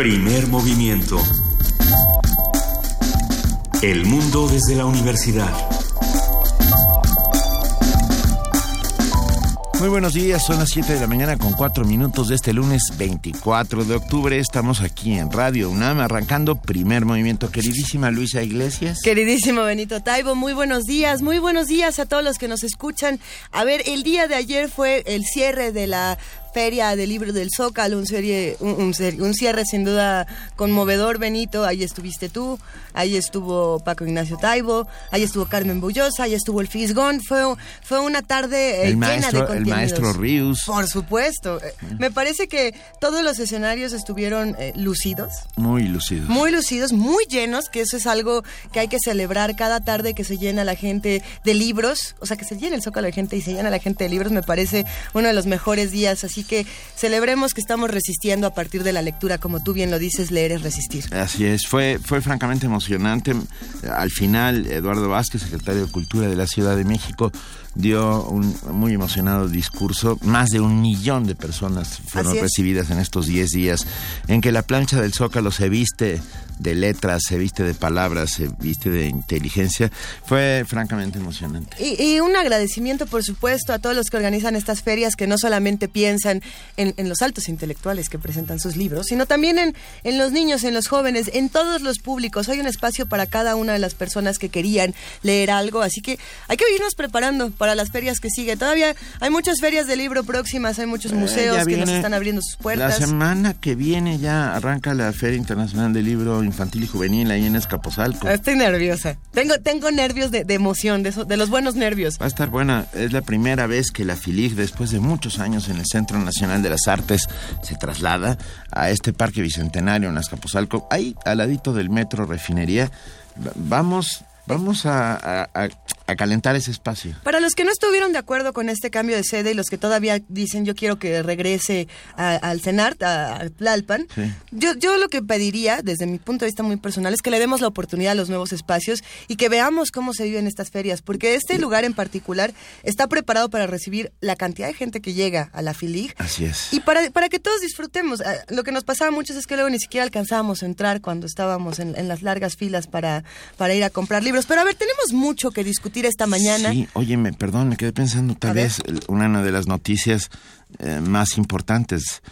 Primer movimiento. El mundo desde la universidad. Muy buenos días, son las 7 de la mañana con 4 minutos de este lunes 24 de octubre. Estamos aquí en Radio UNAM arrancando primer movimiento. Queridísima Luisa Iglesias. Queridísimo Benito Taibo, muy buenos días, muy buenos días a todos los que nos escuchan. A ver, el día de ayer fue el cierre de la Feria del Libro del Zócalo, un, serie, un, un, cierre sin duda conmovedor, Benito. Ahí estuviste tú, ahí estuvo Paco Ignacio Taibo, ahí estuvo Carmen Bullosa, ahí estuvo el Fisgón. Fue, fue una tarde eh, llena de contenidos. El maestro Rius. Por supuesto. Eh, me parece que todos los escenarios estuvieron eh, lucidos. Muy lucidos. Muy lucidos, muy llenos, que eso es algo que hay que celebrar cada tarde que se llena la gente de libros. O sea, que se llena el Zócalo de gente y se llena la gente de libros, me parece uno de los mejores días así que celebremos que estamos resistiendo a partir de la lectura, como tú bien lo dices, leer es resistir. Así es, fue, fue francamente emocionante. Al final, Eduardo Vázquez, secretario de Cultura de la Ciudad de México, dio un muy emocionado discurso. Más de un millón de personas fueron recibidas en estos 10 días en que la plancha del Zócalo se viste de letras, se viste de palabras, se viste de inteligencia. Fue francamente emocionante. Y, un agradecimiento, por supuesto, a todos los que organizan estas ferias que no solamente piensan en, los altos intelectuales que presentan sus libros, sino también en, en los niños, en los jóvenes, en todos los públicos. Hay un espacio para cada una de las personas que querían leer algo, así que hay que irnos preparando para las ferias que sigue. Todavía hay muchas ferias de libro próximas, hay muchos eh, museos que nos están abriendo sus puertas. La semana que viene ya arranca la Feria Internacional del Libro Infantil y Juvenil ahí en Escaposalco. Estoy nerviosa. Tengo, tengo nervios de, emoción, de, de los buenos nervios. Va a estar buena. Es la primera vez que la FILIG, después de muchos años en el Centro Nacional de las Artes, se traslada a este parque bicentenario en Escaposalco, ahí al ladito del metro Refinería. Vamos Vamos a, calentar ese espacio. Para los que no estuvieron de acuerdo con este cambio de sede y los que todavía dicen yo quiero que regrese al CENART, a, Tlalpan, yo, yo lo que pediría, desde mi punto de vista muy personal, es que le demos la oportunidad a los nuevos espacios y que veamos cómo se viven estas ferias, porque este lugar en particular está preparado para recibir la cantidad de gente que llega a la FILIG. Así es. Y para, para que todos disfrutemos. Ah, lo que nos pasaba muchos es que luego ni siquiera alcanzábamos a entrar cuando estábamos en, en las largas filas para, para ir a comprar libros. Pero a ver, tenemos mucho que discutir esta mañana. Sí, óyeme, perdón, me quedé pensando tal vez una de las noticias eh, más importantes.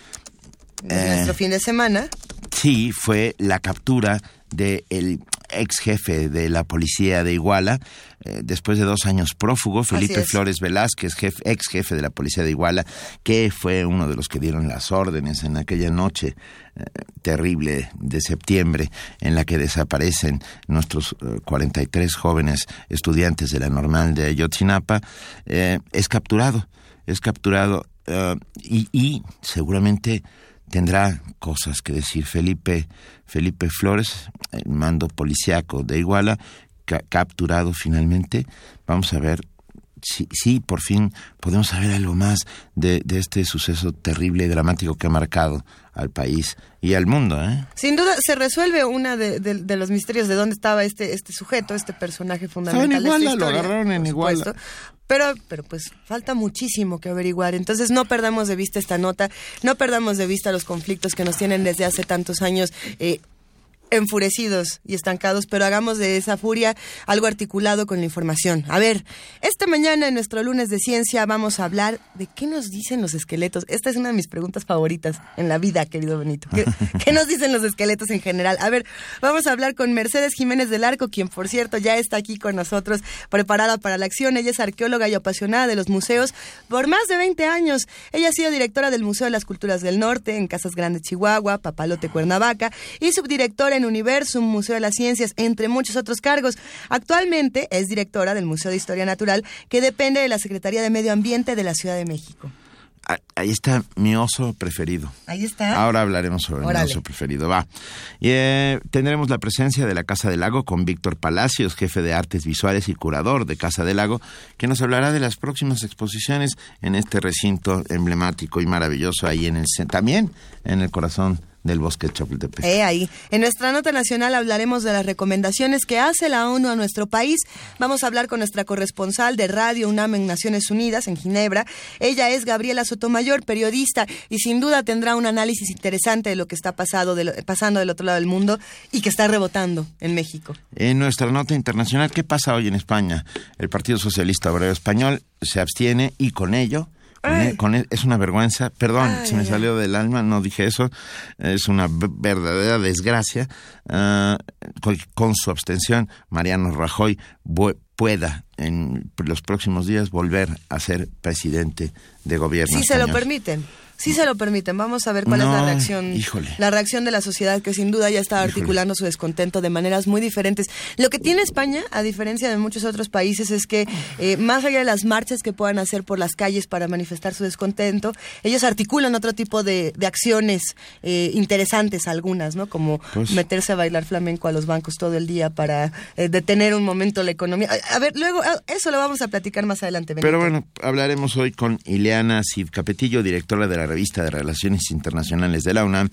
De nuestro eh, fin de semana. Sí, fue la captura del ex jefe de la policía de Iguala, eh, después de dos años prófugo, Felipe Flores Velázquez, ex jefe de la policía de Iguala, que fue uno de los que dieron las órdenes en aquella noche eh, terrible de septiembre en la que desaparecen nuestros 43 eh, jóvenes estudiantes de la normal de Ayotzinapa, es capturado, es capturado y, y seguramente tendrá cosas que decir Felipe, Felipe Flores, el mando policiaco de Iguala, capturado finalmente. Vamos a ver si, si por fin podemos saber algo más de, de, este suceso terrible y dramático que ha marcado al país y al mundo. ¿eh? Sin duda se resuelve una de, de, los misterios de dónde estaba este, este sujeto, este personaje fundamental. En Iguala, lo agarraron en Iguala. Pero, pero pues falta muchísimo que averiguar. Entonces no perdamos de vista esta nota, no perdamos de vista los conflictos que nos tienen desde hace tantos años. Eh, enfurecidos y estancados, pero hagamos de esa furia algo articulado con la información. A ver, esta mañana en nuestro lunes de ciencia vamos a hablar de qué nos dicen los esqueletos. Esta es una de mis preguntas favoritas en la vida, querido Benito. ¿Qué, ¿qué nos dicen los esqueletos en general? A ver, vamos a hablar con Mercedes Jiménez del Arco, quien por cierto ya está aquí con nosotros, preparada para la acción. Ella es arqueóloga y apasionada de los museos por más de 20 años. Ella ha sido directora del Museo de las Culturas del Norte en Casas Grandes, Chihuahua, Papalote, Cuernavaca y subdirectora en Universum, Museo de las Ciencias, entre muchos otros cargos. Actualmente es directora del Museo de Historia Natural, que depende de la Secretaría de Medio Ambiente de la Ciudad de México. Ah, ahí está mi oso preferido. Ahí está. Ahora hablaremos sobre mi oso preferido. Va. Y, eh, tendremos la presencia de la Casa del Lago con Víctor Palacios, jefe de artes visuales y curador de Casa del Lago, que nos hablará de las próximas exposiciones en este recinto emblemático y maravilloso ahí en el también en el corazón del bosque de Chapultepec. Eh, ahí. En nuestra nota nacional hablaremos de las recomendaciones que hace la ONU a nuestro país. Vamos a hablar con nuestra corresponsal de Radio UNAM en Naciones Unidas, en Ginebra. Ella es Gabriela Sotomayor, periodista, y sin duda tendrá un análisis interesante de lo que está pasado pasando del otro lado del mundo y que está rebotando en México. En nuestra nota internacional, ¿qué pasa hoy en España? El Partido Socialista Obrero Español se abstiene y con ello e, e, es una vergüenza, perdón, se me salió del alma, no dije eso, es una verdadera desgracia. Ah, con, su abstención, Mariano Rajoy pueda en los próximos días volver a ser presidente de gobierno. Si se lo permiten. Sí se lo permiten. Vamos a ver cuál es la reacción. La reacción de la sociedad que sin duda ya está articulando su descontento de maneras muy diferentes. Lo que tiene España, a diferencia de muchos otros países, es que eh, más allá de las marchas que puedan hacer por las calles para manifestar su descontento, ellos articulan otro tipo de, acciones eh, interesantes, algunas, ¿no? Como pues meterse a bailar flamenco a los bancos todo el día para eh, detener un momento la economía. A, ver, luego eso lo vamos a platicar más adelante. Pero bueno, hablaremos hoy con Ileana Sid Capetillo, directora de la revista de Relaciones Internacionales de la UNAM,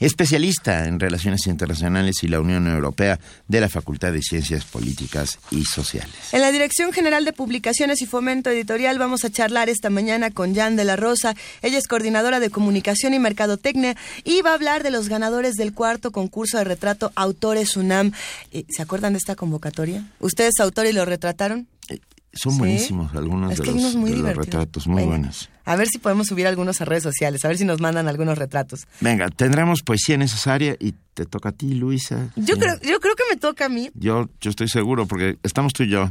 especialista en Relaciones Internacionales y la Unión Europea de la Facultad de Ciencias Políticas y Sociales. En la Dirección General de Publicaciones y Fomento Editorial vamos a charlar esta mañana con Jan de la Rosa. Ella es coordinadora de Comunicación y Mercadotecnia y va a hablar de los ganadores del cuarto concurso de retrato Autores UNAM. Eh, ¿Se acuerdan de esta convocatoria? ¿Ustedes autores lo retrataron? Eh, son buenísimos algunos, de, los, retratos, muy buenos. A ver si podemos subir algunos a redes sociales, a ver si nos mandan algunos retratos. Venga, tendremos poesía necesaria y te toca a ti, Luisa. Yo creo, yo creo que me toca a mí. Yo, yo estoy seguro, porque estamos tú y yo.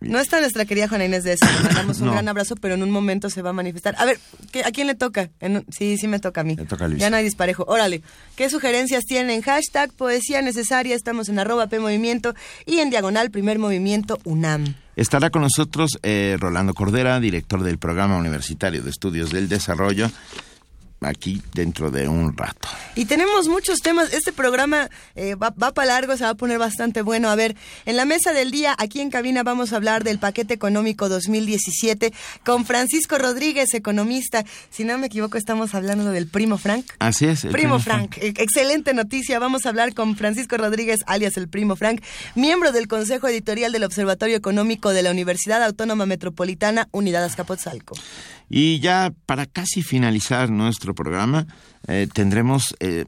No está nuestra querida Juana Inés de eso. Le mandamos un gran abrazo, pero en un momento se va a manifestar. A ver, ¿a quién le toca? sí, sí me toca a mí. Le toca a Luisa. Ya no hay disparejo. Órale. ¿Qué sugerencias tienen? Hashtag poesía necesaria. Estamos en arroba P Movimiento y en diagonal primer movimiento UNAM. Estará con nosotros eh, Rolando Cordera, director del Programa Universitario de Estudios del Desarrollo aquí dentro de un rato. Y tenemos muchos temas. Este programa eh, va, para largo, se va a poner bastante bueno. A ver, en la mesa del día, aquí en cabina, vamos a hablar del paquete económico 2017 con Francisco Rodríguez, economista. Si no me equivoco, estamos hablando del primo Frank. Así es. Primo, Frank. E, excelente noticia. Vamos a hablar con Francisco Rodríguez, alias el primo Frank, miembro del Consejo Editorial del Observatorio Económico de la Universidad Autónoma Metropolitana, Unidad Azcapotzalco. Y ya para casi finalizar nuestro programa, eh, tendremos eh,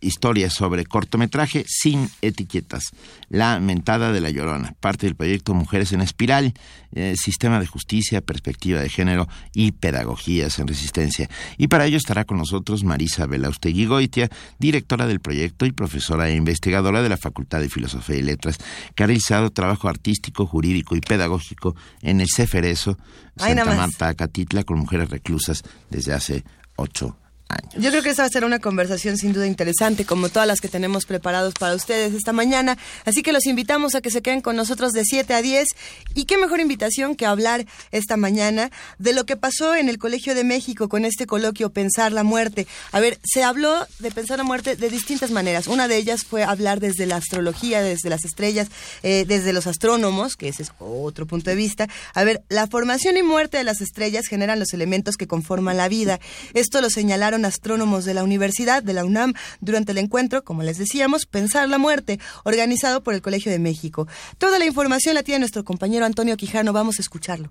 historias sobre cortometraje sin etiquetas. La mentada de la llorona, parte del proyecto Mujeres en Espiral, eh, sistema de justicia, perspectiva de género y pedagogías en resistencia. Y para ello estará con nosotros Marisa Belaustegui Goitia, directora del proyecto y profesora e investigadora de la Facultad de Filosofía y Letras, que ha realizado trabajo artístico, jurídico y pedagógico en el Ceferezo, Santa Marta, Acatitla, con mujeres reclusas desde hace ocho años yo creo que esa va a ser una conversación sin duda interesante, como todas las que tenemos preparados para ustedes esta mañana. Así que los invitamos a que se queden con nosotros de 7 a 10. Y qué mejor invitación que hablar esta mañana de lo que pasó en el Colegio de México con este coloquio Pensar la Muerte. A ver, se habló de pensar la muerte de distintas maneras. Una de ellas fue hablar desde la astrología, desde las estrellas, eh, desde los astrónomos, que ese es otro punto de vista. A ver, la formación y muerte de las estrellas generan los elementos que conforman la vida. Esto lo señalaron astrónomos de la Universidad de la UNAM durante el encuentro, como les decíamos, Pensar la Muerte, organizado por el Colegio de México. Toda la información la tiene nuestro compañero Antonio Quijano. Vamos a escucharlo.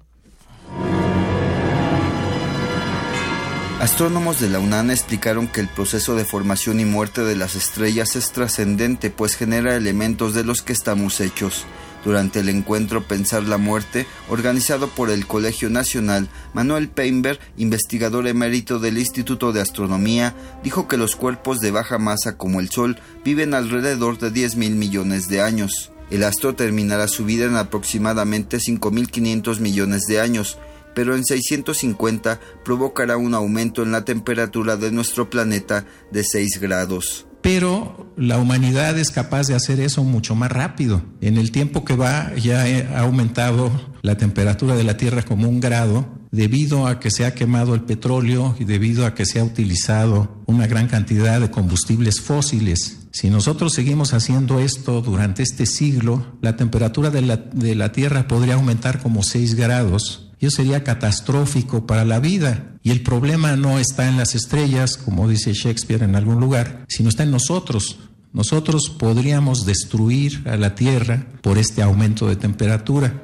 Astrónomos de la UNAM explicaron que el proceso de formación y muerte de las estrellas es trascendente, pues genera elementos de los que estamos hechos. Durante el encuentro Pensar la Muerte, organizado por el Colegio Nacional, Manuel Peinberg, investigador emérito del Instituto de Astronomía, dijo que los cuerpos de baja masa como el Sol viven alrededor de 10 mil millones de años. El astro terminará su vida en aproximadamente 5.500 millones de años, pero en 650 provocará un aumento en la temperatura de nuestro planeta de 6 grados pero la humanidad es capaz de hacer eso mucho más rápido. En el tiempo que va ya ha aumentado la temperatura de la Tierra como un grado debido a que se ha quemado el petróleo y debido a que se ha utilizado una gran cantidad de combustibles fósiles. Si nosotros seguimos haciendo esto durante este siglo, la temperatura de la, de la Tierra podría aumentar como 6 grados eso sería catastrófico para la vida. Y el problema no está en las estrellas, como dice Shakespeare en algún lugar, sino está en nosotros. Nosotros podríamos destruir a la Tierra por este aumento de temperatura.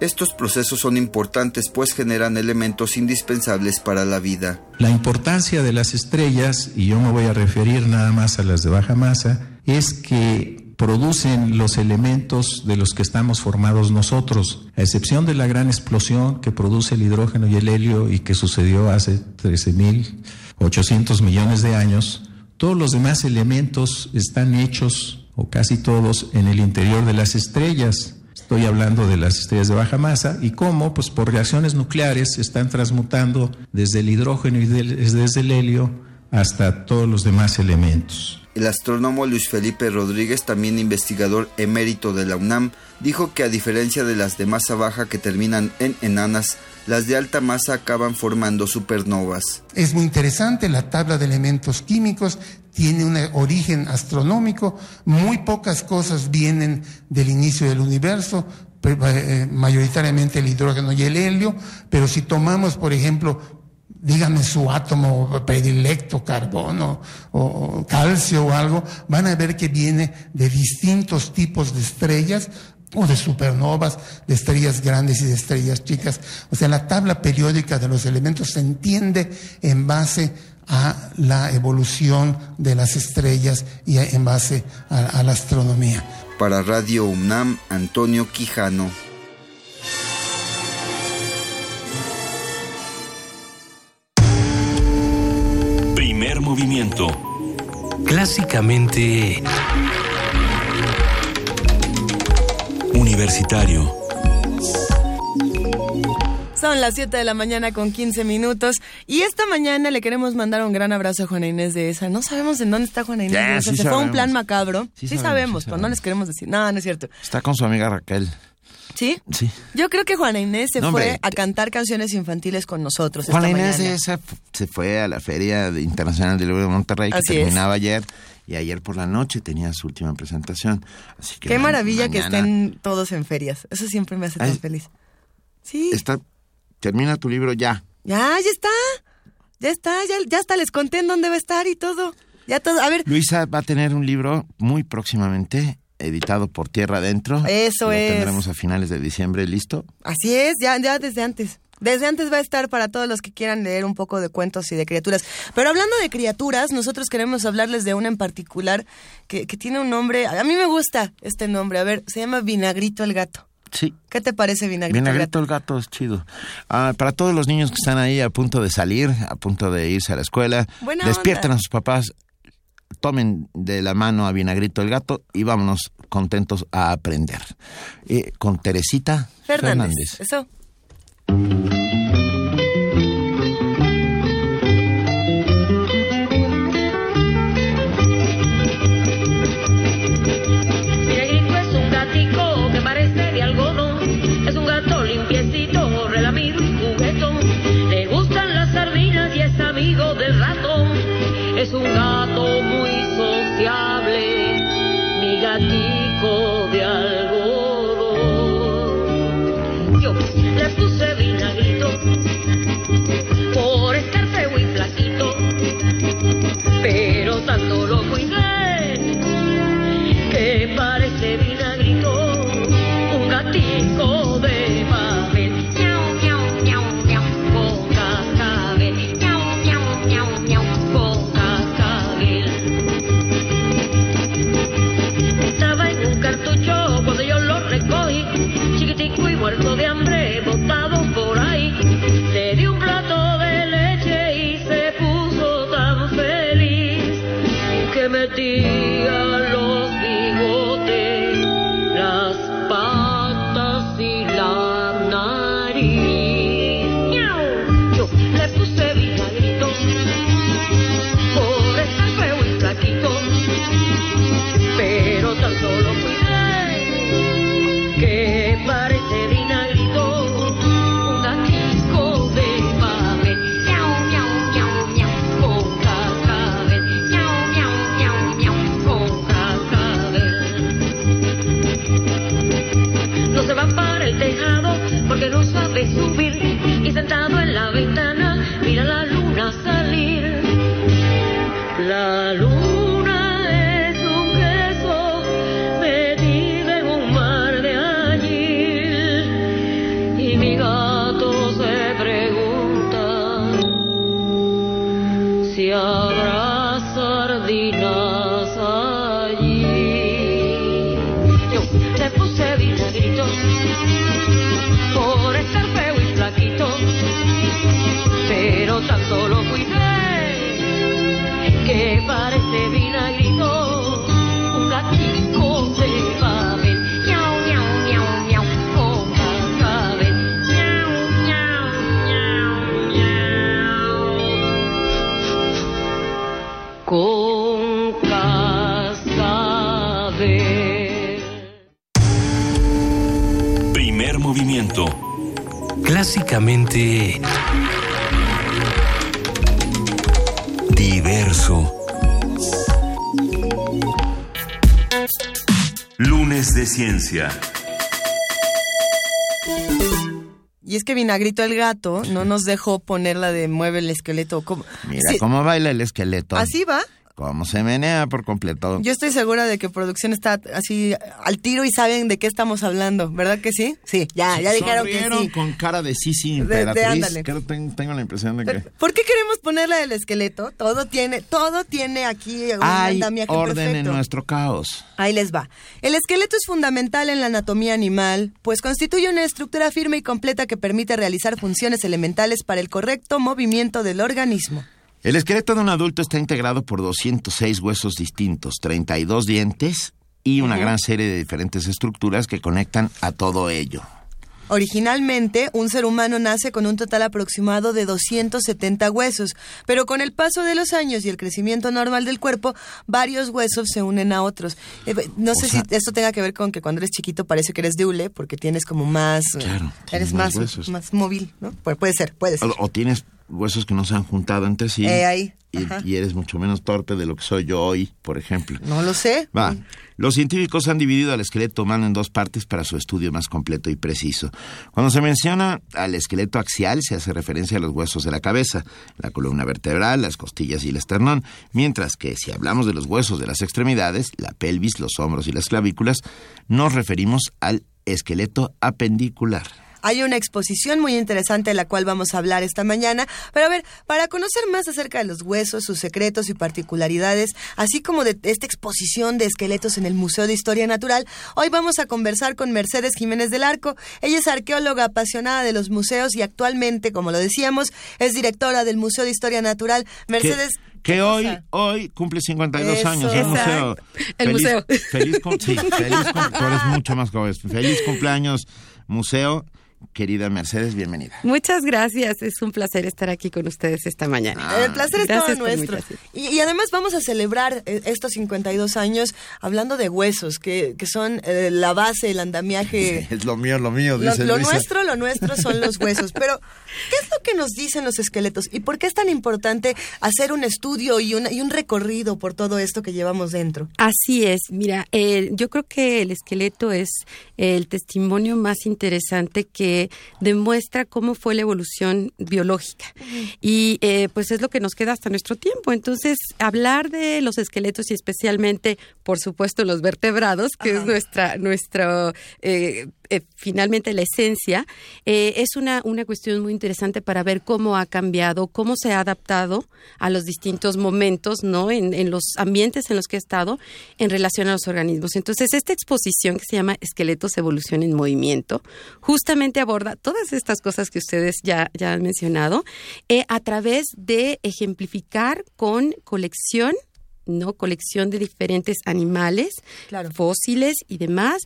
Estos procesos son importantes pues generan elementos indispensables para la vida. La importancia de las estrellas, y yo me voy a referir nada más a las de baja masa, es que producen los elementos de los que estamos formados nosotros, a excepción de la gran explosión que produce el hidrógeno y el helio y que sucedió hace 13.800 millones de años, todos los demás elementos están hechos, o casi todos, en el interior de las estrellas. Estoy hablando de las estrellas de baja masa y cómo, pues por reacciones nucleares, se están transmutando desde el hidrógeno y desde el helio hasta todos los demás elementos. El astrónomo Luis Felipe Rodríguez, también investigador emérito de la UNAM, dijo que a diferencia de las de masa baja que terminan en enanas, las de alta masa acaban formando supernovas. Es muy interesante, la tabla de elementos químicos tiene un origen astronómico, muy pocas cosas vienen del inicio del universo, eh, mayoritariamente el hidrógeno y el helio, pero si tomamos, por ejemplo, díganme su átomo predilecto, carbono o calcio o algo, van a ver que viene de distintos tipos de estrellas o de supernovas, de estrellas grandes y de estrellas chicas. O sea, la tabla periódica de los elementos se entiende en base a la evolución de las estrellas y en base a, la astronomía. Para Radio UNAM, Antonio Quijano. Movimiento. Clásicamente... Universitario son las 7 de la mañana con 15 minutos y esta mañana le queremos mandar un gran abrazo a Juana Inés de esa. No sabemos en dónde está Juana Inés de esa. Se fue un plan macabro. Sí, sabemos, pero no les queremos decir. No, no es cierto. Está con su amiga Raquel. ¿Sí? Sí. Yo creo que Juana Inés se fue a cantar canciones infantiles con nosotros. Juana Inés de esa se fue a la Feria Internacional del Libro de Monterrey que terminaba ayer y ayer por la noche tenía su última presentación. Así que Qué maravilla que estén todos en ferias. Eso siempre me hace tan feliz. Sí. Está termina tu libro ya. Ya, ya está. Ya está, ya, ya hasta les conté en dónde va a estar y todo. Ya todo. A ver. Luisa va a tener un libro muy próximamente editado por Tierra Adentro. Eso es. Lo tendremos a finales de diciembre, ¿listo? Así es, ya, ya desde antes. Desde antes va a estar para todos los que quieran leer un poco de cuentos y de criaturas. Pero hablando de criaturas, nosotros queremos hablarles de una en particular que, que tiene un nombre. A mí me gusta este nombre. A ver, se llama Vinagrito el gato. Sí. ¿Qué te parece Vinagrito? Vinagrito el gato es chido. Ah, para todos los niños que están ahí a punto de salir, a punto de irse a la escuela, despierten a sus papás, tomen de la mano a Vinagrito el gato y vámonos contentos a aprender. Eh, con Teresita Fernández. Eso. Clásicamente diverso. Lunes de ciencia. Y es que Vinagrito el gato no nos dejó poner la de mueve el esqueleto. ¿Cómo? Mira Sí, cómo baila el esqueleto. Así va. Cómo se menea por completo. Yo estoy segura de que producción está así al tiro y saben de qué estamos hablando, ¿verdad que sí? Sí, ya, ya dijeron que sí. con cara de sí, sí, De- de que tengo la impresión de que... ¿Por qué queremos ponerla del esqueleto? Todo tiene, todo tiene aquí un Hay orden perfecto. en nuestro caos. Ahí les va. El esqueleto es fundamental en la anatomía animal, pues constituye una estructura firme y completa que permite realizar funciones elementales para el correcto movimiento del organismo. El esqueleto de un adulto está integrado por 206 huesos distintos, 32 dientes y una gran serie de diferentes estructuras que conectan a todo ello. Originalmente, un ser humano nace con un total aproximado de 270 huesos, pero con el paso de los años y el crecimiento normal del cuerpo, varios huesos se unen a otros. Eh, no O sé sea- si esto tenga que ver con que cuando eres chiquito parece que eres deule, porque tienes como más... eh, Claro, eres más más, móvil, ¿no? Pu- puede ser, puede ser. O, o tienes huesos que no se han juntado entre sí Eh, ahí, y, y eres mucho menos torpe de lo que soy yo hoy, por ejemplo. No lo sé. Va. Los científicos han dividido al esqueleto humano en dos partes para su estudio más completo y preciso. Cuando se menciona al esqueleto axial, se hace referencia a los huesos de la cabeza, la columna vertebral, las costillas y el esternón, mientras que si hablamos de los huesos de las extremidades, la pelvis, los hombros y las clavículas, nos referimos al esqueleto apendicular. Hay una exposición muy interesante de la cual vamos a hablar esta mañana. Pero a ver, para conocer más acerca de los huesos, sus secretos y particularidades, así como de esta exposición de esqueletos en el Museo de Historia Natural, hoy vamos a conversar con Mercedes Jiménez del Arco. Ella es arqueóloga apasionada de los museos y actualmente, como lo decíamos, es directora del Museo de Historia Natural. Mercedes... Que ¿qué hoy, cosa? hoy cumple 52 Eso. años el museo. El Feliz- museo. Feliz, cum- sí, feliz cum- tú eres mucho más joven. Feliz cumpleaños, museo. Querida Mercedes, bienvenida. Muchas gracias, es un placer estar aquí con ustedes esta mañana. El placer es todo nuestro. Y, y además vamos a celebrar eh, estos 52 años hablando de huesos, que, que son eh, la base, el andamiaje. Es lo mío, lo mío, Lo, dice lo Luisa. nuestro, lo nuestro son los huesos. Pero, ¿qué es lo que nos dicen los esqueletos? ¿Y por qué es tan importante hacer un estudio y, una- y un recorrido por todo esto que llevamos dentro? Así es, mira, eh, yo creo que el esqueleto es el testimonio más interesante que demuestra cómo fue la evolución biológica. Y eh, pues es lo que nos queda hasta nuestro tiempo. Entonces, hablar de los esqueletos y especialmente, por supuesto, los vertebrados, que es nuestra, nuestro, eh, eh, finalmente la esencia, eh, es una, una cuestión muy interesante para ver cómo ha cambiado, cómo se ha adaptado a los distintos momentos, ¿no? En, en los ambientes en los que ha estado en relación a los organismos. Entonces, esta exposición que se llama Esqueletos, Evolución en Movimiento, justamente aborda todas estas cosas que ustedes ya, ya han mencionado, eh, a través de ejemplificar con colección ¿no? Colección de diferentes animales, Claro. fósiles y demás,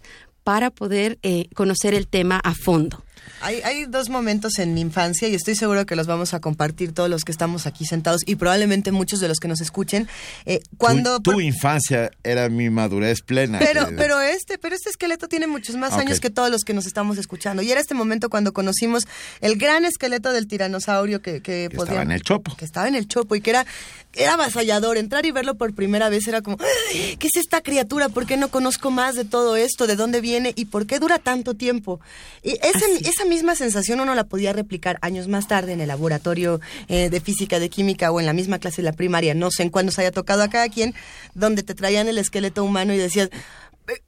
para poder eh, conocer el tema a fondo. Hay, hay dos momentos en mi infancia y estoy seguro que los vamos a compartir todos los que estamos aquí sentados y probablemente muchos de los que nos escuchen. Eh, cuando tu, tu por- infancia era mi madurez plena. Pero, querida. pero este, pero este esqueleto tiene muchos más años que todos los que nos estamos escuchando. Y era este momento cuando conocimos el gran esqueleto del tiranosaurio que, que, Que podía- estaba en el chopo. Que estaba en el chopo y que era, era avasallador. Entrar y verlo por primera vez era como, "Ay, ¿qué es esta criatura? ¿Por qué no conozco más de todo esto? ¿De dónde viene? ¿Y por qué dura tanto tiempo? Y ese- esa misma sensación uno la podía replicar años más tarde en el laboratorio eh, de física, de química o en la misma clase de la primaria. No sé en cuándo se haya tocado a cada quien, donde te traían el esqueleto humano y decías,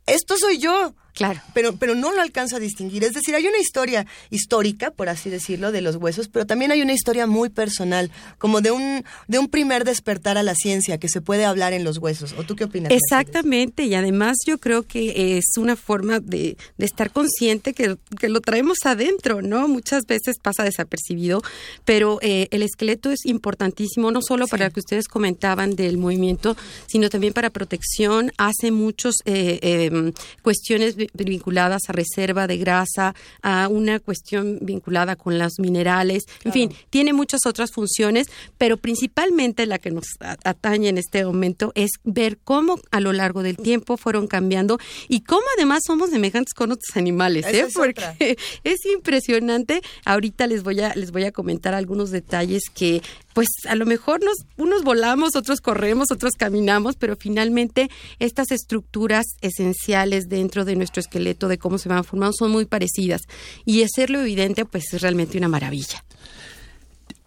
esto soy yo. Claro. Pero, pero no lo alcanzo a distinguir. Es decir, hay una historia histórica, por así decirlo, de los huesos, pero también hay una historia muy personal, como de un, de un primer despertar a la ciencia que se puede hablar en los huesos. ¿O tú qué opinas? Exactamente, y además yo creo que es una forma de, de estar consciente que, que lo traemos adentro, ¿no? Muchas veces pasa desapercibido, pero eh, el esqueleto es importantísimo, no solo para lo que ustedes comentaban del movimiento, sino también para protección, hace muchos eh, eh, cuestiones vinculadas a reserva de grasa, a una cuestión vinculada con los minerales, en fin, tiene muchas otras funciones, pero principalmente la que nos atañe en este momento es ver cómo a lo largo del tiempo fueron cambiando y cómo además somos semejantes con otros animales, ¿eh? es porque otra. es impresionante. Ahorita les voy a les voy a comentar algunos detalles que pues a lo mejor nos unos volamos, otros corremos, otros caminamos, pero finalmente estas estructuras esenciales dentro de nuestro esqueleto de cómo se van formando son muy parecidas y hacerlo evidente pues es realmente una maravilla.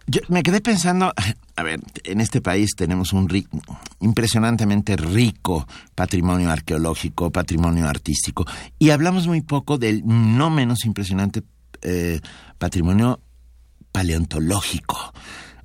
Yo me quedé pensando, a ver, en este país tenemos un ri- impresionantemente rico patrimonio arqueológico, patrimonio artístico, y hablamos muy poco del no menos impresionante eh, patrimonio paleontológico.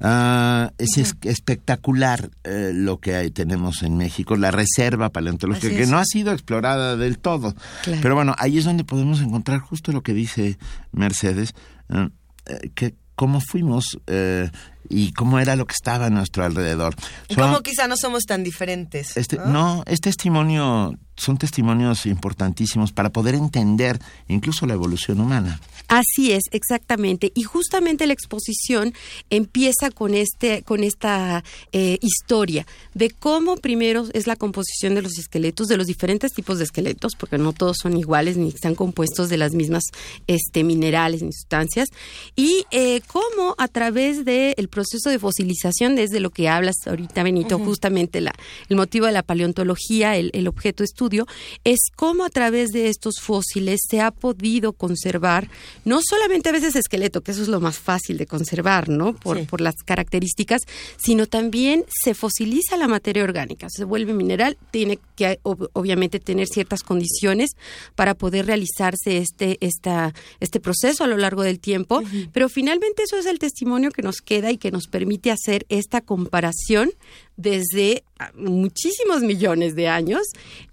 Ah, es, es- espectacular eh, lo que hay- tenemos en México, la reserva paleontológica, que no ha sido explorada del todo. Claro. Pero bueno, ahí es donde podemos encontrar justo lo que dice Mercedes, eh, eh, que cómo fuimos eh, y cómo era lo que estaba a nuestro alrededor. Y Son- cómo quizá no somos tan diferentes. este, no, es testimonio, son testimonios importantísimos para poder entender incluso la evolución humana. Así es, exactamente. Y justamente la exposición empieza con este, con esta eh, historia de cómo primero es la composición de los esqueletos, de los diferentes tipos de esqueletos, porque no todos son iguales ni están compuestos de las mismas este, minerales ni sustancias, y eh, cómo a través del proceso de fosilización, desde lo que hablas ahorita, Benito, justamente la, el motivo de la paleontología, el, el objeto de estudio, es cómo a través de estos fósiles se ha podido conservar no solamente a veces esqueleto, que eso es lo más fácil de conservar, ¿no? Por, Sí. por las características, sino también se fosiliza la materia orgánica, se vuelve mineral, tiene que ob- obviamente tener ciertas condiciones para poder realizarse este, esta, este proceso a lo largo del tiempo, pero finalmente eso es el testimonio que nos queda y que nos permite hacer esta comparación desde ah, muchísimos millones de años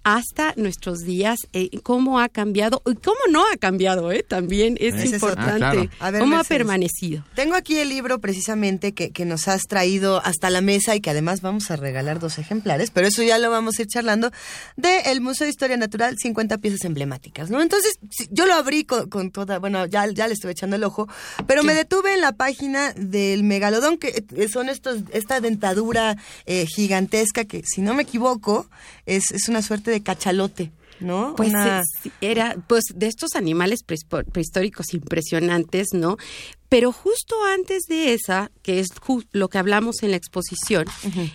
hasta nuestros días, eh, cómo ha cambiado y cómo no ha cambiado, ¿eh? también es importante, Ah, claro. A ver, cómo ha permanecido. Tengo aquí el libro precisamente que, que nos has traído hasta la mesa y que además vamos a regalar dos ejemplares, pero eso ya lo vamos a ir charlando, de el Museo de Historia Natural, 50 piezas emblemáticas, ¿no? Entonces, yo lo abrí con, con toda, bueno, ya, ya le estuve echando el ojo, pero me detuve en la página del megalodón, que eh, son estos, esta dentadura eh, gigantesca que, si no me equivoco, es, es una suerte de cachalote, ¿no? Pues Una- eh, era pues de estos animales prehistóricos impresionantes, ¿no? Pero justo antes de esa, que es lo que hablamos en la exposición,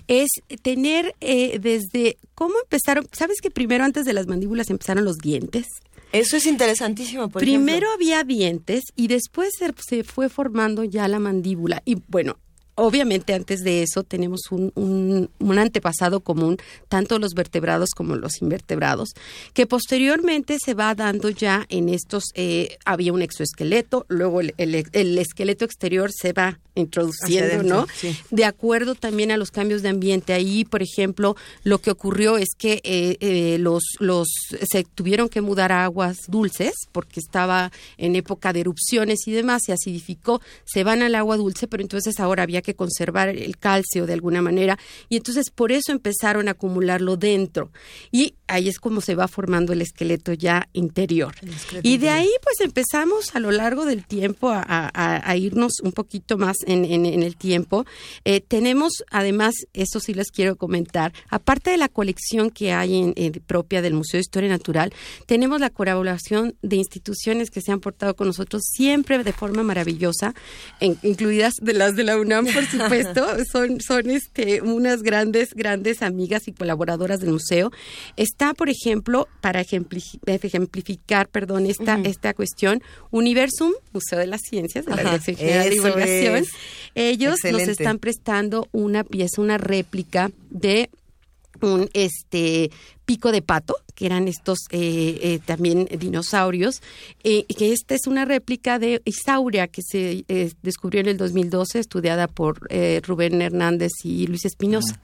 es tener eh, desde cómo empezaron, ¿sabes que primero antes de las mandíbulas empezaron los dientes? Eso es interesantísimo, por Primero ejemplo. había dientes y después se, se fue formando ya la mandíbula. Y bueno, obviamente antes de eso tenemos un, un- un antepasado común, tanto los vertebrados como los invertebrados, que posteriormente se va dando ya en estos, eh, había un exoesqueleto, luego el, el- el esqueleto exterior se va introduciendo, ¿no? sí. De acuerdo también a los cambios de ambiente. Ahí, por ejemplo, lo que ocurrió es que eh, eh, los, los se tuvieron que mudar a aguas dulces porque estaba en época de erupciones y demás, se acidificó, se van al agua dulce, pero entonces ahora había que conservar el calcio de alguna manera y entonces por eso empezaron a acumularlo dentro. Y ahí es como se va formando el esqueleto ya interior. esqueleto Y de ahí pues empezamos a lo largo del tiempo a, a- a irnos un poquito más en, en- en el tiempo. Eh, tenemos además, eso sí les quiero comentar, aparte de la colección que hay en, en- propia del Museo de Historia Natural, tenemos la colaboración de instituciones que se han portado con nosotros siempre de forma maravillosa, incluidas de las de la UNAM, por supuesto, son, son este, unas grandes, grandes amigas y colaboradoras del museo. Está, por ejemplo, para ejempli- ejemplificar, perdón, esta, esta cuestión, Universum, Museo de las Ciencias, de la Dirección General de Divulgación. es. Ellos nos están prestando una pieza, una réplica de un este pico de pato, que eran estos eh, eh, también dinosaurios, eh, que esta es una réplica de Isauria que se descubrió en el 2012, estudiada por Rubén Hernández y Luis Espinosa.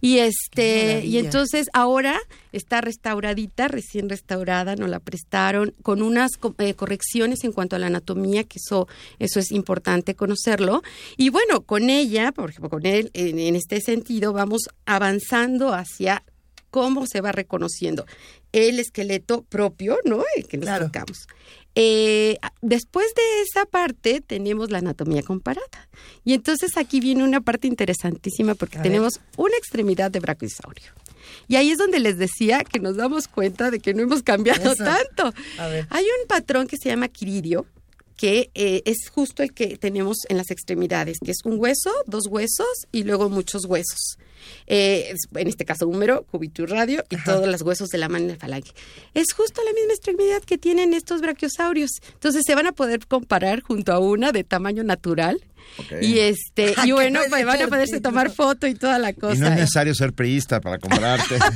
Y este y entonces ahora está restauradita, recién restaurada, nos la prestaron con unas co- correcciones en cuanto a la anatomía, que eso eso es importante conocerlo. Y bueno, con ella, por ejemplo, con él en, en este sentido vamos avanzando hacia cómo se va reconociendo el esqueleto propio, ¿no? El que nos Claro. tocamos. Eh, después de esa parte tenemos la anatomía comparada. Y entonces aquí viene una parte interesantísima porque A ver. tenemos una extremidad de brachiosaurio. Y ahí es donde les decía que nos damos cuenta de que no hemos cambiado Eso. tanto. Hay un patrón que se llama quiridio, que eh, es justo el que tenemos en las extremidades, que es un hueso, dos huesos y luego muchos huesos. Eh, en este caso húmero, cúbito y radio y todos los huesos de la mano y la falange. Es justo la misma extremidad que tienen estos brachiosaurios. Entonces se van a poder comparar junto a una de tamaño natural. Y este Ay, y bueno, pues van a poderse tomar foto y toda la cosa. Y no es necesario ser priista para comprarte.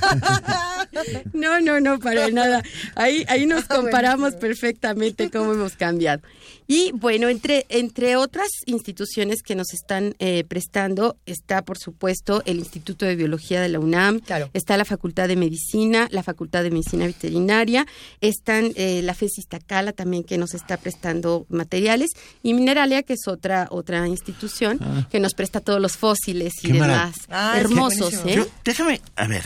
No, no, no, para nada. Ahí, ahí nos comparamos perfectamente cómo hemos cambiado. Y bueno, entre, entre otras instituciones que nos están eh, prestando está, por supuesto, el Instituto de Biología de la UNAM, Claro. está la Facultad de Medicina, la Facultad de Medicina Veterinaria, están eh, la FES Iztacala también que nos está prestando materiales y Mineralia, que es otra, otra institución que nos presta todos los fósiles y Qué demás. Ah, Hermosos. ¿eh? Yo- déjame, a ver,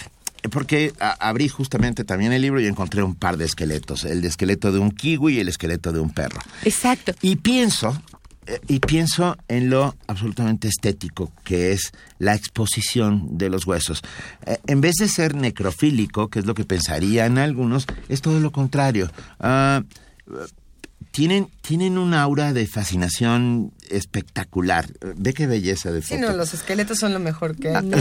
porque abrí justamente también el libro y encontré un par de esqueletos, el esqueleto de un kiwi y el esqueleto de un perro. Exacto. Y pienso, eh, y pienso en lo absolutamente estético que es la exposición de los huesos. Eh, en vez de ser necrofílico, que es lo que pensarían algunos, es todo lo contrario. Ah, tienen, tienen un aura de fascinación espectacular. Ve qué belleza de Sí, foto. no, los esqueletos son lo mejor que hay en,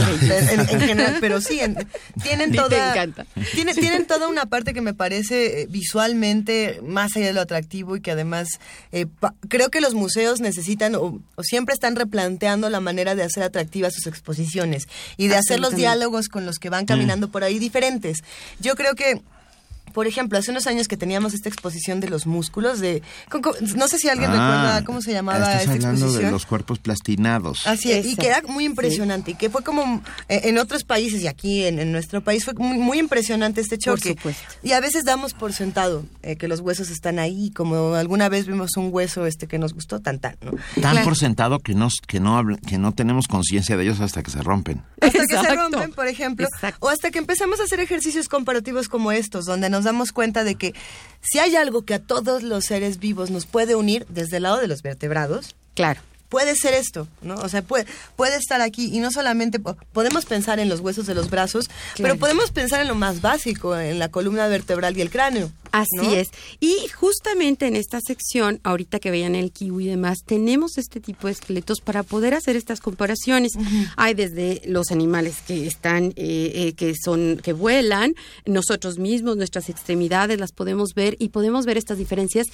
en general, pero sí, en- tienen Ni te toda... encanta. Tiene, tienen toda una parte que me parece eh, visualmente más allá de lo atractivo y que además eh, pa- creo que los museos necesitan o, o siempre están replanteando la manera de hacer atractivas sus exposiciones y de hacer los diálogos con los que van caminando por ahí diferentes. Yo creo que por ejemplo, hace unos años que teníamos esta exposición de los músculos de con- con- no sé si alguien Ah, recuerda cómo se llamaba Estás esta hablando exposición. de los cuerpos plastinados. Así es, y que era muy impresionante, y que fue como eh, en otros países y aquí en, en nuestro país fue muy, muy impresionante este choque. supuesto. Y a veces damos por sentado eh, que los huesos están ahí, como alguna vez vimos un hueso este que nos gustó tan tan, ¿no? Tan Claro. por sentado que, nos, que, no, habla- que no tenemos conciencia de ellos hasta que se rompen. Hasta que se rompen, por ejemplo, Exacto. o hasta que empezamos a hacer ejercicios comparativos como estos, donde nos damos cuenta de que si hay algo que a todos los seres vivos nos puede unir desde el lado de los vertebrados, Claro. Puede ser esto, ¿no? O sea, puede, puede estar aquí y no solamente po- podemos pensar en los huesos de los brazos, pero podemos pensar en lo más básico, en la columna vertebral y el cráneo. Así ¿no? es. Y justamente en esta sección, ahorita que veían el kiwi y demás, tenemos este tipo de esqueletos para poder hacer estas comparaciones. Hay desde los animales que están, eh, eh, que son, que vuelan, nosotros mismos, nuestras extremidades las podemos ver y podemos ver estas diferencias.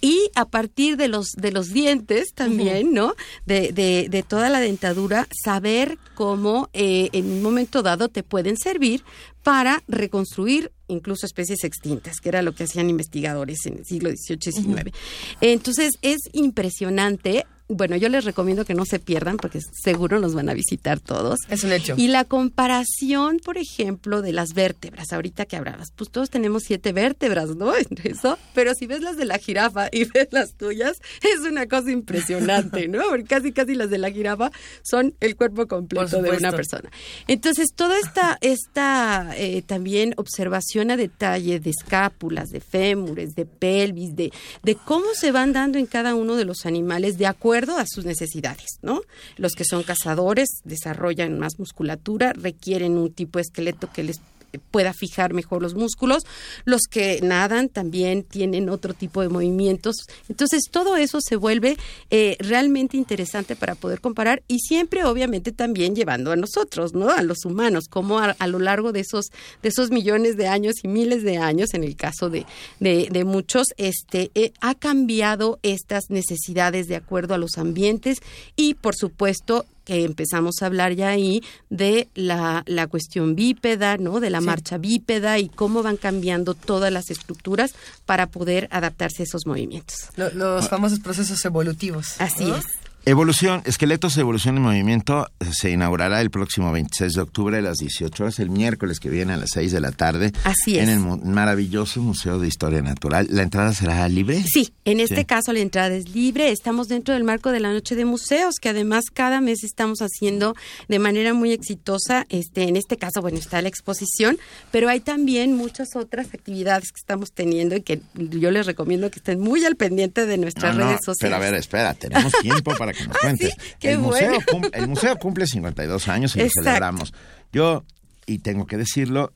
Y a partir de los, de los dientes también, ¿no? De, de, de toda la dentadura, saber cómo eh, en un momento dado te pueden servir para reconstruir incluso especies extintas, que era lo que hacían investigadores en el siglo XVIII y XIX. Entonces, es impresionante. Bueno, yo les recomiendo que no se pierdan porque seguro nos van a visitar todos. Es un hecho. Y la comparación, por ejemplo, de las vértebras, ahorita que hablabas, pues todos tenemos siete vértebras, ¿no? Eso, pero si ves las de la jirafa y ves las tuyas, es una cosa impresionante, ¿no? Porque casi, casi las de la jirafa son el cuerpo completo de una persona. Entonces, toda esta, esta eh, también observación a detalle de escápulas, de fémures, de pelvis, de, de cómo se van dando en cada uno de los animales de acuerdo a sus necesidades, ¿no? Los que son cazadores desarrollan más musculatura, requieren un tipo de esqueleto que les pueda fijar mejor los músculos. Los que nadan también tienen otro tipo de movimientos. Entonces, todo eso se vuelve eh, realmente interesante para poder comparar y siempre, obviamente, también llevando a nosotros, ¿no? A los humanos, como a, lo largo de esos, de esos millones de años y miles de años, en el caso de, de, de muchos, este, eh, ha cambiado estas necesidades de acuerdo a los ambientes y, por supuesto, que empezamos a hablar ya ahí de la, la cuestión bípeda, ¿no? De la marcha bípeda y cómo van cambiando todas las estructuras para poder adaptarse a esos movimientos. Lo- los famosos procesos evolutivos. Así ¿no? es. Evolución, Esqueletos de Evolución y Movimiento eh, se inaugurará el próximo 26 de octubre a las 18 horas, el miércoles que viene a las 6 de la tarde. Así En es. el mu- maravilloso Museo de Historia Natural. ¿La entrada será libre? Sí, en este Sí. caso la entrada es libre. Estamos dentro del marco de la Noche de Museos, que además cada mes estamos haciendo de manera muy exitosa. Este, en este caso, bueno, está la exposición, pero hay también muchas otras actividades que estamos teniendo y que yo les recomiendo que estén muy al pendiente de nuestras No, no, redes sociales. Pero a ver, espera, tenemos tiempo para cuentes. sí, qué el, museo bueno. cum- el museo cumple 52 años y lo celebramos. Yo, y tengo que decirlo,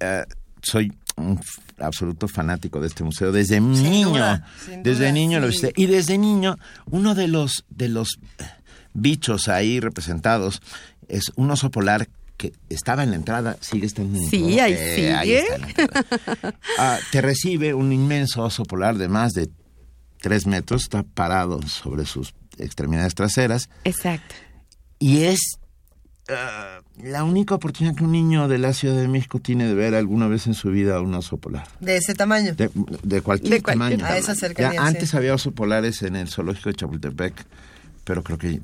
eh, soy un absoluto fanático de este museo desde niño. duda, sin desde duda, niño lo sí. visité. Y desde niño, uno de los, de los eh, bichos ahí representados es un oso polar que estaba en la entrada, sigue estando en Sí, ahí Eh, ahí sigue. está en la entrada. Ah, te recibe un inmenso oso polar de más de tres metros, está parado sobre sus extremidades traseras Exacto. y es ah, la única oportunidad que un niño de la Ciudad de México tiene de ver alguna vez en su vida un oso polar. De ese tamaño. De, de cualquier De cualquier tamaño. tamaño. A esa cercanía, Ya sí. antes había oso polares en el zoológico de Chapultepec, pero creo que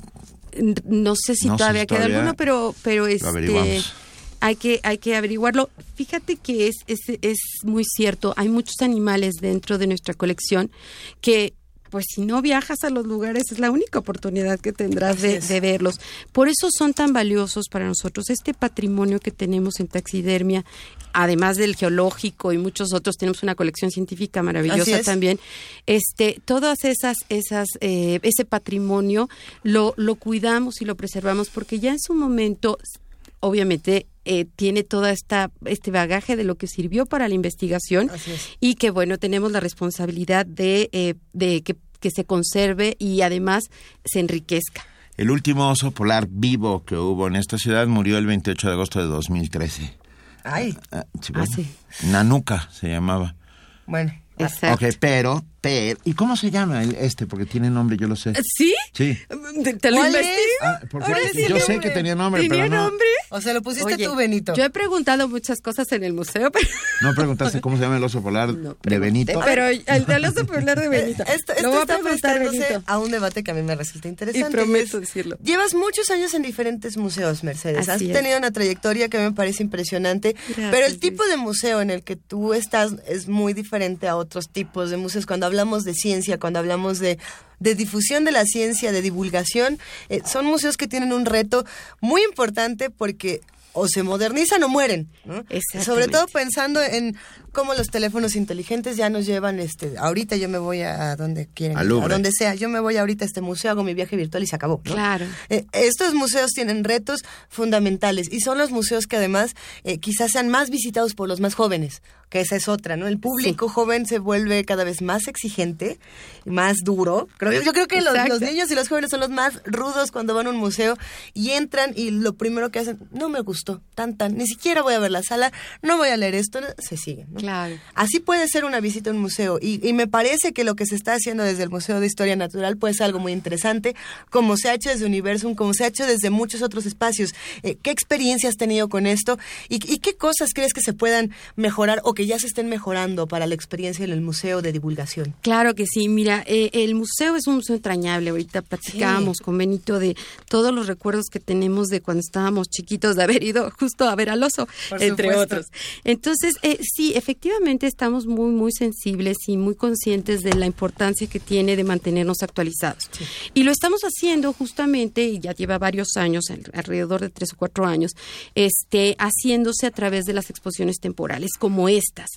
No sé si No sé todavía queda todavía alguno, pero, pero este, hay que, hay que averiguarlo. Fíjate que es, es, es muy cierto. Hay muchos animales dentro de nuestra colección que pues si no viajas a los lugares es la única oportunidad que tendrás de, verlos. Por eso son tan valiosos para nosotros. Este patrimonio que tenemos en taxidermia, además del geológico y muchos otros, tenemos una colección científica maravillosa es. también. Este, todas esas, esas, eh, ese patrimonio lo, lo cuidamos y lo preservamos porque ya en su momento, obviamente, eh, tiene toda esta este bagaje de lo que sirvió para la investigación Así es. y que bueno tenemos la responsabilidad de, eh, de que, que se conserve y además se enriquezca. el último oso polar vivo que hubo en esta ciudad murió el 28 de agosto de 2013. Ay, Ah, sí, Ah, bueno. sí. Nanuka se llamaba. bueno. Exacto. Ok, pero, pero, ¿y cómo se llama el, este? Porque tiene nombre, yo lo sé. ¿Sí? Sí. ¿Te, te lo es? Ah, porque yo sé que tenía nombre, ¿Tenía pero no, nombre? O sea, lo pusiste Oye, tú, Benito. Yo he preguntado muchas cosas en el museo, pero no preguntaste cómo se llama el oso polar No de Benito. Pero el de los popular de Benito. Esto, Lo esto voy a preguntar, Benito. a un debate que a mí me resulta interesante. Y prometo es- decirlo. Llevas muchos años en diferentes museos, Mercedes. Así Has es. tenido una trayectoria que me parece impresionante, Gracias, pero el tipo de museo en el que tú estás es muy diferente a otros tipos de museos. Cuando hablamos de ciencia, cuando hablamos de, de difusión de la ciencia, de divulgación, eh, son museos que tienen un reto muy importante porque o se modernizan o mueren. Sobre todo pensando en cómo los teléfonos inteligentes ya nos llevan, este, ahorita yo me voy a donde quieren, Al a donde sea, yo me voy ahorita a este museo, hago mi viaje virtual y se acabó. ¿no? Claro. Eh, estos museos tienen retos fundamentales y son los museos que además eh, quizás sean más visitados por los más jóvenes, que esa es otra, ¿no? El público joven se vuelve cada vez más exigente, más duro. Creo, yo creo que los, niños y los jóvenes son los más rudos cuando van a un museo y entran y lo primero que hacen, no me gustó, tan tan, ni siquiera voy a ver la sala, no voy a leer esto, no", se siguen. ¿no? Claro. Así puede ser una visita a un museo y, y me parece que lo que se está haciendo desde el Museo de Historia Natural puede ser algo muy interesante, como se ha hecho desde Universum, como se ha hecho desde muchos otros espacios. Eh, ¿Qué experiencia has tenido con esto y, y qué cosas crees que se puedan mejorar o que ya se estén mejorando para la experiencia en el museo de divulgación? Claro que sí, mira, eh, el museo es un museo entrañable. Ahorita platicábamos con Benito de todos los recuerdos que tenemos de cuando estábamos chiquitos, de haber ido justo a ver al oso, Por entre supuesto. otros. Entonces, eh, sí, efectivamente estamos muy, muy sensibles y muy conscientes de la importancia que tiene de mantenernos actualizados. Y lo estamos haciendo justamente, y ya lleva varios años, al- alrededor de tres o cuatro años, este, haciéndose a través de las exposiciones temporales como estas.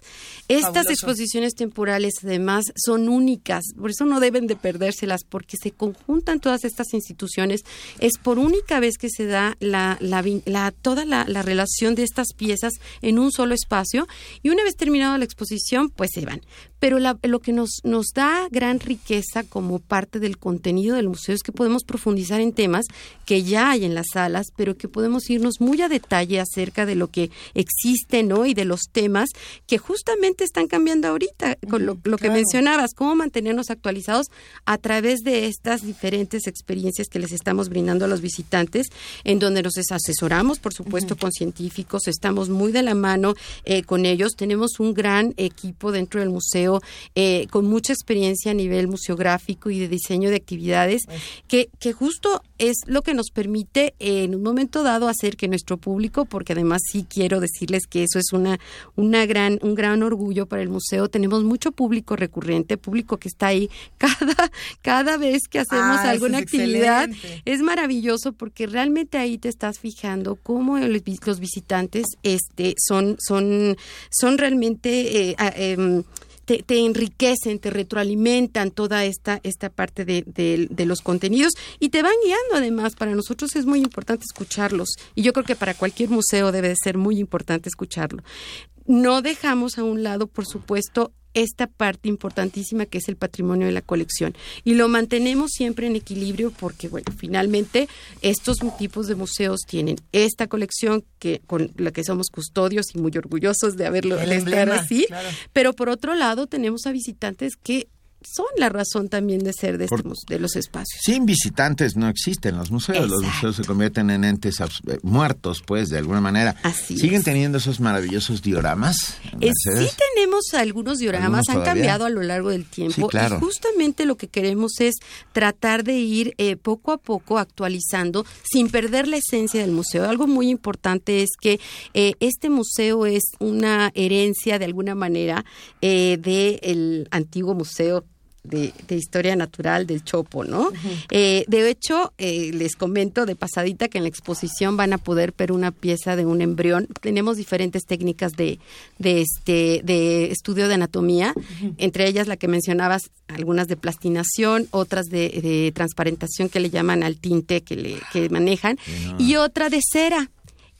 Estas Fabuloso. exposiciones temporales además son únicas, por eso no deben de perdérselas, porque se conjuntan todas estas instituciones. Es por única vez que se da la, la- toda la, la relación de estas piezas en un solo espacio y una vez terminada la exposición, pues se van. Pero lo que nos, nos da gran riqueza como parte del contenido del museo es que podemos profundizar en temas que ya hay en las salas, pero que podemos irnos muy a detalle acerca de lo que existe, ¿no? Y de los temas que justamente están cambiando ahorita, con lo, que mencionabas, cómo mantenernos actualizados a través de estas diferentes experiencias que les estamos brindando a los visitantes, en donde nos asesoramos, por supuesto, con científicos, estamos muy de la mano eh, con ellos, tenemos un gran equipo dentro del museo eh, con mucha experiencia a nivel museográfico y de diseño de actividades, que, que justo es lo que nos permite en un momento dado hacer que nuestro público, porque además sí quiero decirles que eso es una, una gran, un gran orgullo para el museo, tenemos mucho público recurrente, público que está ahí cada, cada vez que hacemos Ah, alguna es actividad. excelente. Es maravilloso porque realmente ahí te estás fijando cómo el- los visitantes este, son, son, son realmente... eh, em, te, enriquecen, te retroalimentan toda esta, esta parte de, de- de los contenidos y te van guiando además. Para nosotros es muy importante escucharlos y yo creo que para cualquier museo debe de ser muy importante escucharlo. No dejamos a un lado, por supuesto, esta parte importantísima que es el patrimonio de la colección y lo mantenemos siempre en equilibrio porque bueno finalmente estos tipos de museos tienen esta colección que con la que somos custodios y muy orgullosos de haberlo El de estar así claro. pero por otro lado tenemos a visitantes que son la razón también de ser de, Por- de los espacios Sin visitantes no existen los museos. Los museos se convierten en entes eh, muertos, pues, de alguna manera. Así ¿Siguen es. teniendo esos maravillosos dioramas? Eh, sí tenemos algunos dioramas, ¿Algunos han todavía? cambiado a lo largo del tiempo Sí, claro. y justamente lo que queremos es tratar de ir eh, poco a poco actualizando sin perder la esencia del museo. Algo muy importante es que eh, este museo es una herencia de alguna manera del antiguo museo de, de historia natural del Chopo, ¿no? Eh, de hecho, eh, les comento de pasadita que en la exposición van a poder ver una pieza de un embrión. Tenemos diferentes técnicas de, de este de estudio de anatomía, entre ellas la que mencionabas, algunas de plastinación, otras de, de transparentación que le llaman al tinte que le que manejan, y otra de cera.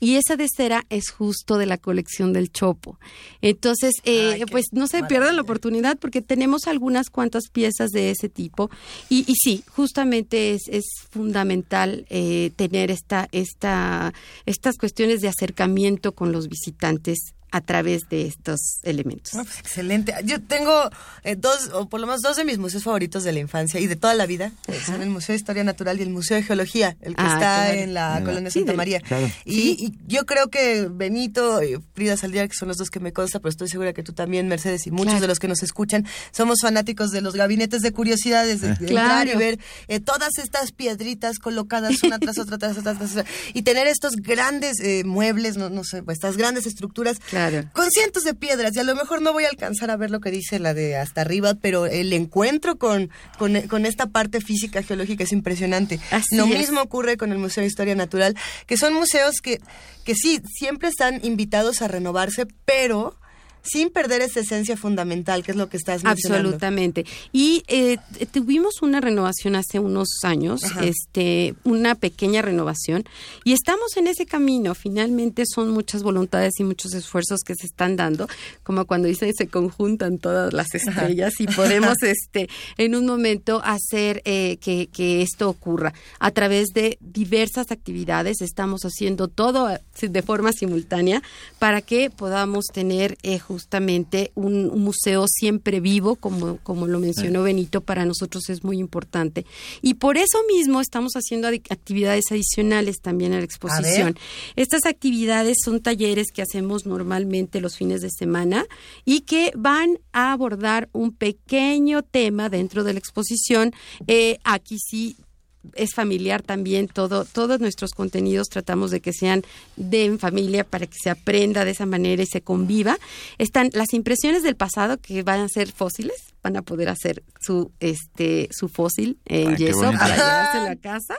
Y esa de cera es justo de la colección del Chopo. Entonces, eh, Ay, pues no se pierdan la oportunidad porque tenemos algunas cuantas piezas de ese tipo. Y, y sí, justamente es, es fundamental eh, tener esta, esta, estas cuestiones de acercamiento con los visitantes a través de estos elementos. No, pues excelente. Yo tengo eh, dos, o por lo menos dos de mis museos favoritos de la infancia y de toda la vida. eh, Son el Museo de Historia Natural y el Museo de Geología, el que Ah, está claro. en la Ah. colonia Sí, Santa del- María. claro. Y, y yo creo que Benito y Frida Saldívar, que son los dos que me consta, pero estoy segura que tú también, Mercedes, y muchos Claro. de los que nos escuchan, somos fanáticos de los gabinetes de curiosidades, de, de Claro. entrar y ver eh, todas estas piedritas colocadas una tras otra, tras otra, tras otra, y tener estos grandes eh, muebles, no, no sé, pues, estas grandes estructuras Claro. Con cientos de piedras y a lo mejor no voy a alcanzar a ver lo que dice la de hasta arriba, pero el encuentro con, con, con esta parte física geológica es impresionante. Así lo es. mismo ocurre con el Museo de Historia Natural, que son museos que, que sí, siempre están invitados a renovarse, pero sin perder esa esencia fundamental, que es lo que estás mencionando. Absolutamente. Y eh, tuvimos una renovación hace unos años, Ajá. este, una pequeña renovación, y estamos en ese camino. Finalmente son muchas voluntades y muchos esfuerzos que se están dando, como cuando dice se conjuntan todas las estrellas y podemos, este, en un momento hacer eh, que, que esto ocurra a través de diversas actividades. Estamos haciendo todo eh, de forma simultánea para que podamos tener eh, justamente un, un museo siempre vivo, como, como lo mencionó Benito, para nosotros es muy importante. Y por eso mismo estamos haciendo actividades adicionales también a la exposición. Estas actividades son talleres que hacemos normalmente los fines de semana y que van a abordar un pequeño tema dentro de la exposición. Eh, aquí sí es familiar también todo todos nuestros contenidos tratamos de que sean de en familia para que se aprenda de esa manera y se conviva. Están las impresiones del pasado que van a ser fósiles van a poder hacer su este su fósil en qué yeso para llevárselo a casa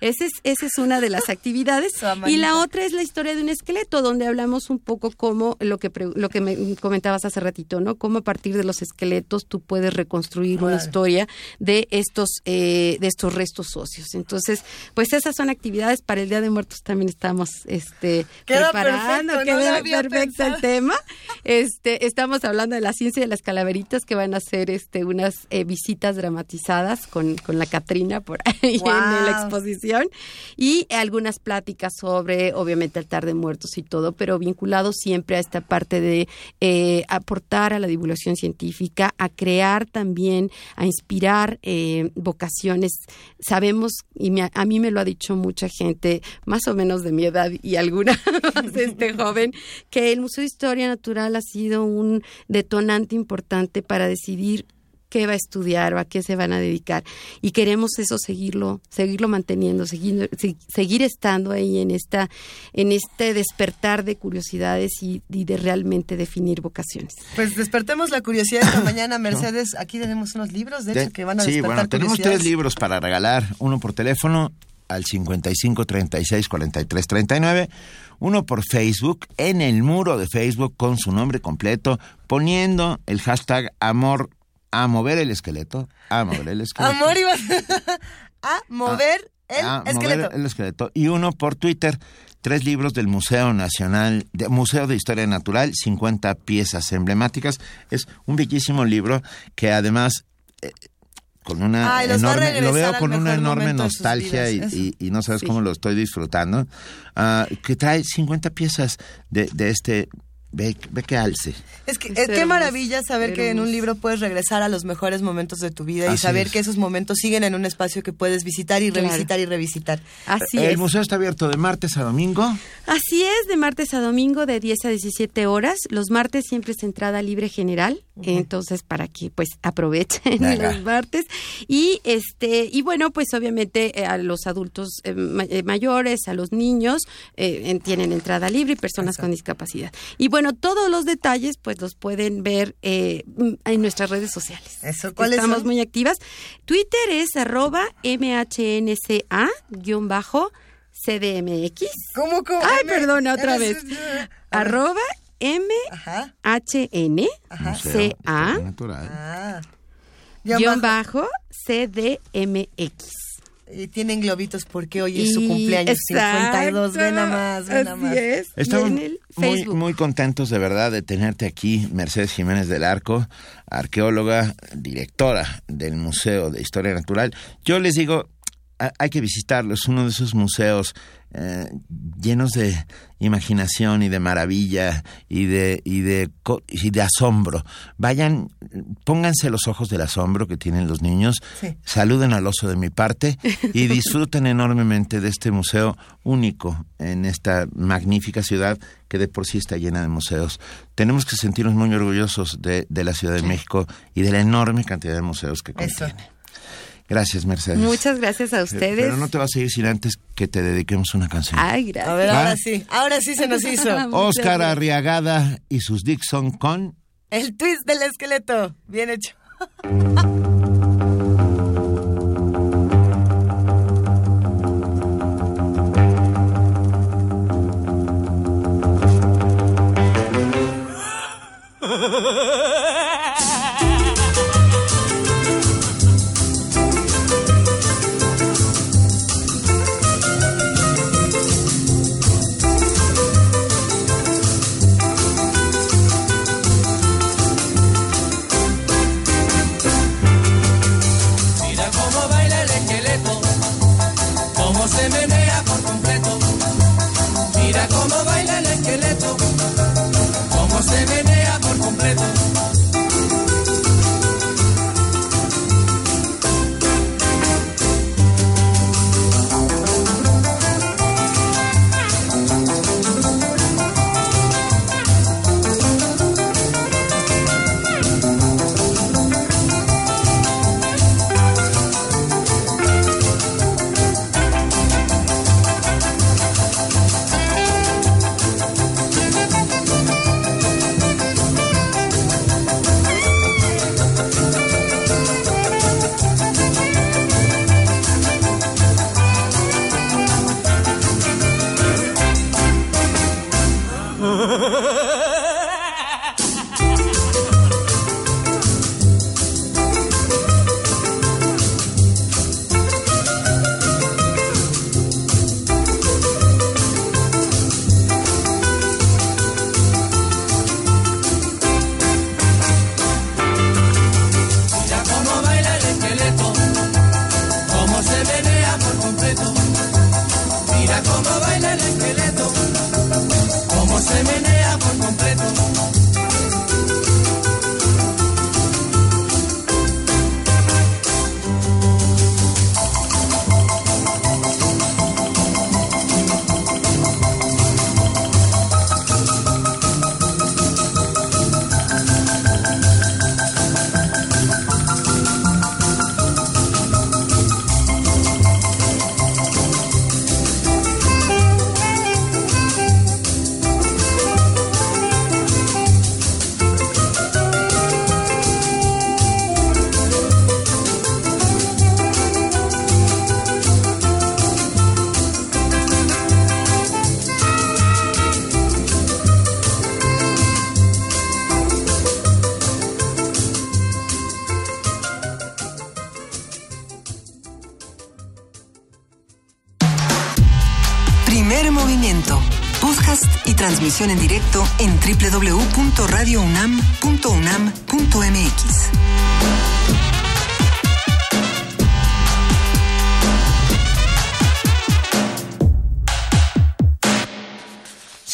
Esa es, esa es una de las actividades. Y la otra es la historia de un esqueleto, donde hablamos un poco cómo lo que, lo que me comentabas hace ratito, ¿no? Cómo a partir de los esqueletos tú puedes reconstruir una historia de estos, eh, de estos restos óseos. Entonces, pues esas son actividades para el Día de Muertos también estamos este, Queda preparando. perfecto, queda perfecto el tema. Este, estamos hablando de la ciencia de las calaveritas que van a hacer este, unas eh, visitas dramatizadas con, con la Catrina por ahí en la Wow. Y algunas pláticas sobre, obviamente, altar de muertos y todo, pero vinculado siempre a esta parte de eh, aportar a la divulgación científica, a crear también, a inspirar eh, vocaciones. Sabemos, y me- a mí me lo ha dicho mucha gente, más o menos de mi edad y alguna más este joven, que el Museo de Historia Natural ha sido un detonante importante para decidir qué va a estudiar o a qué se van a dedicar. Y queremos eso seguirlo seguirlo manteniendo seguir, se- seguir estando ahí en esta en este despertar de curiosidades y, y de realmente definir vocaciones. Pues despertemos la curiosidad esta mañana, Mercedes. Aquí tenemos unos libros, de hecho, De- que van a sí, despertar bueno, tenemos tres libros para regalar, uno por teléfono al 55 36 43 39, uno por Facebook, en el muro de Facebook con su nombre completo, poniendo el hashtag amor a mover el esqueleto, a mover el esqueleto. Amor iba a mover el a mover esqueleto. el esqueleto. Y uno por Twitter, tres libros del Museo Nacional, de, Museo de Historia Natural, 50 piezas emblemáticas. Es un bellísimo libro que además... eh, con una Ay, enorme, lo veo con una enorme nostalgia y, no sabes Sí. cómo lo estoy disfrutando, ah, que trae 50 piezas de, de este, ve, ve que alce. Es que Es eh, qué hermoso, maravilla saber que en un libro puedes regresar a los mejores momentos de tu vida y Así saber es. que esos momentos siguen en un espacio que puedes visitar y Claro. revisitar y revisitar. así el es museo está abierto de martes a domingo. Así es, de martes a domingo de 10 a 17 horas. Los martes siempre es entrada libre general, entonces para que pues aprovechen Venga. los martes. Y este y bueno, pues obviamente eh, a los adultos eh, ma- eh, mayores, a los niños eh, en- tienen entrada libre y personas con discapacidad. Y bueno, todos los detalles pues los pueden ver eh, mm, en nuestras redes sociales. Eso, ¿cuáles Estamos son? muy activas. Twitter es arroba mhnca guion bajo CDMX. ¿Cómo, cómo? Ay, M- perdona, otra M- vez. Arroba Ajá. Y tienen globitos porque hoy es su Y- cumpleaños Exacto, 52. Ven nada más, ven nada más. es. Estamos muy, muy contentos de verdad de tenerte aquí, Mercedes Jiménez del Arco, arqueóloga, directora del Museo de Historia Natural. Yo les digo, hay que visitarlo, es uno de esos museos eh, llenos de imaginación y de maravilla y de, y, de, y de asombro. Vayan, pónganse los ojos del asombro que tienen los niños, Sí. saluden al oso de mi parte y disfruten enormemente de este museo único en esta magnífica ciudad que de por sí está llena de museos. Tenemos que sentirnos muy orgullosos de, de la Ciudad de México y de la enorme cantidad de museos que Eso. Gracias, Mercedes. Muchas gracias a ustedes. Pero no te vas a ir sin antes que te dediquemos una canción. Ay, gracias. A ver, ¿Va? ahora sí. Ahora sí se nos hizo. Oscar. Arriagada y sus Dixon con... El twist del esqueleto. Bien hecho.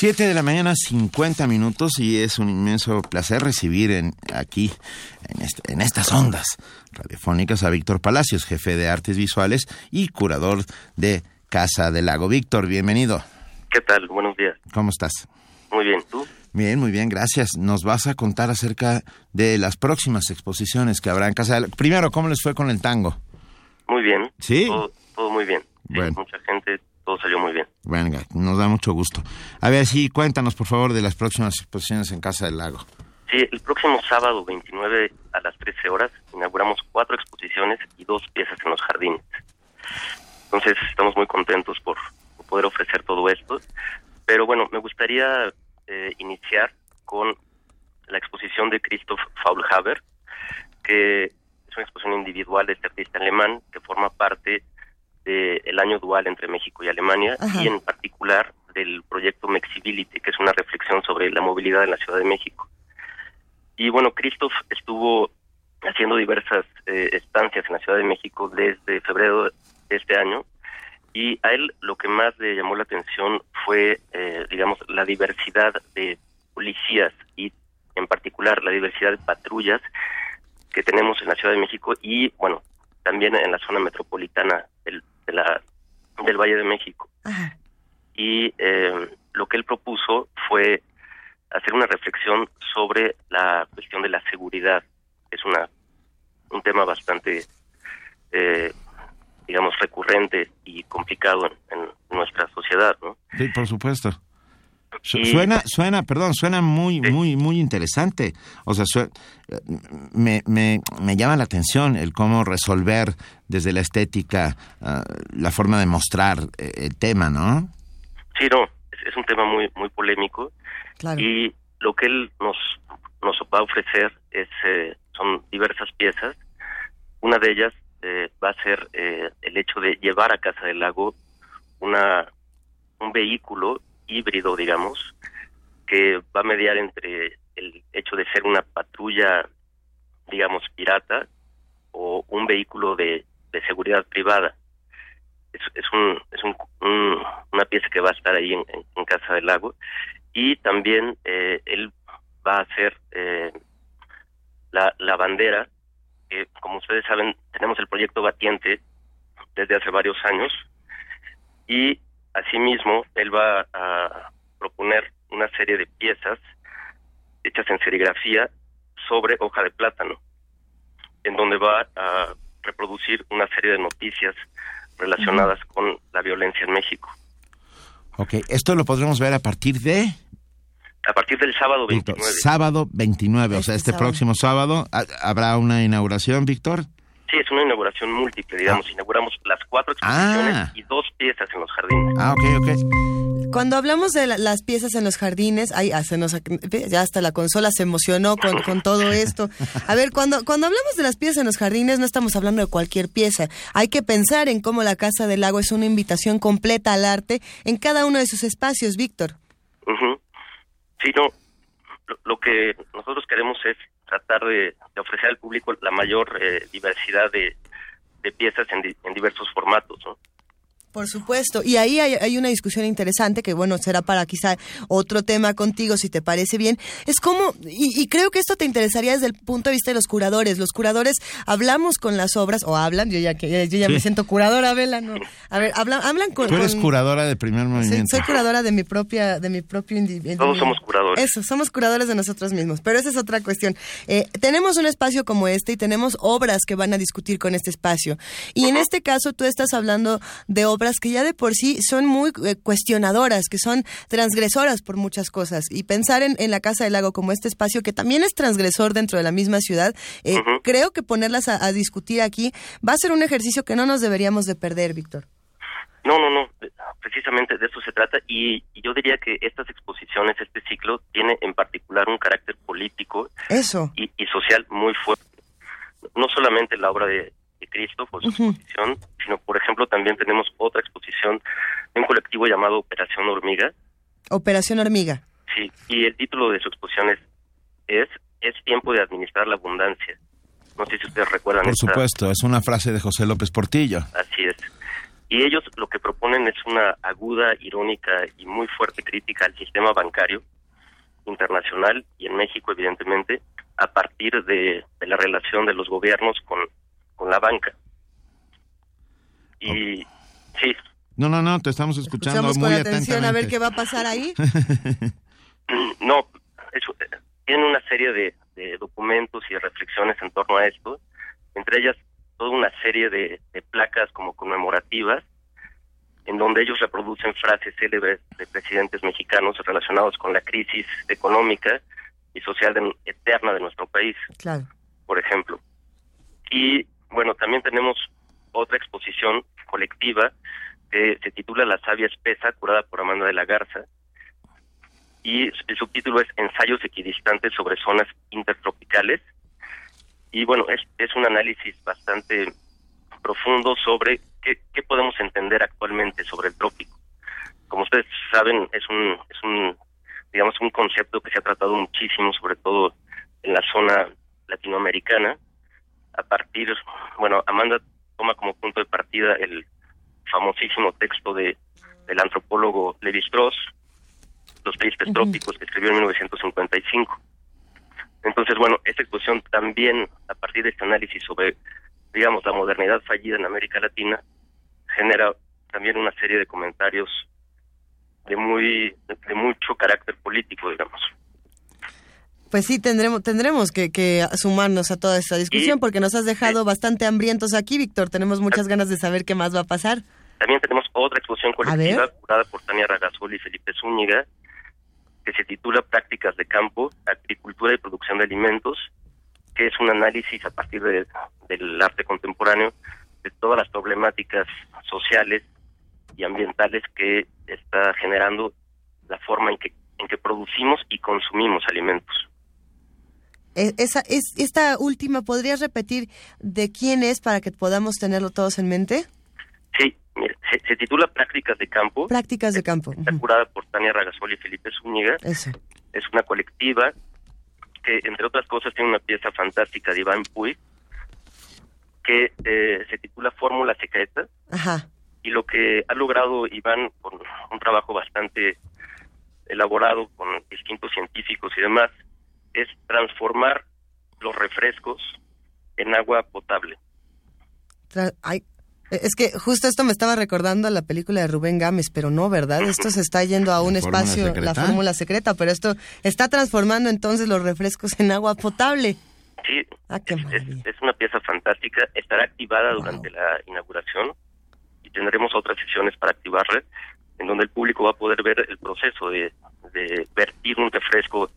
7 de la mañana, 50 minutos, y es un inmenso placer recibir en, aquí, en, este, en estas ondas radiofónicas, a Víctor Palacios, jefe de artes visuales y curador de Casa del Lago. Víctor, bienvenido. ¿Qué tal? Buenos días. ¿Cómo estás? Muy bien, ¿tú? Bien, muy bien, gracias. Nos vas a contar acerca de las próximas exposiciones que habrá en Casa del Lago. Primero, ¿cómo les fue con el tango? Muy bien. ¿Sí? Todo, muy bien. Bueno. Mucha gente todo salió muy bien. Venga, nos da mucho gusto. A ver, sí, cuéntanos, por favor, de las próximas exposiciones en Casa del Lago. Sí, el próximo sábado 29 a las 13 horas inauguramos cuatro exposiciones y dos piezas en los jardines. Entonces estamos muy contentos por, por poder ofrecer todo esto. Pero bueno, me gustaría eh, iniciar con la exposición de Christoph Faulhaber, que es una exposición individual de este artista alemán que forma parte del año dual entre México y Alemania Ajá. y en particular del proyecto Mexibility, que es una reflexión sobre la movilidad en la Ciudad de México. Y bueno, Christoph estuvo haciendo diversas eh, estancias en la Ciudad de México desde febrero de este año y a él lo que más le llamó la atención fue, eh, digamos, la diversidad de policías y en particular la diversidad de patrullas que tenemos en la Ciudad de México y, bueno, también en la zona metropolitana del, de la, del Valle de México. Y eh, lo que él propuso fue hacer una reflexión sobre la cuestión de la seguridad. Es una un tema bastante, eh, digamos, recurrente y complicado en, en nuestra sociedad, ¿no? Sí, por supuesto. Y- Suena, suena, perdón, suena muy, muy, muy interesante. O sea, sue- me, me, me llama la atención el cómo resolver desde la estética ah, la forma de mostrar eh, el tema, ¿no? Sí, no, es, es un tema muy muy polémico Claro. y lo que él nos nos va a ofrecer es eh, son diversas piezas. Una de ellas eh, va a ser eh, el hecho de llevar a Casa del Lago una un vehículo híbrido, digamos, que va a mediar entre el hecho de ser una patrulla, digamos, pirata o un vehículo de, de seguridad privada. Es, un, es un- un- una pieza que va a estar ahí en, en- Casa del Lago. Y también eh, él va a hacer eh, la, la bandera que como ustedes saben tenemos el proyecto Batiente desde hace varios años. Y asimismo él va a proponer una serie de piezas hechas en serigrafía sobre hoja de plátano en donde va a reproducir una serie de noticias relacionadas con la violencia en México. Ok, esto lo podremos ver a partir de A partir del sábado 29. sábado 29, o sea, este sábado. próximo sábado. ¿ha- ¿Habrá una inauguración, Víctor? Sí, es una inauguración múltiple, digamos. Inauguramos las cuatro exposiciones Ah. y dos piezas en los jardines. Ah, ok, ok. Cuando hablamos de la- las piezas en los jardines, ay, ah, se nos ya hasta la consola se emocionó con, con todo esto. A ver, cuando, cuando hablamos de las piezas en los jardines, no estamos hablando de cualquier pieza. Hay que pensar en cómo la Casa del Lago es una invitación completa al arte en cada uno de sus espacios, Víctor. Sí, no. Lo, lo que nosotros queremos es tratar de, ofrecer al público la mayor eh, diversidad de, de piezas en, di- en diversos formatos, ¿no? Por supuesto, y ahí hay, hay, una discusión interesante que, bueno, será para quizá otro tema contigo, si te parece bien. Es como, y, y, creo que esto te interesaría desde el punto de vista de los curadores. Los curadores hablamos con las obras, o hablan, yo ya que yo ya me siento curadora, Vela, ¿no? A ver, hablan, hablan con... Tú eres con, curadora de primer movimiento. Soy, soy, curadora de mi propia, de mi propio individuo. Todos somos curadores. Eso, somos curadores de nosotros mismos, pero esa es otra cuestión. Eh, tenemos un espacio como este y tenemos obras que van a discutir con este espacio. Y uh -huh. en este caso tú estás hablando de obras que ya de por sí son muy eh, cuestionadoras, que son transgresoras por muchas cosas. Y pensar en, en, la Casa del Lago como este espacio que también es transgresor dentro de la misma ciudad, eh, uh -huh. creo que ponerlas a, a, discutir aquí va a ser un ejercicio que no nos deberíamos de perder, Víctor. No, no, no, precisamente de eso se trata y, y, yo diría que estas exposiciones, este ciclo, tiene en particular un carácter político eso. Y, y social muy fuerte. No solamente la obra de Cristo por su uh -huh. exposición, sino por ejemplo también tenemos otra exposición de un colectivo llamado Operación Hormiga. Operación Hormiga. Sí, y el título de su exposición es es, es tiempo de administrar la abundancia. No sé si ustedes recuerdan. Por esta... supuesto, es una frase de José López Portillo. Así es. Y ellos lo que proponen es una aguda, irónica y muy fuerte crítica al sistema bancario internacional y en México, evidentemente, a partir de, de la relación de los gobiernos con, con la banca. Y sí. No, no, no, te estamos escuchando Escuchamos muy con atención a ver qué va a pasar ahí. no, eso, tienen una serie de, de, documentos y reflexiones en torno a esto, entre ellas toda una serie de, de, placas como conmemorativas, en donde ellos reproducen frases célebres de presidentes mexicanos relacionados con la crisis económica y social de, eterna de nuestro país, claro. por ejemplo. Y bueno, también tenemos otra exposición colectiva que se titula La savia espesa, curada por Amanda de la Garza, y el subtítulo es Ensayos equidistantes sobre zonas intertropicales. Y bueno, es, es un análisis bastante profundo sobre qué, qué, podemos entender actualmente sobre el trópico. Como ustedes saben, es un, es un, digamos, un concepto que se ha tratado muchísimo, sobre todo en la zona latinoamericana. A partir, bueno, Amanda toma como punto de partida el famosísimo texto de del antropólogo Levi Strauss, Los países uh -huh. trópicos, que escribió en 1955. Entonces, bueno, esta exposición también, a partir de este análisis sobre, digamos, la modernidad fallida en América Latina, genera también una serie de comentarios de muy de mucho carácter político, digamos. Pues sí, tendremos tendremos que, que sumarnos a toda esta discusión y, porque nos has dejado bastante hambrientos aquí, Víctor. Tenemos muchas ganas de saber qué más va a pasar. También tenemos otra exposición colectiva curada por Tania Ragazol y Felipe Zúñiga, que se titula Prácticas de campo, agricultura y producción de alimentos, que es un análisis a partir de, del arte contemporáneo de todas las problemáticas sociales y ambientales que está generando la forma en que en que producimos y consumimos alimentos. Esa, es, esta última, ¿podrías repetir de quién es para que podamos tenerlo todos en mente? Sí, se, se, titula Prácticas de Campo. Prácticas de Campo. Está curada por Tania Ragasol y Felipe Zúñiga. Eso. Es una colectiva que, entre otras cosas, tiene una pieza fantástica de Iván Puy que eh, se titula Fórmula Secreta. Ajá. Y lo que ha logrado Iván con un trabajo bastante elaborado con distintos científicos y demás es transformar los refrescos en agua potable. Ay, es que justo esto me estaba recordando a la película de Rubén Gámez, pero no, ¿verdad? Esto se está yendo a un espacio, la fórmula secreta, pero esto está transformando entonces los refrescos en agua potable. Sí, ah, es, es, una pieza fantástica. Estará activada wow. durante la inauguración y tendremos otras sesiones para activarla, en donde el público va a poder ver el proceso de, de vertir un refresco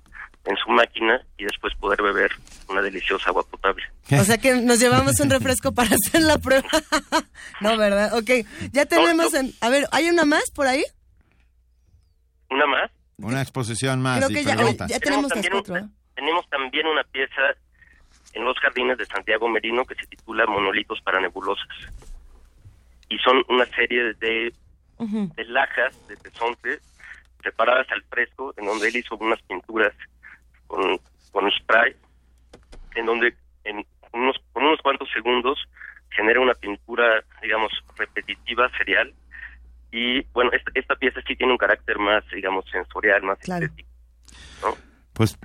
en su máquina y después poder beber una deliciosa agua potable. O sea que nos llevamos un refresco para hacer la prueba. no, ¿verdad? Ok, ya tenemos... No, no. En... A ver, ¿hay una más por ahí? ¿Una más? Una exposición más. Creo que ya, ya, tenemos, también cuatro, una, tenemos también una pieza en los jardines de Santiago Merino que se titula Monolitos para nebulosas. Y son una serie de, uh -huh. de lajas de tesonte preparadas al fresco, en donde él hizo unas pinturas con, con spray, en donde en unos, con unos cuantos segundos genera una pintura, digamos, repetitiva, serial, Y bueno, esta, esta pieza sí tiene un carácter más, digamos, sensorial, más estético. ¿no? Pues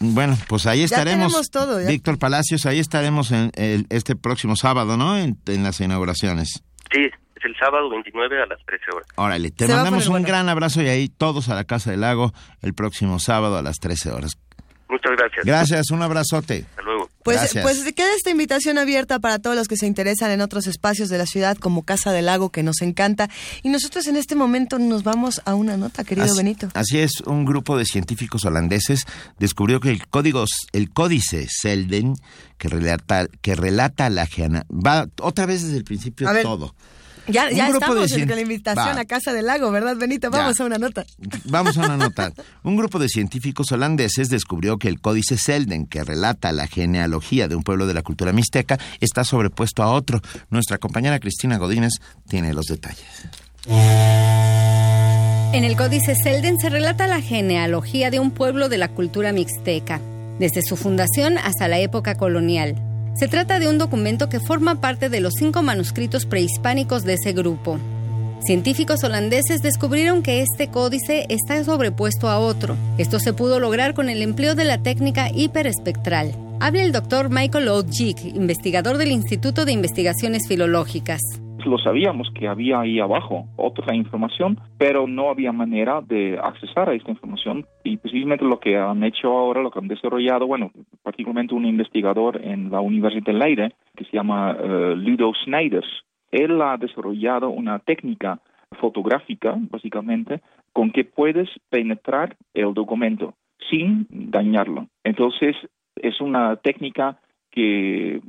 bueno, pues ahí estaremos. todo, ya. Víctor Palacios, ahí estaremos en el- este próximo sábado, ¿no? En, en las inauguraciones. Sí, es el sábado 29 a las 13 horas. Órale, te Se mandamos un bueno. gran abrazo y ahí todos a la Casa del Lago el próximo sábado a las 13 horas. Muchas gracias. Gracias, un abrazote. Hasta luego. Pues, Gracias. pues queda esta invitación abierta para todos los que se interesan en otros espacios de la ciudad como Casa del Lago, que nos encanta. Y nosotros en este momento nos vamos a una nota, querido Así, Benito. así es, un grupo de científicos holandeses descubrió que el código, el códice Selden, que relata, que relata la gena, va otra vez desde el principio A ver, todo. Ya, Un ya grupo de estamos en la invitación Va. a Casa del Lago, ¿verdad, Benito? Ya. Vamos a una nota. Vamos a una nota. Un grupo de científicos holandeses descubrió que el códice Selden, que relata la genealogía de un pueblo de la cultura mixteca, está sobrepuesto a otro. Nuestra compañera Cristina Godínez tiene los detalles. En el Códice Selden se relata la genealogía de un pueblo de la cultura mixteca, desde su fundación hasta la época colonial. Se trata de un documento que forma parte de los cinco manuscritos prehispánicos de ese grupo. Científicos holandeses descubrieron que este códice está sobrepuesto a otro. Esto se pudo lograr con el empleo de la técnica hiperespectral. Habla el doctor Michael O'Geek, investigador del Instituto de Investigaciones Filológicas. Lo sabíamos que había ahí abajo otra información, pero no había manera de accesar a esta información. Y precisamente lo que han hecho ahora, lo que han desarrollado, bueno, particularmente un investigador en la Universidad de Leiden, que se llama eh, Ludo Snijders, él ha desarrollado una técnica fotográfica, básicamente, con que puedes penetrar el documento sin dañarlo. Entonces, es una técnica que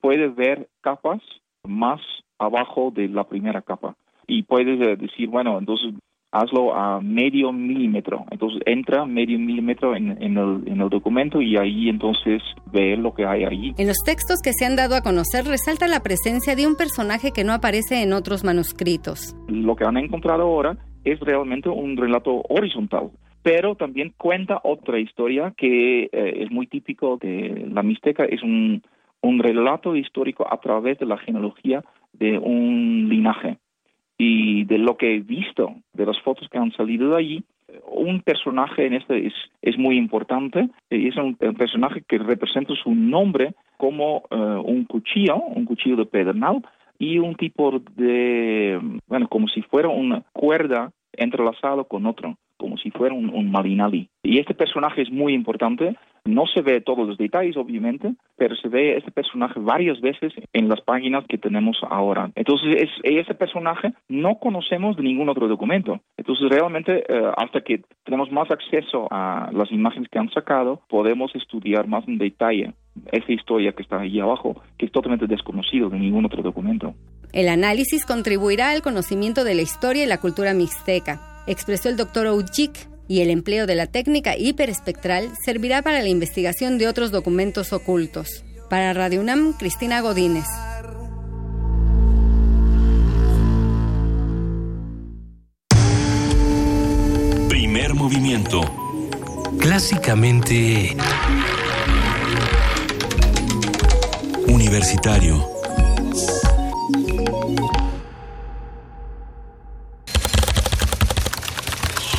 puede ver capas más abajo de la primera capa. Y puedes eh, decir, bueno, entonces hazlo a medio milímetro. Entonces entra medio milímetro en, en el, en el documento y ahí entonces ve lo que hay ahí. En los textos que se han dado a conocer resalta la presencia de un personaje que no aparece en otros manuscritos. Lo que han encontrado ahora es realmente un relato horizontal. Pero también cuenta otra historia que eh, es muy típico de la Mixteca, es un, un relato histórico a través de la genealogía de un linaje. Y de lo que he visto, de las fotos que han salido de allí, un personaje en este es, es muy importante es un, personaje que representa su nombre como eh, un cuchillo, un cuchillo de pedernal y un tipo de, bueno, como si fuera una cuerda entrelazado con otro, como si fuera un, un. Y este personaje es muy importante. No se ve todos los detalles, obviamente, pero se ve este personaje varias veces en las páginas que tenemos ahora. Entonces, es, ese personaje no conocemos de ningún otro documento. Entonces, realmente, eh, hasta que tenemos más acceso a las imágenes que han sacado, podemos estudiar más en detalle esa historia que está ahí abajo, que es totalmente desconocido de ningún otro documento. El análisis contribuirá al conocimiento de la historia y la cultura mixteca, expresó el doctor Ojik, y el empleo de la técnica hiperespectral servirá para la investigación de otros documentos ocultos. Para Radio UNAM, Cristina Godínez. Primer movimiento. Clásicamente Universitario.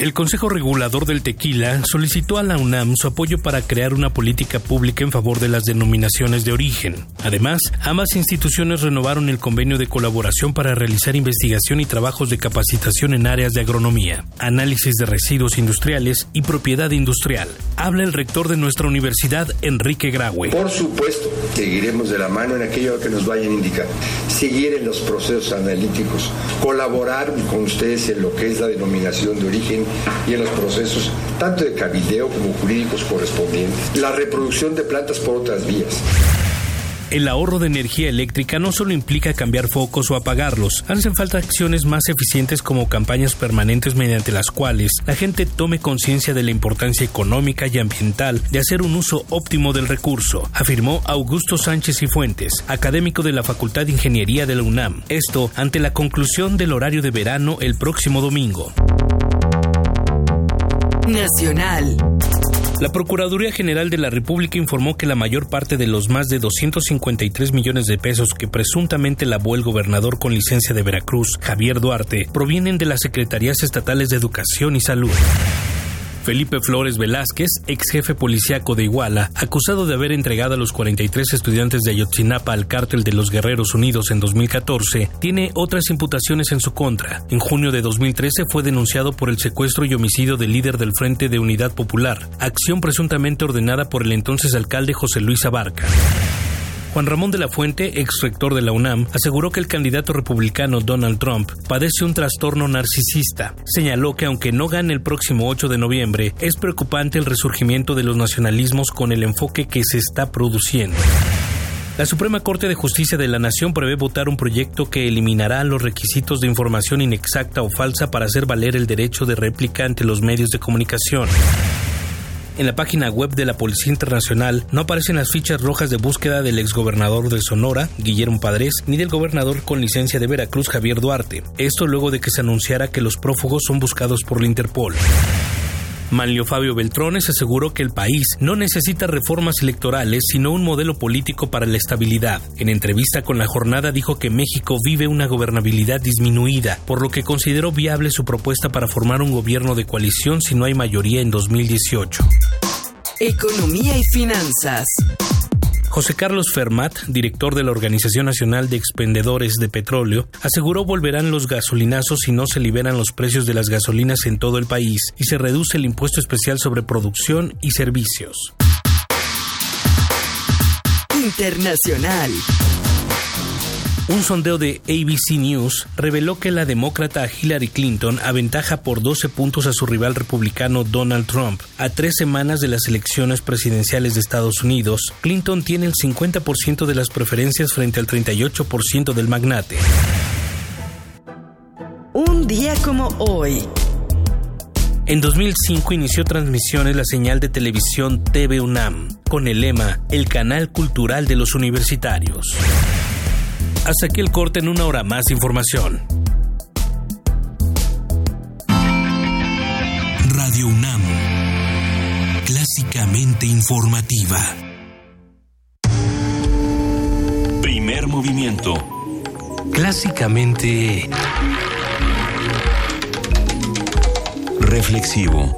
El Consejo Regulador del Tequila solicitó a la UNAM su apoyo para crear una política pública en favor de las denominaciones de origen. Además, ambas instituciones renovaron el convenio de colaboración para realizar investigación y trabajos de capacitación en áreas de agronomía, análisis de residuos industriales y propiedad industrial. Habla el rector de nuestra universidad, Enrique Graue. Por supuesto, seguiremos de la mano en aquello que nos vayan indicando. Seguir en los procesos analíticos, colaborar con ustedes en lo que es la denominación de origen y en los procesos tanto de cabildeo como jurídicos correspondientes. La reproducción de plantas por otras vías. El ahorro de energía eléctrica no solo implica cambiar focos o apagarlos, hacen falta acciones más eficientes como campañas permanentes mediante las cuales la gente tome conciencia de la importancia económica y ambiental de hacer un uso óptimo del recurso, afirmó Augusto Sánchez y Fuentes, académico de la Facultad de Ingeniería de la UNAM. Esto ante la conclusión del horario de verano el próximo domingo. Nacional. La Procuraduría General de la República informó que la mayor parte de los más de 253 millones de pesos que presuntamente lavó el gobernador con licencia de Veracruz, Javier Duarte, provienen de las Secretarías Estatales de Educación y Salud. Felipe Flores Velázquez, ex jefe policíaco de Iguala, acusado de haber entregado a los 43 estudiantes de Ayotzinapa al cártel de los Guerreros Unidos en 2014, tiene otras imputaciones en su contra. En junio de 2013 fue denunciado por el secuestro y homicidio del líder del Frente de Unidad Popular, acción presuntamente ordenada por el entonces alcalde José Luis Abarca. Juan Ramón de la Fuente, ex rector de la UNAM, aseguró que el candidato republicano Donald Trump padece un trastorno narcisista. Señaló que aunque no gane el próximo 8 de noviembre, es preocupante el resurgimiento de los nacionalismos con el enfoque que se está produciendo. La Suprema Corte de Justicia de la Nación prevé votar un proyecto que eliminará los requisitos de información inexacta o falsa para hacer valer el derecho de réplica ante los medios de comunicación. En la página web de la Policía Internacional no aparecen las fichas rojas de búsqueda del exgobernador de Sonora, Guillermo Padres, ni del gobernador con licencia de Veracruz, Javier Duarte. Esto luego de que se anunciara que los prófugos son buscados por la Interpol. Manlio Fabio Beltrones aseguró que el país no necesita reformas electorales, sino un modelo político para la estabilidad. En entrevista con la jornada dijo que México vive una gobernabilidad disminuida, por lo que consideró viable su propuesta para formar un gobierno de coalición si no hay mayoría en 2018. Economía y finanzas. José Carlos Fermat, director de la Organización Nacional de Expendedores de Petróleo, aseguró volverán los gasolinazos si no se liberan los precios de las gasolinas en todo el país y se reduce el impuesto especial sobre producción y servicios. Internacional. Un sondeo de ABC News reveló que la demócrata Hillary Clinton aventaja por 12 puntos a su rival republicano Donald Trump. A tres semanas de las elecciones presidenciales de Estados Unidos, Clinton tiene el 50% de las preferencias frente al 38% del magnate. Un día como hoy. En 2005 inició transmisiones la señal de televisión TV UNAM, con el lema El canal cultural de los universitarios. Hasta aquí el corte en una hora más información. Radio UNAM. Clásicamente informativa. Primer movimiento. Clásicamente... Reflexivo.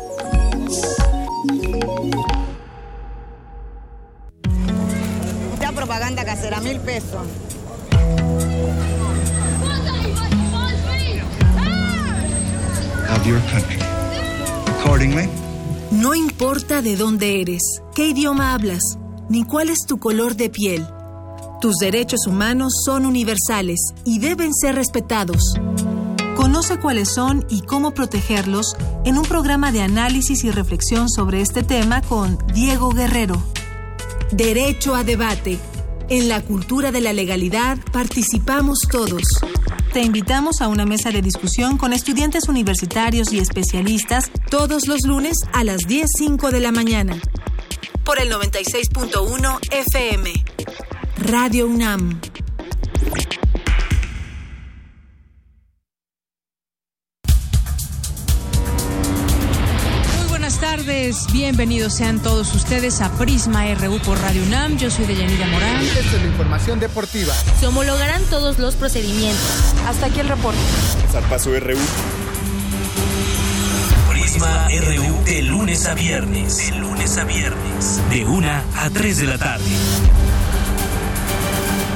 Esta propaganda casera, mil pesos. No importa de dónde eres, qué idioma hablas, ni cuál es tu color de piel. Tus derechos humanos son universales y deben ser respetados. Conoce cuáles son y cómo protegerlos en un programa de análisis y reflexión sobre este tema con Diego Guerrero. Derecho a debate. En la cultura de la legalidad participamos todos. Te invitamos a una mesa de discusión con estudiantes universitarios y especialistas todos los lunes a las 10.05 de la mañana. Por el 96.1 FM. Radio UNAM. Tardes, bienvenidos sean todos ustedes a Prisma RU por Radio UNAM. Yo soy Deyanira Morán. Esta es la información deportiva. Se homologarán todos los procedimientos. Hasta aquí el reporte. Zarpazo RU. Prisma RU de lunes a viernes. De lunes a viernes. De 1 a 3 de la tarde.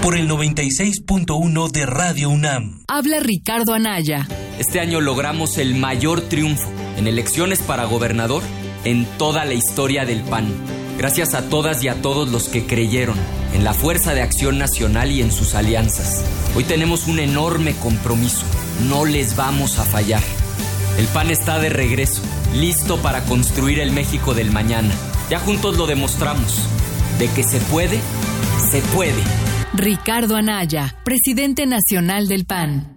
Por el 96.1 de Radio UNAM. Habla Ricardo Anaya. Este año logramos el mayor triunfo en elecciones para gobernador en toda la historia del PAN. Gracias a todas y a todos los que creyeron en la fuerza de acción nacional y en sus alianzas. Hoy tenemos un enorme compromiso. No les vamos a fallar. El PAN está de regreso, listo para construir el México del mañana. Ya juntos lo demostramos. De que se puede, se puede. Ricardo Anaya, presidente nacional del PAN.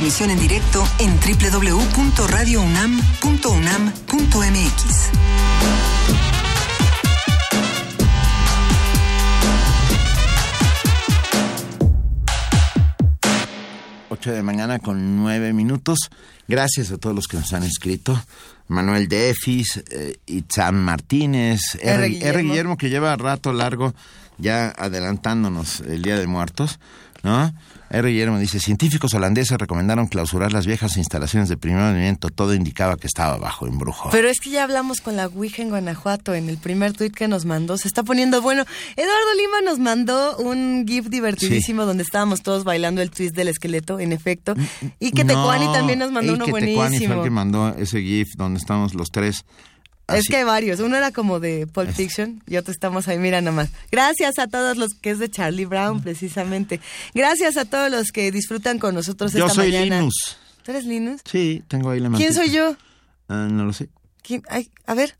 Transmisión en directo en www.radiounam.unam.mx. 8 de mañana con 9 minutos. Gracias a todos los que nos han escrito. Manuel Defis, eh, Itzam Martínez, R. R. R. Guillermo. Guillermo, que lleva rato largo ya adelantándonos el Día de Muertos, ¿no? R. Guillermo dice, científicos holandeses recomendaron clausurar las viejas instalaciones de primer movimiento. Todo indicaba que estaba bajo embrujo. Pero es que ya hablamos con la Ouija en Guanajuato en el primer tuit que nos mandó. Se está poniendo bueno. Eduardo Lima nos mandó un GIF divertidísimo donde estábamos todos bailando el twist del esqueleto, en efecto. Y que Tecuani No, también nos mandó y uno que Tecuani fue el buenísimo. que mandó ese GIF donde estamos los tres. Es que hay varios. Uno era como de Pulp Fiction y otro estamos ahí, mira nada más. Gracias a todos los que es de Charlie Brown, precisamente. Gracias a todos los que disfrutan con nosotros Yo esta soy mañana. Linus. ¿Tú eres Linus? Sí, tengo ahí la ¿Quién mantita. soy yo? Ah, no lo sé. ¿Quién? Ay, a ver.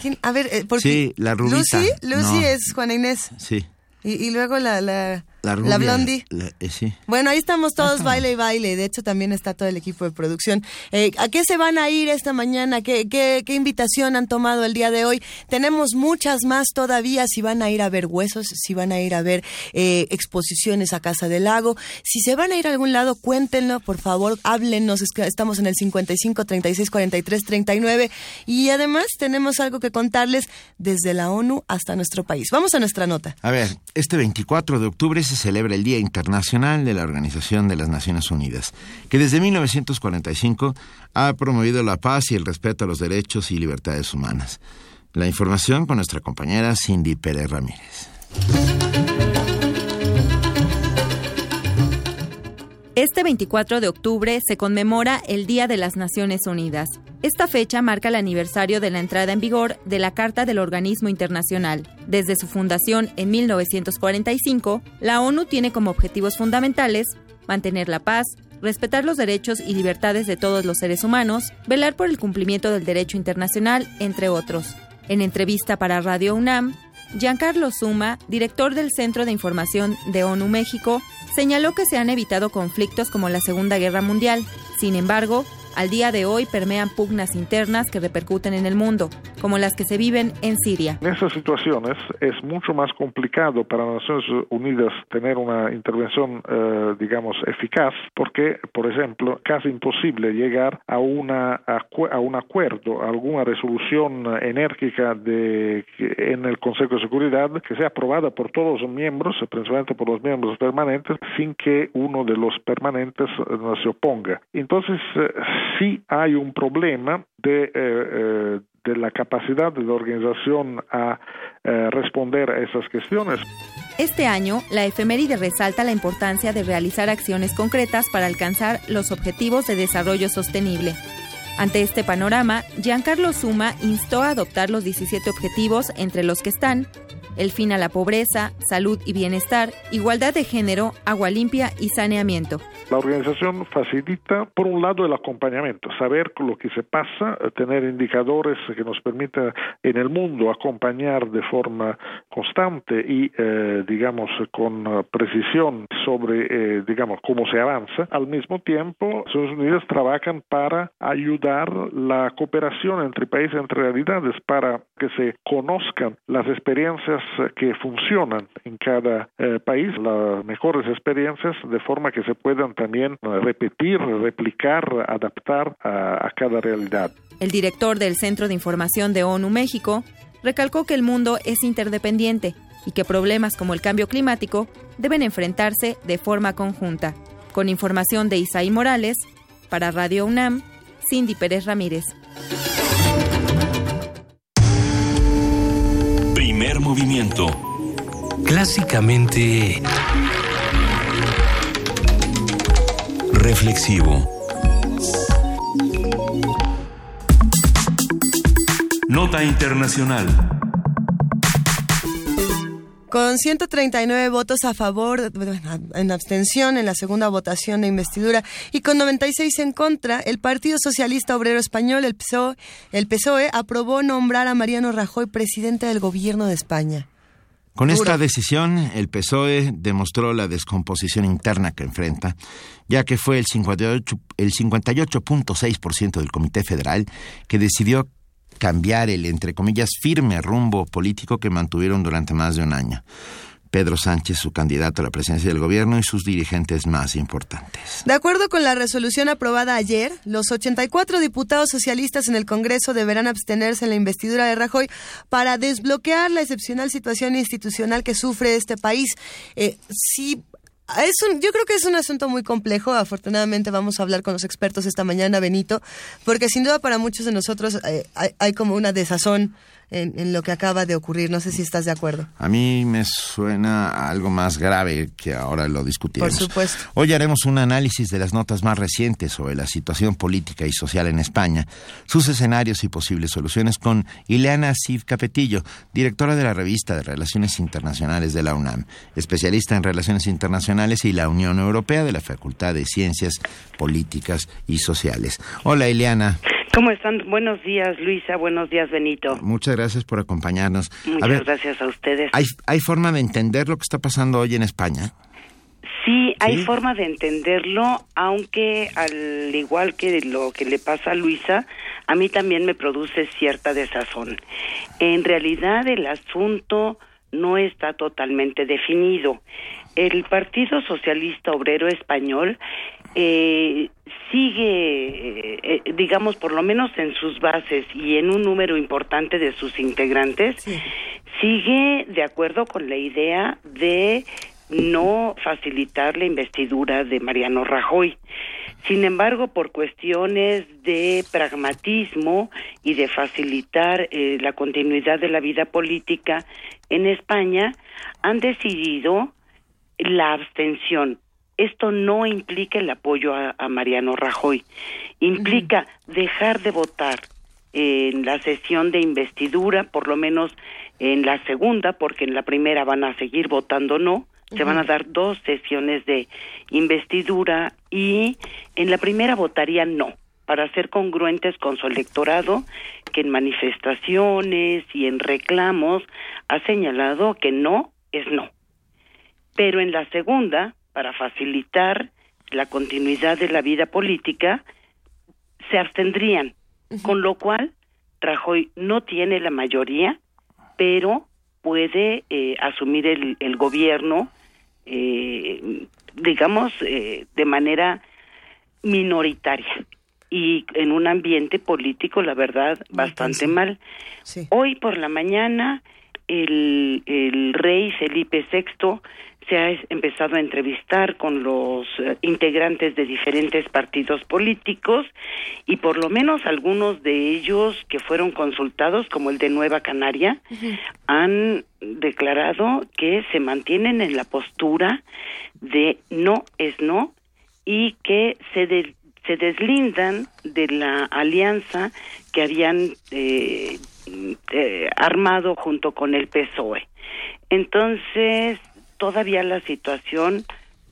¿Quién? A ver, eh, porque Sí, la rubita. Lucy, Lucy No. es Juana Inés. Sí, Y, y luego la, la, la rubia. blondie. la- eh, sí. Bueno, ahí estamos todos, baile y baile. De hecho, también está todo el equipo de producción. Eh, ¿A qué se van a ir esta mañana? ¿Qué, qué, qué invitación han tomado el día de hoy? Tenemos muchas más todavía. Si van a ir a ver huesos, si van a ir a ver eh, exposiciones a Casa del Lago. Si se van a ir a algún lado, cuéntenlo, por favor, háblenos. Estamos en el 55 36 43 39. Y además tenemos algo que contarles desde la ONU hasta nuestro país. Vamos a nuestra nota. A ver, este 24 de octubre se celebra el Día Internacional de la Organización de las Naciones Unidas, que desde 1945 ha promovido la paz y el respeto a los derechos y libertades humanas. La información con nuestra compañera Cindy Pérez Ramírez. Este 24 de octubre se conmemora el Día de las Naciones Unidas. Esta fecha marca el aniversario de la entrada en vigor de la Carta del Organismo Internacional. Desde su fundación en 1945, la ONU tiene como objetivos fundamentales mantener la paz, respetar los derechos y libertades de todos los seres humanos, velar por el cumplimiento del derecho internacional, entre otros. En entrevista para Radio UNAM, Giancarlo Suma, director del Centro de Información de ONU México, señaló que se han evitado conflictos como la Segunda Guerra Mundial. Sin embargo, al día de hoy permean pugnas internas que repercuten en el mundo, como las que se viven en Siria. En esas situaciones es mucho más complicado para las Naciones Unidas tener una intervención, eh, digamos, eficaz, porque, por ejemplo, casi imposible llegar a, una, a un acuerdo, a alguna resolución enérgica de, en el Consejo de Seguridad que sea aprobada por todos los miembros, principalmente por los miembros permanentes, sin que uno de los permanentes no se oponga. Entonces, eh, sí hay un problema de, eh, eh, de la capacidad de la organización a eh, responder a esas cuestiones. Este año, la efeméride resalta la importancia de realizar acciones concretas para alcanzar los objetivos de desarrollo sostenible. Ante este panorama, Giancarlo Suma instó a adoptar los 17 objetivos entre los que están el fin a la pobreza, salud y bienestar, igualdad de género, agua limpia y saneamiento. La organización facilita, por un lado, el acompañamiento, saber lo que se pasa, tener indicadores que nos permitan en el mundo acompañar de forma constante y, eh, digamos, con precisión sobre, eh, digamos, cómo se avanza. Al mismo tiempo, Naciones Unidas trabajan para ayudar la cooperación entre países, entre realidades, para que se conozcan las experiencias que funcionan en cada país, las mejores experiencias, de forma que se puedan también repetir, replicar, adaptar a, a cada realidad. El director del Centro de Información de ONU México recalcó que el mundo es interdependiente y que problemas como el cambio climático deben enfrentarse de forma conjunta. Con información de Isaí Morales, para Radio UNAM, Cindy Pérez Ramírez. Primer movimiento. Clásicamente... Reflexivo. Nota Internacional. Con 139 votos a favor, en abstención en la segunda votación de investidura y con 96 en contra, el Partido Socialista Obrero Español, el PSOE, el PSOE aprobó nombrar a Mariano Rajoy presidente del gobierno de España. Con esta decisión, el PSOE demostró la descomposición interna que enfrenta, ya que fue el 58.6% el 58 del Comité Federal que decidió cambiar el, entre comillas, firme rumbo político que mantuvieron durante más de un año. Pedro Sánchez, su candidato a la presidencia del gobierno y sus dirigentes más importantes. De acuerdo con la resolución aprobada ayer, los 84 diputados socialistas en el Congreso deberán abstenerse en la investidura de Rajoy para desbloquear la excepcional situación institucional que sufre este país. Eh, si es un, yo creo que es un asunto muy complejo. Afortunadamente vamos a hablar con los expertos esta mañana, Benito, porque sin duda para muchos de nosotros eh, hay, hay, como una desazón en, lo que acaba de ocurrir. No sé si estás de acuerdo. A mí me suena algo más grave que ahora lo discutimos. Por supuesto. Hoy haremos un análisis de las notas más recientes sobre la situación política y social en España, sus escenarios y posibles soluciones con Ileana Cid Capetillo, directora de la revista de Relaciones Internacionales de la UNAM, especialista en Relaciones Internacionales y la Unión Europea de la Facultad de Ciencias Políticas y Sociales. Hola, Ileana. ¿Cómo están? Buenos días, Luisa. Buenos días, Benito. Muchas gracias por acompañarnos. Muchas gracias a ustedes. ¿hay, ¿Hay forma de entender lo que está pasando hoy en España? Sí, hay forma de entenderlo, aunque al igual que lo que le pasa a Luisa, a mí también me produce cierta desazón. En realidad el asunto no está totalmente definido. El Partido Socialista Obrero Español eh, sigue, eh, digamos, por lo menos en sus bases y en un número importante de sus integrantes, sigue de acuerdo con la idea de no facilitar la investidura de Mariano Rajoy. Sin embargo, por cuestiones de pragmatismo y de facilitar eh, la continuidad de la vida política en España, han decidido la abstención. Esto no implica el apoyo a, Mariano Rajoy, implica dejar de votar en la sesión de investidura, por lo menos en la segunda, porque en la primera van a seguir votando no, se van a dar dos sesiones de investidura y en la primera votaría no, para ser congruentes con su electorado, que en manifestaciones y en reclamos ha señalado que no es no. Pero en la segunda, para facilitar la continuidad de la vida política, se abstendrían, con lo cual Rajoy no tiene la mayoría, pero puede eh, asumir el, el gobierno, eh, digamos, eh, de manera minoritaria y en un ambiente político, la verdad, bastante mal. Hoy por la mañana, el, el rey Felipe VI se ha empezado a entrevistar con los eh, integrantes de diferentes partidos políticos y por lo menos algunos de ellos que fueron consultados, como el de Nueva Canaria, han declarado que se mantienen en la postura de no es no y que se, se deslindan de la alianza que habían eh, eh, armado junto con el PSOE. Entonces, todavía la situación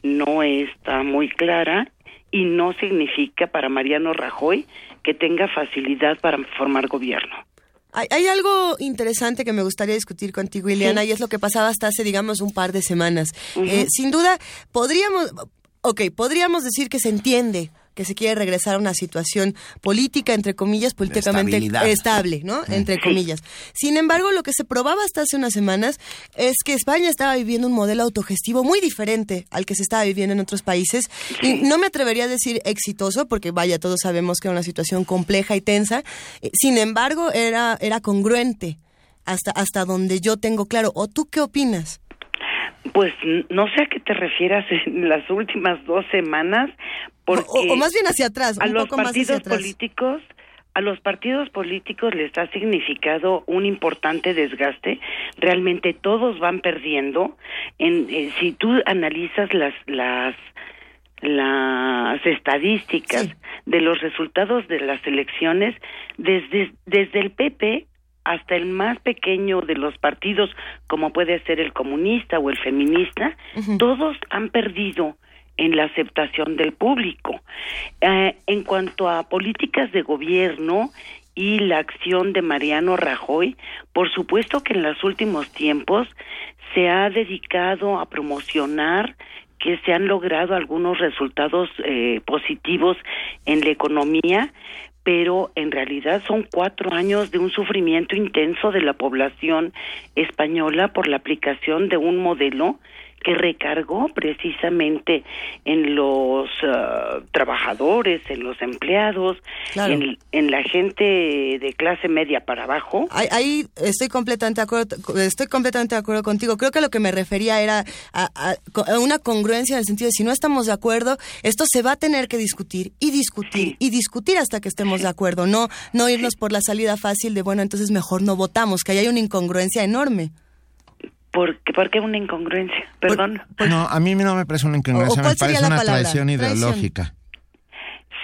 no está muy clara y no significa para Mariano Rajoy que tenga facilidad para formar gobierno. Hay, algo interesante que me gustaría discutir contigo, Ileana, y es lo que pasaba hasta hace, digamos, un par de semanas. Eh, sin duda, podríamos, ok, podríamos decir que se entiende que se quiere regresar a una situación política, entre comillas, políticamente estable, ¿no? Entre comillas. Sin embargo, lo que se probaba hasta hace unas semanas es que España estaba viviendo un modelo autogestivo muy diferente al que se estaba viviendo en otros países. Y no me atrevería a decir exitoso, porque vaya, todos sabemos que era una situación compleja y tensa. Eh, sin embargo, era, era congruente hasta, hasta donde yo tengo claro. ¿O tú qué opinas? Pues no sé a qué te refieras en las últimas dos semanas, porque o, más bien hacia atrás, a los partidos políticos, a los partidos políticos les ha significado un importante desgaste. Realmente todos van perdiendo. En, eh, si tú analizas las las las estadísticas de los resultados de las elecciones desde desde el PP hasta el más pequeño de los partidos, como puede ser el comunista o el feminista, todos han perdido en la aceptación del público. Eh, en cuanto a políticas de gobierno y la acción de Mariano Rajoy, por supuesto que en los últimos tiempos se ha dedicado a promocionar que se han logrado algunos resultados eh, positivos en la economía, pero en realidad son cuatro años de un sufrimiento intenso de la población española por la aplicación de un modelo que recargó precisamente en los ah, trabajadores, en los empleados, en, la gente de clase media para abajo. Ahí, estoy completamente de acuerdo, estoy completamente de acuerdo contigo. Creo que lo que me refería era a, una congruencia en el sentido de si no estamos de acuerdo, esto se va a tener que discutir y discutir y discutir hasta que estemos de acuerdo, no no irnos por la salida fácil de bueno, entonces mejor no votamos, que ahí hay una incongruencia enorme. ¿Por qué, una incongruencia? Perdón. no, a mí no me parece una incongruencia, me parece una traición ideológica.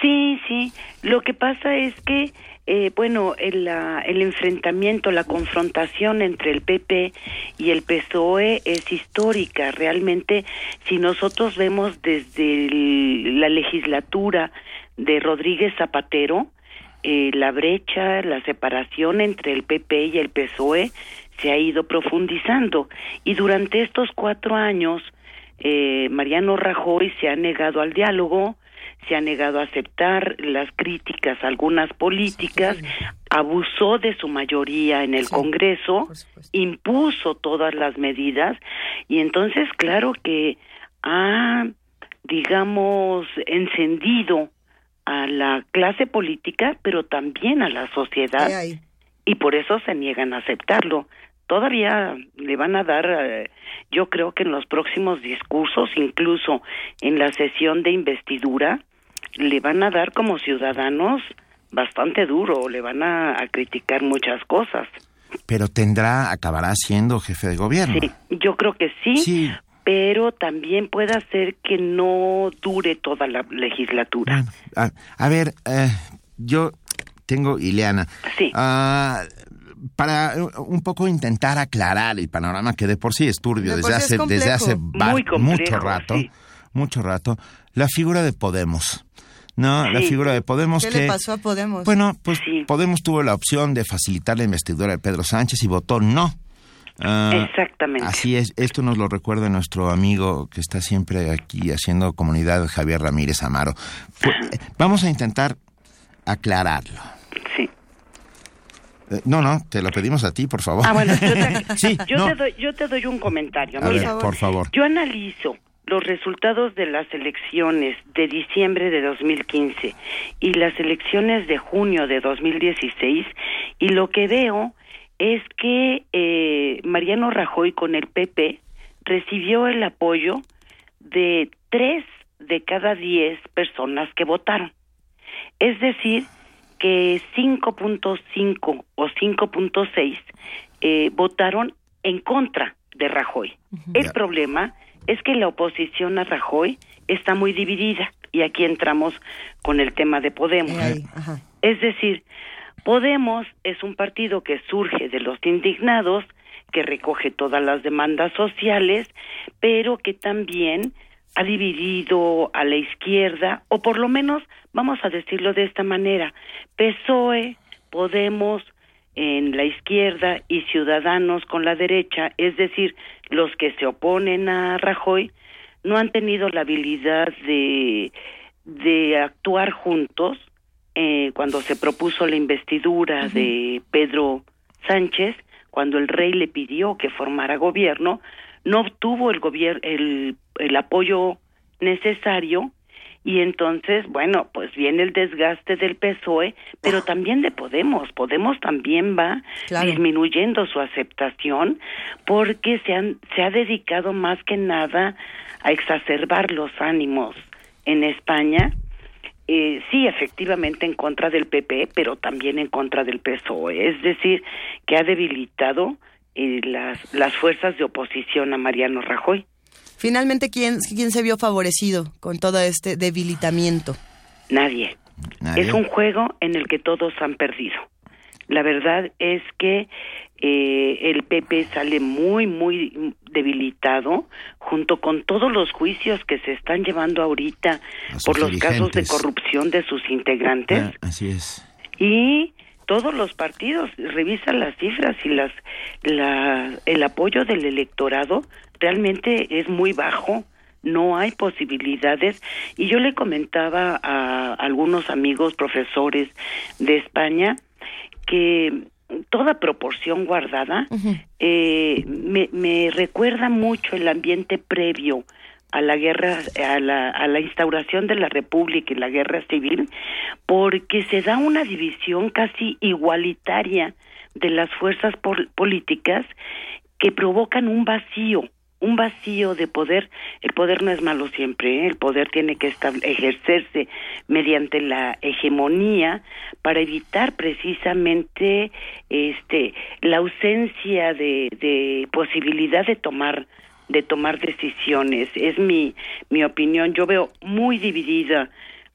Sí, sí. Lo que pasa es que, eh, bueno, el, el enfrentamiento, la confrontación entre el PP y el PSOE es histórica. Realmente, si nosotros vemos desde la legislatura de Rodríguez Zapatero, eh, la brecha, la separación entre el PP y el PSOE se ha ido profundizando. Y durante estos cuatro años eh, Mariano Rajoy se ha negado al diálogo, se ha negado a aceptar las críticas algunas políticas, abusó de su mayoría en el Congreso, impuso todas las medidas y entonces claro que ha, digamos, encendido a la clase política, pero también a la sociedad. Y por eso se niegan a aceptarlo todavía le van a dar, eh, yo creo que en los próximos discursos, incluso en la sesión de investidura, le van a dar como ciudadanos bastante duro, le van a, criticar muchas cosas. Pero tendrá, acabará siendo jefe de gobierno. Sí, yo creo que sí, pero también puede ser que no dure toda la legislatura. a, ver, eh, yo tengo, Ileana, sí. Ah, para eh, un poco intentar aclarar el panorama que de por sí es turbio desde hace, desde hace mucho rato, mucho rato, la figura de Podemos. No, la figura de Podemos ¿Qué que... le pasó a Podemos? Bueno, pues Podemos tuvo la opción de facilitar la investidura de Pedro Sánchez y votó no. Ah, Exactamente. Así es, esto nos lo recuerda nuestro amigo que está siempre aquí haciendo comunidad, Javier Ramírez Amaro. Pues, vamos a intentar aclararlo. Eh, no, no, te lo pedimos a ti, por favor. Ah, bueno, yo te, doy, un comentario. por favor. Yo analizo los resultados de las elecciones de diciembre de 2015 y las elecciones de junio de 2016 y lo que veo es que eh, Mariano Rajoy con el PP recibió el apoyo de tres de cada diez personas que votaron. Es decir, que 5.5 o 5.6 eh, votaron en contra de Rajoy. El problema es que la oposición a Rajoy está muy dividida y aquí entramos con el tema de Podemos. es decir, Podemos es un partido que surge de los indignados, que recoge todas las demandas sociales, pero que también ha dividido a la izquierda, o por lo menos, vamos a decirlo de esta manera, PSOE, Podemos en la izquierda y Ciudadanos con la derecha, es decir, los que se oponen a Rajoy, no han tenido la habilidad de de actuar juntos eh, cuando se propuso la investidura de Pedro Sánchez, cuando el rey le pidió que formara gobierno, no obtuvo el, gobierno el, el apoyo necesario y entonces, bueno, pues viene el desgaste del PSOE, pero también de Podemos. Podemos también va disminuyendo su aceptación porque se, han, se ha dedicado más que nada a exacerbar los ánimos en España. Eh, sí, efectivamente en contra del PP, pero también en contra del PSOE. Es decir, que ha debilitado eh, las, las fuerzas de oposición a Mariano Rajoy. Finalmente, ¿quién, ¿quién se vio favorecido con todo este debilitamiento? Nadie. Es un juego en el que todos han perdido. La verdad es que eh, el PP sale muy, muy debilitado junto con todos los juicios que se están llevando ahorita por los casos de corrupción de sus integrantes. Ah, así es. Y todos los partidos, revisan las cifras y las la, el apoyo del electorado realmente es muy bajo, no hay posibilidades. Y yo le comentaba a algunos amigos profesores de España que toda proporción guardada eh, me, me recuerda mucho el ambiente previo a la guerra, a la, a la instauración de la República y la guerra civil, porque se da una división casi igualitaria de las fuerzas políticas que provocan un vacío un vacío de poder. El poder no es malo siempre, ¿eh? el poder tiene que ejercerse mediante la hegemonía para evitar precisamente este la ausencia de, de posibilidad de tomar de tomar decisiones. Es mi mi opinión. Yo veo muy dividida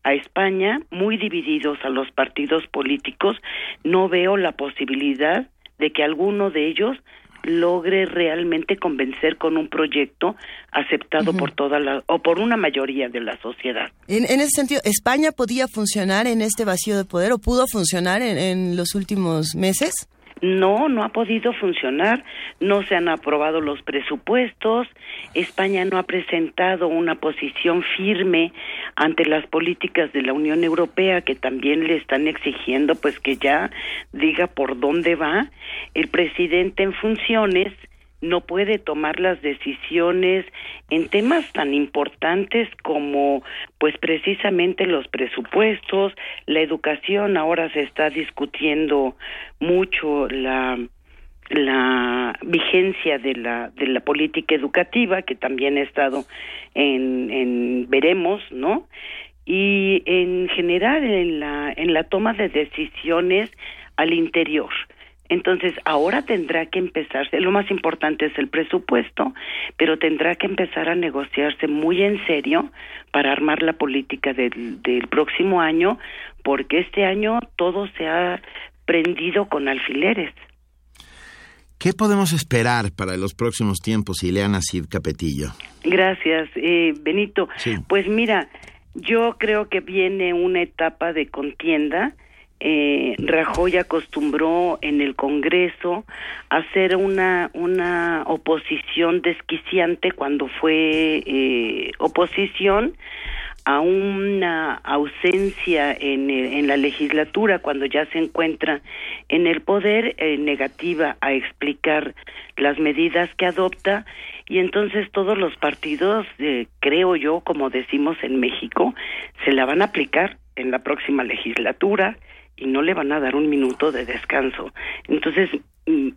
a España, muy divididos a los partidos políticos. No veo la posibilidad de que alguno de ellos logre realmente convencer con un proyecto aceptado por toda la o por una mayoría de la sociedad. En, ese sentido, ¿España podía funcionar en este vacío de poder o pudo funcionar en los últimos meses? No, no ha podido funcionar, no se han aprobado los presupuestos, España no ha presentado una posición firme ante las políticas de la Unión Europea que también le están exigiendo pues que ya diga por dónde va. El presidente en funciones no puede tomar las decisiones en temas tan importantes como pues precisamente los presupuestos, la educación, ahora se está discutiendo mucho la la vigencia de la de la política educativa que también ha estado en, en veremos, ¿no? Y en general en la en la toma de decisiones al interior entonces, ahora tendrá que empezarse, lo más importante es el presupuesto, pero tendrá que empezar a negociarse muy en serio para armar la política del, del próximo año, porque este año todo se ha prendido con alfileres. ¿Qué podemos esperar para los próximos tiempos, Ileana Cid Capetillo? Gracias, eh, Benito. Pues mira, yo creo que viene una etapa de contienda eh, Rajoy acostumbró en el Congreso hacer una, una oposición desquiciante cuando fue eh, oposición a una ausencia en, en, la legislatura cuando ya se encuentra en el poder eh, negativa a explicar las medidas que adopta. Y entonces todos los partidos eh, creo yo como decimos en México se la van a aplicar en la próxima legislatura y no le van a dar un minuto de descanso. Entonces,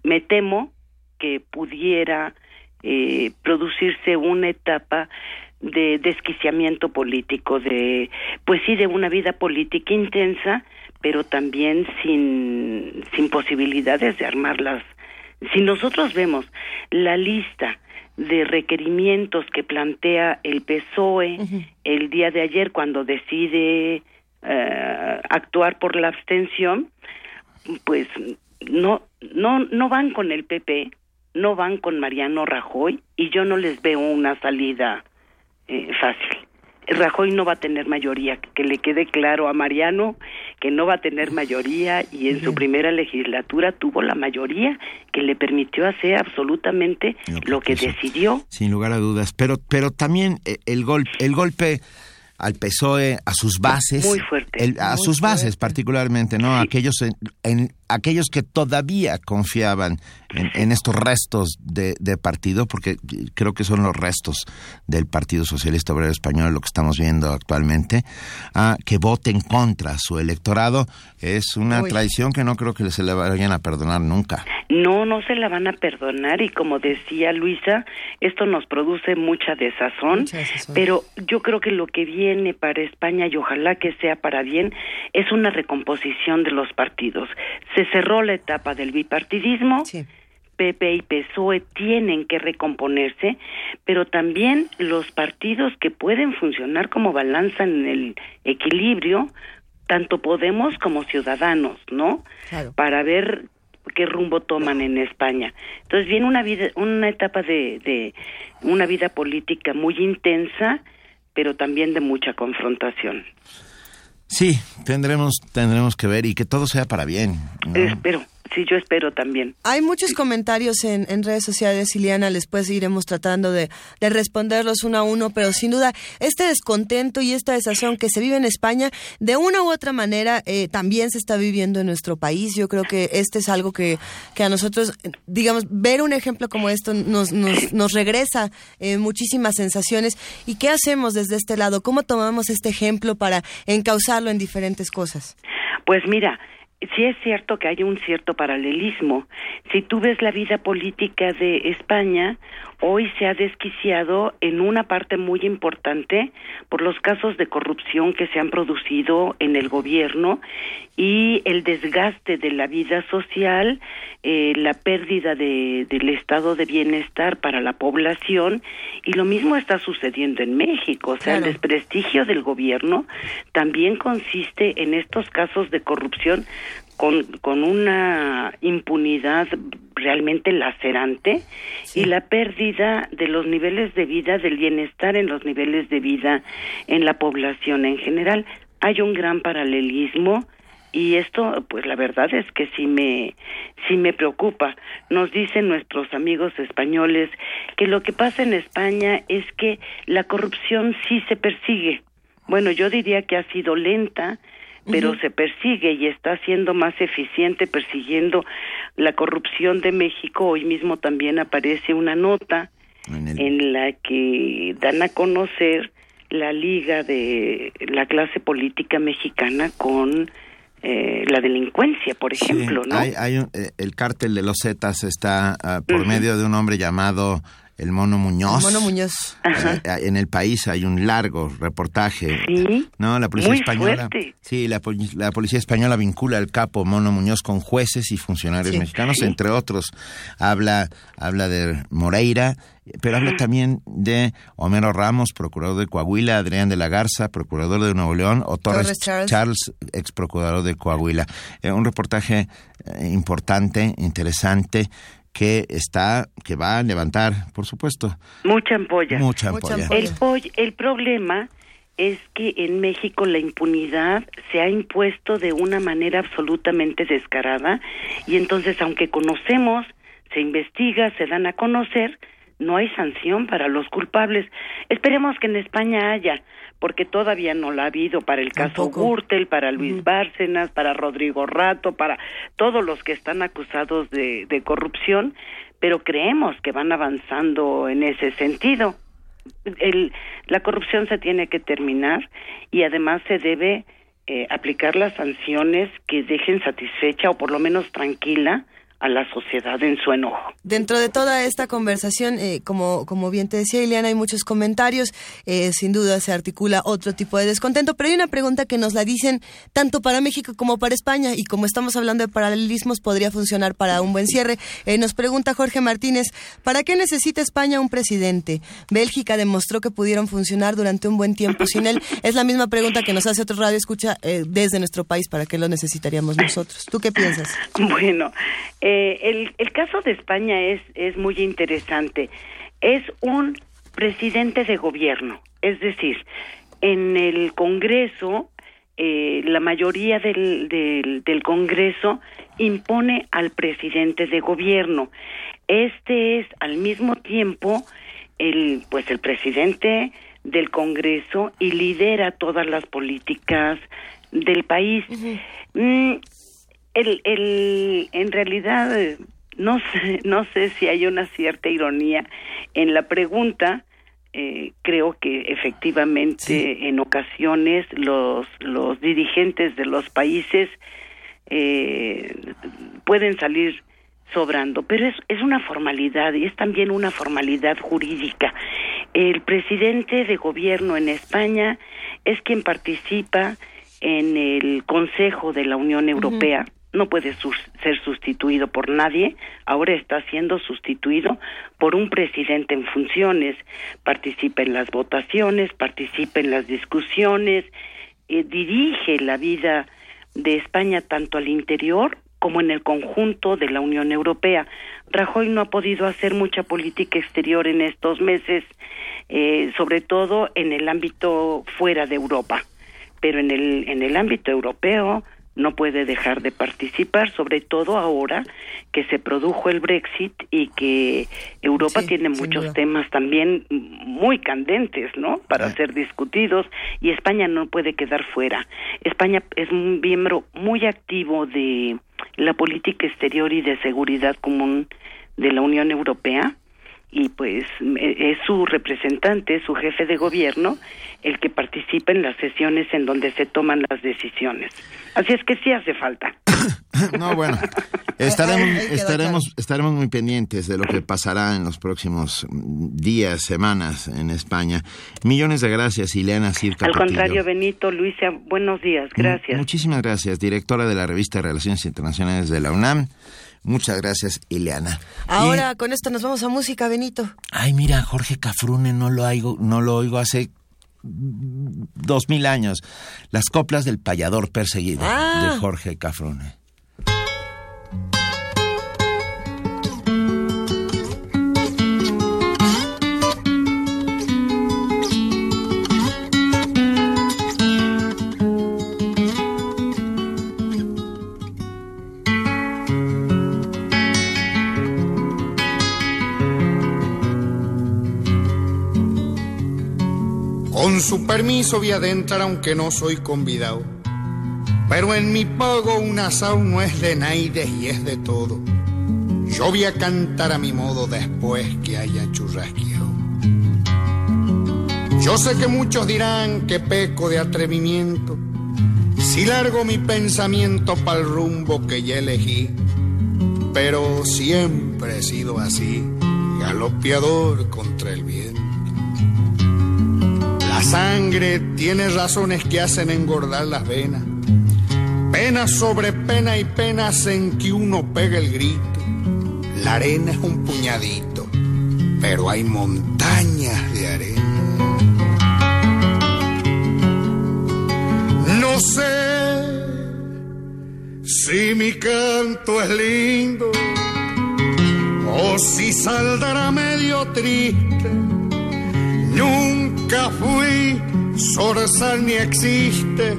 me temo que pudiera eh, producirse una etapa de desquiciamiento político, de, pues sí, de una vida política intensa, pero también sin, sin posibilidades de armarlas. Si nosotros vemos la lista de requerimientos que plantea el PSOE el día de ayer cuando decide eh, actuar por la abstención, pues no, no, no van con el PP, no van con Mariano Rajoy y yo no les veo una salida eh, fácil. Rajoy no va a tener mayoría, que le quede claro a Mariano que no va a tener mayoría y en su primera legislatura tuvo la mayoría que le permitió hacer absolutamente lo que decidió. Sin lugar a dudas, pero pero también eh, el golpe el golpe al PSOE, a sus bases. Muy fuerte. a sus bases particularmente, ¿no? Aquellos en, aquellos que todavía confiaban en, estos restos de, partido, porque creo que son los restos del Partido Socialista Obrero Español lo que estamos viendo actualmente, a que voten contra su electorado, es una traición que no creo que se le vayan a perdonar nunca. No, no se la van a perdonar y como decía Luisa, esto nos produce mucha desazón, pero yo creo que lo que viene para España y ojalá que sea para bien es una recomposición de los partidos se cerró la etapa del bipartidismo. PP y PSOE tienen que recomponerse, pero también los partidos que pueden funcionar como balanza en el equilibrio, tanto Podemos como Ciudadanos, ¿no? Para ver qué rumbo toman en España. Entonces viene una vida, una etapa de, de una vida política muy intensa, pero también de mucha confrontación. Sí, tendremos, tendremos que ver y que todo sea para bien. Espero. Sí, yo espero también. Hay muchos comentarios en, en redes sociales, Iliana, después iremos tratando de, de, responderlos uno a uno, pero sin duda este descontento y esta desazón que se vive en España, de una u otra manera, eh, también se está viviendo en nuestro país. Yo creo que este es algo que, que a nosotros, digamos, ver un ejemplo como esto nos, nos, nos regresa eh, muchísimas sensaciones. ¿Y qué hacemos desde este lado? ¿Cómo tomamos este ejemplo para encauzarlo en diferentes cosas? Pues mira, sí es cierto que hay un cierto paralelismo. Si tú ves la vida política de España, hoy se ha desquiciado en una parte muy importante por los casos de corrupción que se han producido en el gobierno y el desgaste de la vida social, eh, la pérdida de, del estado de bienestar para la población y lo mismo está sucediendo en México. O sea, el desprestigio del gobierno también consiste en estos casos de corrupción con, con una impunidad realmente lacerante y la pérdida de los niveles de vida, del bienestar en los niveles de vida en la población en general. Hay un gran paralelismo y esto pues la verdad es que sí me sí me preocupa. Nos dicen nuestros amigos españoles que lo que pasa en España es que la corrupción sí se persigue. Bueno, yo diría que ha sido lenta, pero se persigue y está siendo más eficiente persiguiendo la corrupción de México. Hoy mismo también aparece una nota en, la que dan a conocer la liga de la clase política mexicana con eh, la delincuencia, por ejemplo, ¿no? Hay, hay eh, el cártel de los Zetas está ah, por medio de un hombre llamado el Mono Muñoz. Mono Muñoz. en el país hay un largo reportaje. Sí. No, la policía española. Sí, la, policía española vincula al capo Mono Muñoz con jueces y funcionarios mexicanos, entre otros. Habla, habla de Moreira, pero habla también de Homero Ramos, procurador de Coahuila, Adrián de la Garza, procurador de Nuevo León, o Torres, Charles. ex procurador de Coahuila. Eh, un reportaje eh, importante, interesante que está, que va a levantar, por supuesto. Mucha ampolla. Mucha ampolla. El, el problema es que en México la impunidad se ha impuesto de una manera absolutamente descarada y entonces aunque conocemos, se investiga, se dan a conocer, no hay sanción para los culpables. Esperemos que en España haya, porque todavía no la ha habido para el caso Gürtel, para Luis Bárcenas, para Rodrigo Rato, para todos los que están acusados de, de corrupción, pero creemos que van avanzando en ese sentido. El, la corrupción se tiene que terminar y además se debe eh, aplicar las sanciones que dejen satisfecha o por lo menos tranquila a la sociedad en su enojo. Dentro de toda esta conversación, eh, como, como bien te decía Ileana, hay muchos comentarios, eh, sin duda se articula otro tipo de descontento, pero hay una pregunta que nos la dicen tanto para México como para España, y como estamos hablando de paralelismos, podría funcionar para un buen cierre. Eh, nos pregunta Jorge Martínez, ¿para qué necesita España un presidente? Bélgica demostró que pudieron funcionar durante un buen tiempo sin él. Es la misma pregunta que nos hace otro radio escucha desde nuestro país, ¿para qué lo necesitaríamos nosotros? ¿Tú qué piensas? Bueno, eh, el, caso de España es, es muy interesante. Es un presidente de gobierno, es decir, en el Congreso, eh, la mayoría del, del, del Congreso impone al presidente de gobierno. Este es al mismo tiempo el, pues el presidente del Congreso y lidera todas las políticas del país. Mm, el, el, en realidad, no sé, no sé si hay una cierta ironía en la pregunta. Eh, creo que efectivamente en ocasiones los, los dirigentes de los países eh, pueden salir sobrando, pero es, es una formalidad y es también una formalidad jurídica. El presidente de gobierno en España es quien participa en el Consejo de la Unión Europea. No puede ser sustituido por nadie. Ahora está siendo sustituido por un presidente en funciones. Participa en las votaciones, participa en las discusiones, eh, dirige la vida de España tanto al interior como en el conjunto de la Unión Europea. Rajoy no ha podido hacer mucha política exterior en estos meses, eh, sobre todo en el ámbito fuera de Europa, pero en el, en el ámbito europeo no puede dejar de participar, sobre todo ahora que se produjo el Brexit y que Europa tiene muchos temas también muy candentes, ¿no? Para ser discutidos y España no puede quedar fuera. España es un miembro muy activo de la política exterior y de seguridad común de la Unión Europea y pues es su representante, su jefe de gobierno, el que participa en las sesiones en donde se toman las decisiones. Así es que sí hace falta. no, bueno, estaremos, estaremos, estaremos muy pendientes de lo que pasará en los próximos días, semanas en España. Millones de gracias, Ileana Circa. Al contrario, Benito, Luisa, buenos días, gracias. muchísimas gracias, directora de la revista Relaciones Internacionales de la UNAM. Muchas gracias, Ileana. Ahora con esto nos vamos a música, Benito. Ay, mira, Jorge Cafrune no lo oigo, no lo oigo hace dos mil años. Las coplas del payador perseguido ah. de Jorge Cafrune. Con su permiso voy a adentrar aunque no soy convidado. Pero en mi pago un asado no es de naides y es de todo. Yo voy a cantar a mi modo después que haya churrasqueado. Yo sé que muchos dirán que peco de atrevimiento si largo mi pensamiento para el rumbo que ya elegí. Pero siempre he sido así, galopeador contra el viento. La sangre tiene razones que hacen engordar las venas. Pena sobre pena y penas en que uno pega el grito. La arena es un puñadito, pero hay montañas de arena. No sé si mi canto es lindo o si saldrá medio triste. Nunca fui zorzal ni existe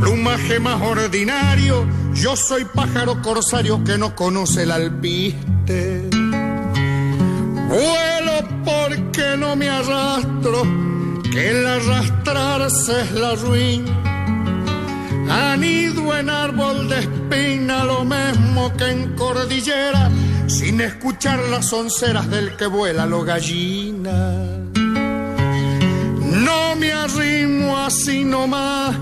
plumaje más ordinario. Yo soy pájaro corsario que no conoce el alpiste. Vuelo porque no me arrastro, que el arrastrarse es la ruina. Anido en árbol de espina, lo mismo que en cordillera, sin escuchar las onceras del que vuela lo gallina. No me arrimo así nomás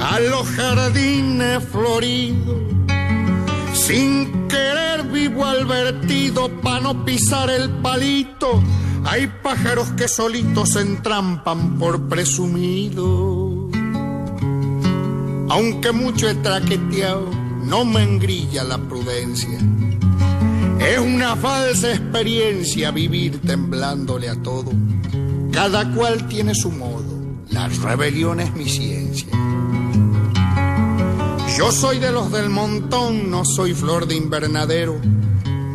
a los jardines floridos. Sin querer vivo al vertido pa' no pisar el palito. Hay pájaros que solitos se entrampan por presumido. Aunque mucho he traqueteado, no me engrilla la prudencia. Es una falsa experiencia vivir temblándole a todo cada cual tiene su modo, la rebelión es mi ciencia. Yo soy de los del montón, no soy flor de invernadero.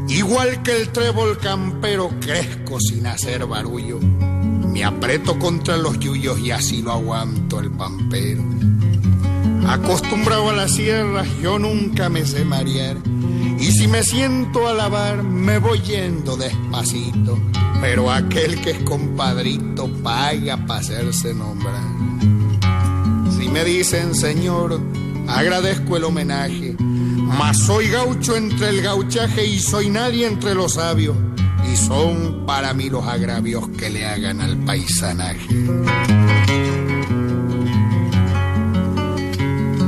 Igual que el trébol campero, crezco sin hacer barullo. Me aprieto contra los yuyos y así lo aguanto el pampero. Acostumbrado a las sierras, yo nunca me sé marear. Y si me siento a lavar, me voy yendo despacito pero aquel que es compadrito paga para hacerse nombrar. Si me dicen señor, agradezco el homenaje, mas soy gaucho entre el gauchaje y soy nadie entre los sabios, y son para mí los agravios que le hagan al paisanaje.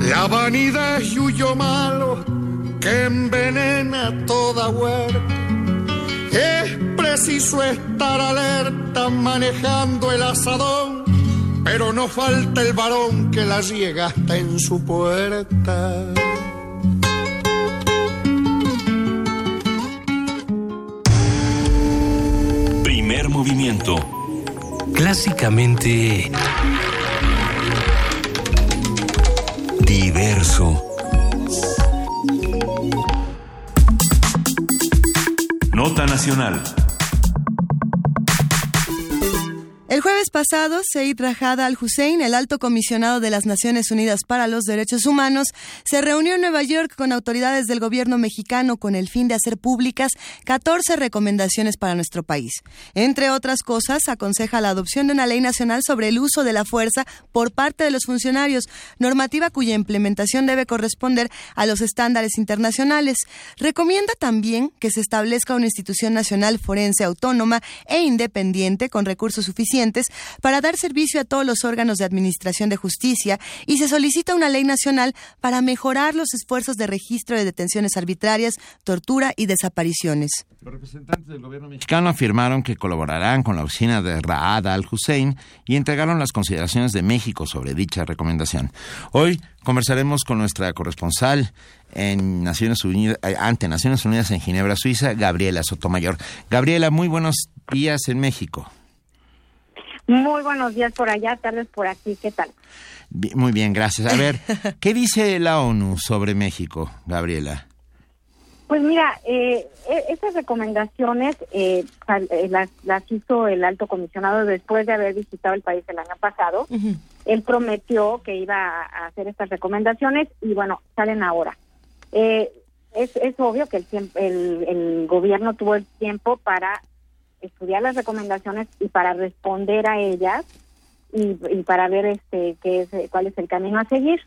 La vanidad es yuyo malo que envenena toda huerta. Es preciso estar alerta manejando el asadón, pero no falta el varón que la riega hasta en su puerta. Primer movimiento. Clásicamente diverso. Nota Nacional. El jueves pasado, Said Rajada al-Hussein, el alto comisionado de las Naciones Unidas para los Derechos Humanos, se reunió en Nueva York con autoridades del gobierno mexicano con el fin de hacer públicas 14 recomendaciones para nuestro país. Entre otras cosas, aconseja la adopción de una ley nacional sobre el uso de la fuerza por parte de los funcionarios, normativa cuya implementación debe corresponder a los estándares internacionales. Recomienda también que se establezca una institución nacional forense autónoma e independiente con recursos suficientes para dar servicio a todos los órganos de administración de justicia y se solicita una ley nacional para mejorar los esfuerzos de registro de detenciones arbitrarias, tortura y desapariciones. Los representantes del gobierno mexicano afirmaron que colaborarán con la oficina de Raad al-Hussein y entregaron las consideraciones de México sobre dicha recomendación. Hoy conversaremos con nuestra corresponsal en Naciones Unidas, eh, ante Naciones Unidas en Ginebra, Suiza, Gabriela Sotomayor. Gabriela, muy buenos días en México. Muy buenos días por allá, tardes por aquí, ¿qué tal? Muy bien, gracias. A ver, ¿qué dice la ONU sobre México, Gabriela? Pues mira, eh, e-, estas recomendaciones eh, eh, las, las, hizo el alto comisionado después de haber visitado el país el año pasado. Él prometió que iba a hacer estas recomendaciones y bueno, salen ahora. es, es obvio que el, el, el gobierno tuvo el tiempo para estudiar las recomendaciones y para responder a ellas y, para ver este qué es cuál es el camino a seguir.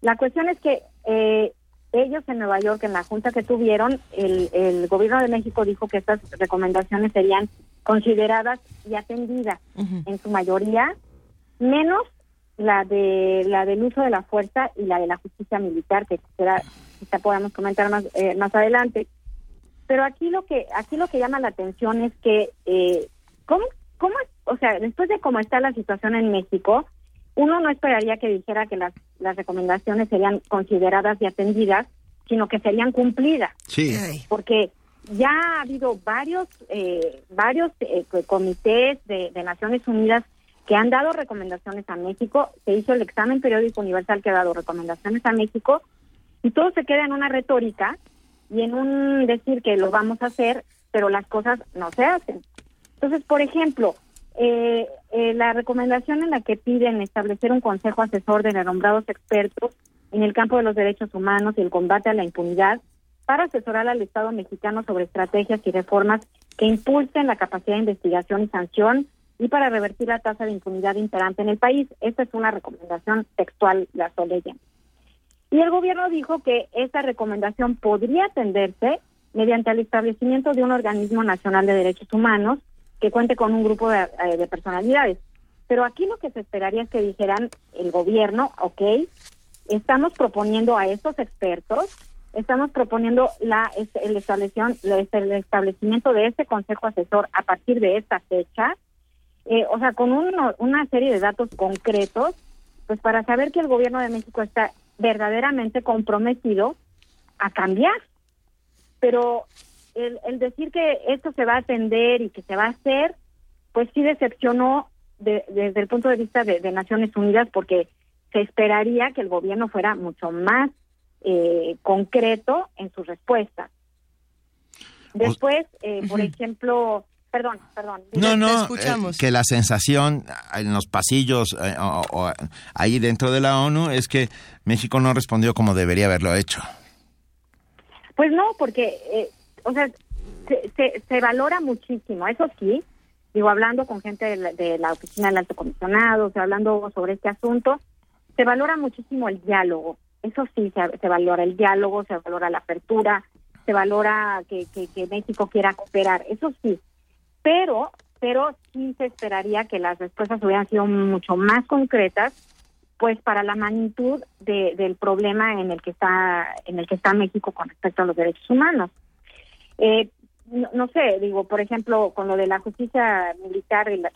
La cuestión es que eh, ellos en Nueva York, en la junta que tuvieron, el, el gobierno de México dijo que estas recomendaciones serían consideradas y atendidas en su mayoría, menos la de la del uso de la fuerza y la de la justicia militar, que quizá, quizá podamos comentar más, eh, más adelante. Pero aquí lo que aquí lo que llama la atención es que eh, cómo cómo o sea después de cómo está la situación en México uno no esperaría que dijera que las las recomendaciones serían consideradas y atendidas sino que serían cumplidas. Sí. Porque ya ha habido varios eh, varios eh, comités de, de Naciones Unidas que han dado recomendaciones a México. Se hizo el examen periódico universal que ha dado recomendaciones a México. Y todo se queda en una retórica y en un decir que lo vamos a hacer, pero las cosas no se hacen. Entonces, por ejemplo, eh, eh, la recomendación en la que piden establecer un consejo asesor de renombrados expertos en el campo de los derechos humanos y el combate a la impunidad para asesorar al Estado mexicano sobre estrategias y reformas que impulsen la capacidad de investigación y sanción y para revertir la tasa de impunidad imperante en el país. Esta es una recomendación textual, la leyendo. Y el gobierno dijo que esta recomendación podría atenderse mediante el establecimiento de un organismo nacional de derechos humanos que cuente con un grupo de, eh, personalidades. Pero aquí lo que se esperaría es que dijeran el gobierno, ok, estamos proponiendo a estos expertos, estamos proponiendo la, el, el establecimiento de este consejo asesor a partir de esta fecha, eh, o sea, con una serie de datos concretos, pues para saber que el gobierno de México está verdaderamente comprometido a cambiar. Pero el, decir que esto se va a atender y que se va a hacer, pues sí decepcionó desde el punto de vista de, Naciones Unidas porque se esperaría que el gobierno fuera mucho más eh, concreto en sus respuestas. Después, eh, por ejemplo, Perdón, perdón. No, no, escuchamos. Eh, que la sensación en los pasillos eh, o, ahí dentro de la ONU es que México no respondió como debería haberlo hecho. Pues no, porque, eh, o sea, se, se, valora muchísimo, eso sí, digo, hablando con gente de la, oficina del alto comisionado, o sea, hablando sobre este asunto, se valora muchísimo el diálogo, eso sí, se, valora el diálogo, se valora la apertura, se valora que, que, México quiera cooperar, eso sí, pero, pero sí se esperaría que las respuestas hubieran sido mucho más concretas pues para la magnitud del problema en el que está en el que está México con respecto a los derechos humanos. Eh, no, sé, digo, por ejemplo, con lo de la justicia militar y la,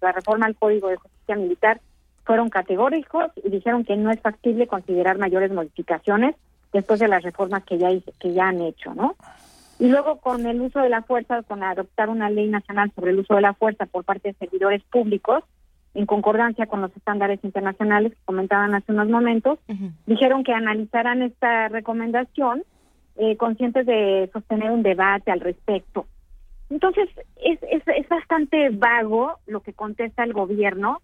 la, reforma al Código de Justicia Militar, fueron categóricos y dijeron que no es factible considerar mayores modificaciones después de las reformas que ya que ya han hecho, ¿no? Y luego con el uso de la fuerza, con adoptar una ley nacional sobre el uso de la fuerza por parte de servidores públicos, en concordancia con los estándares internacionales que comentaban hace unos momentos, dijeron que analizarán esta recomendación eh, conscientes de sostener un debate al respecto. Entonces, es, es, es bastante vago lo que contesta el gobierno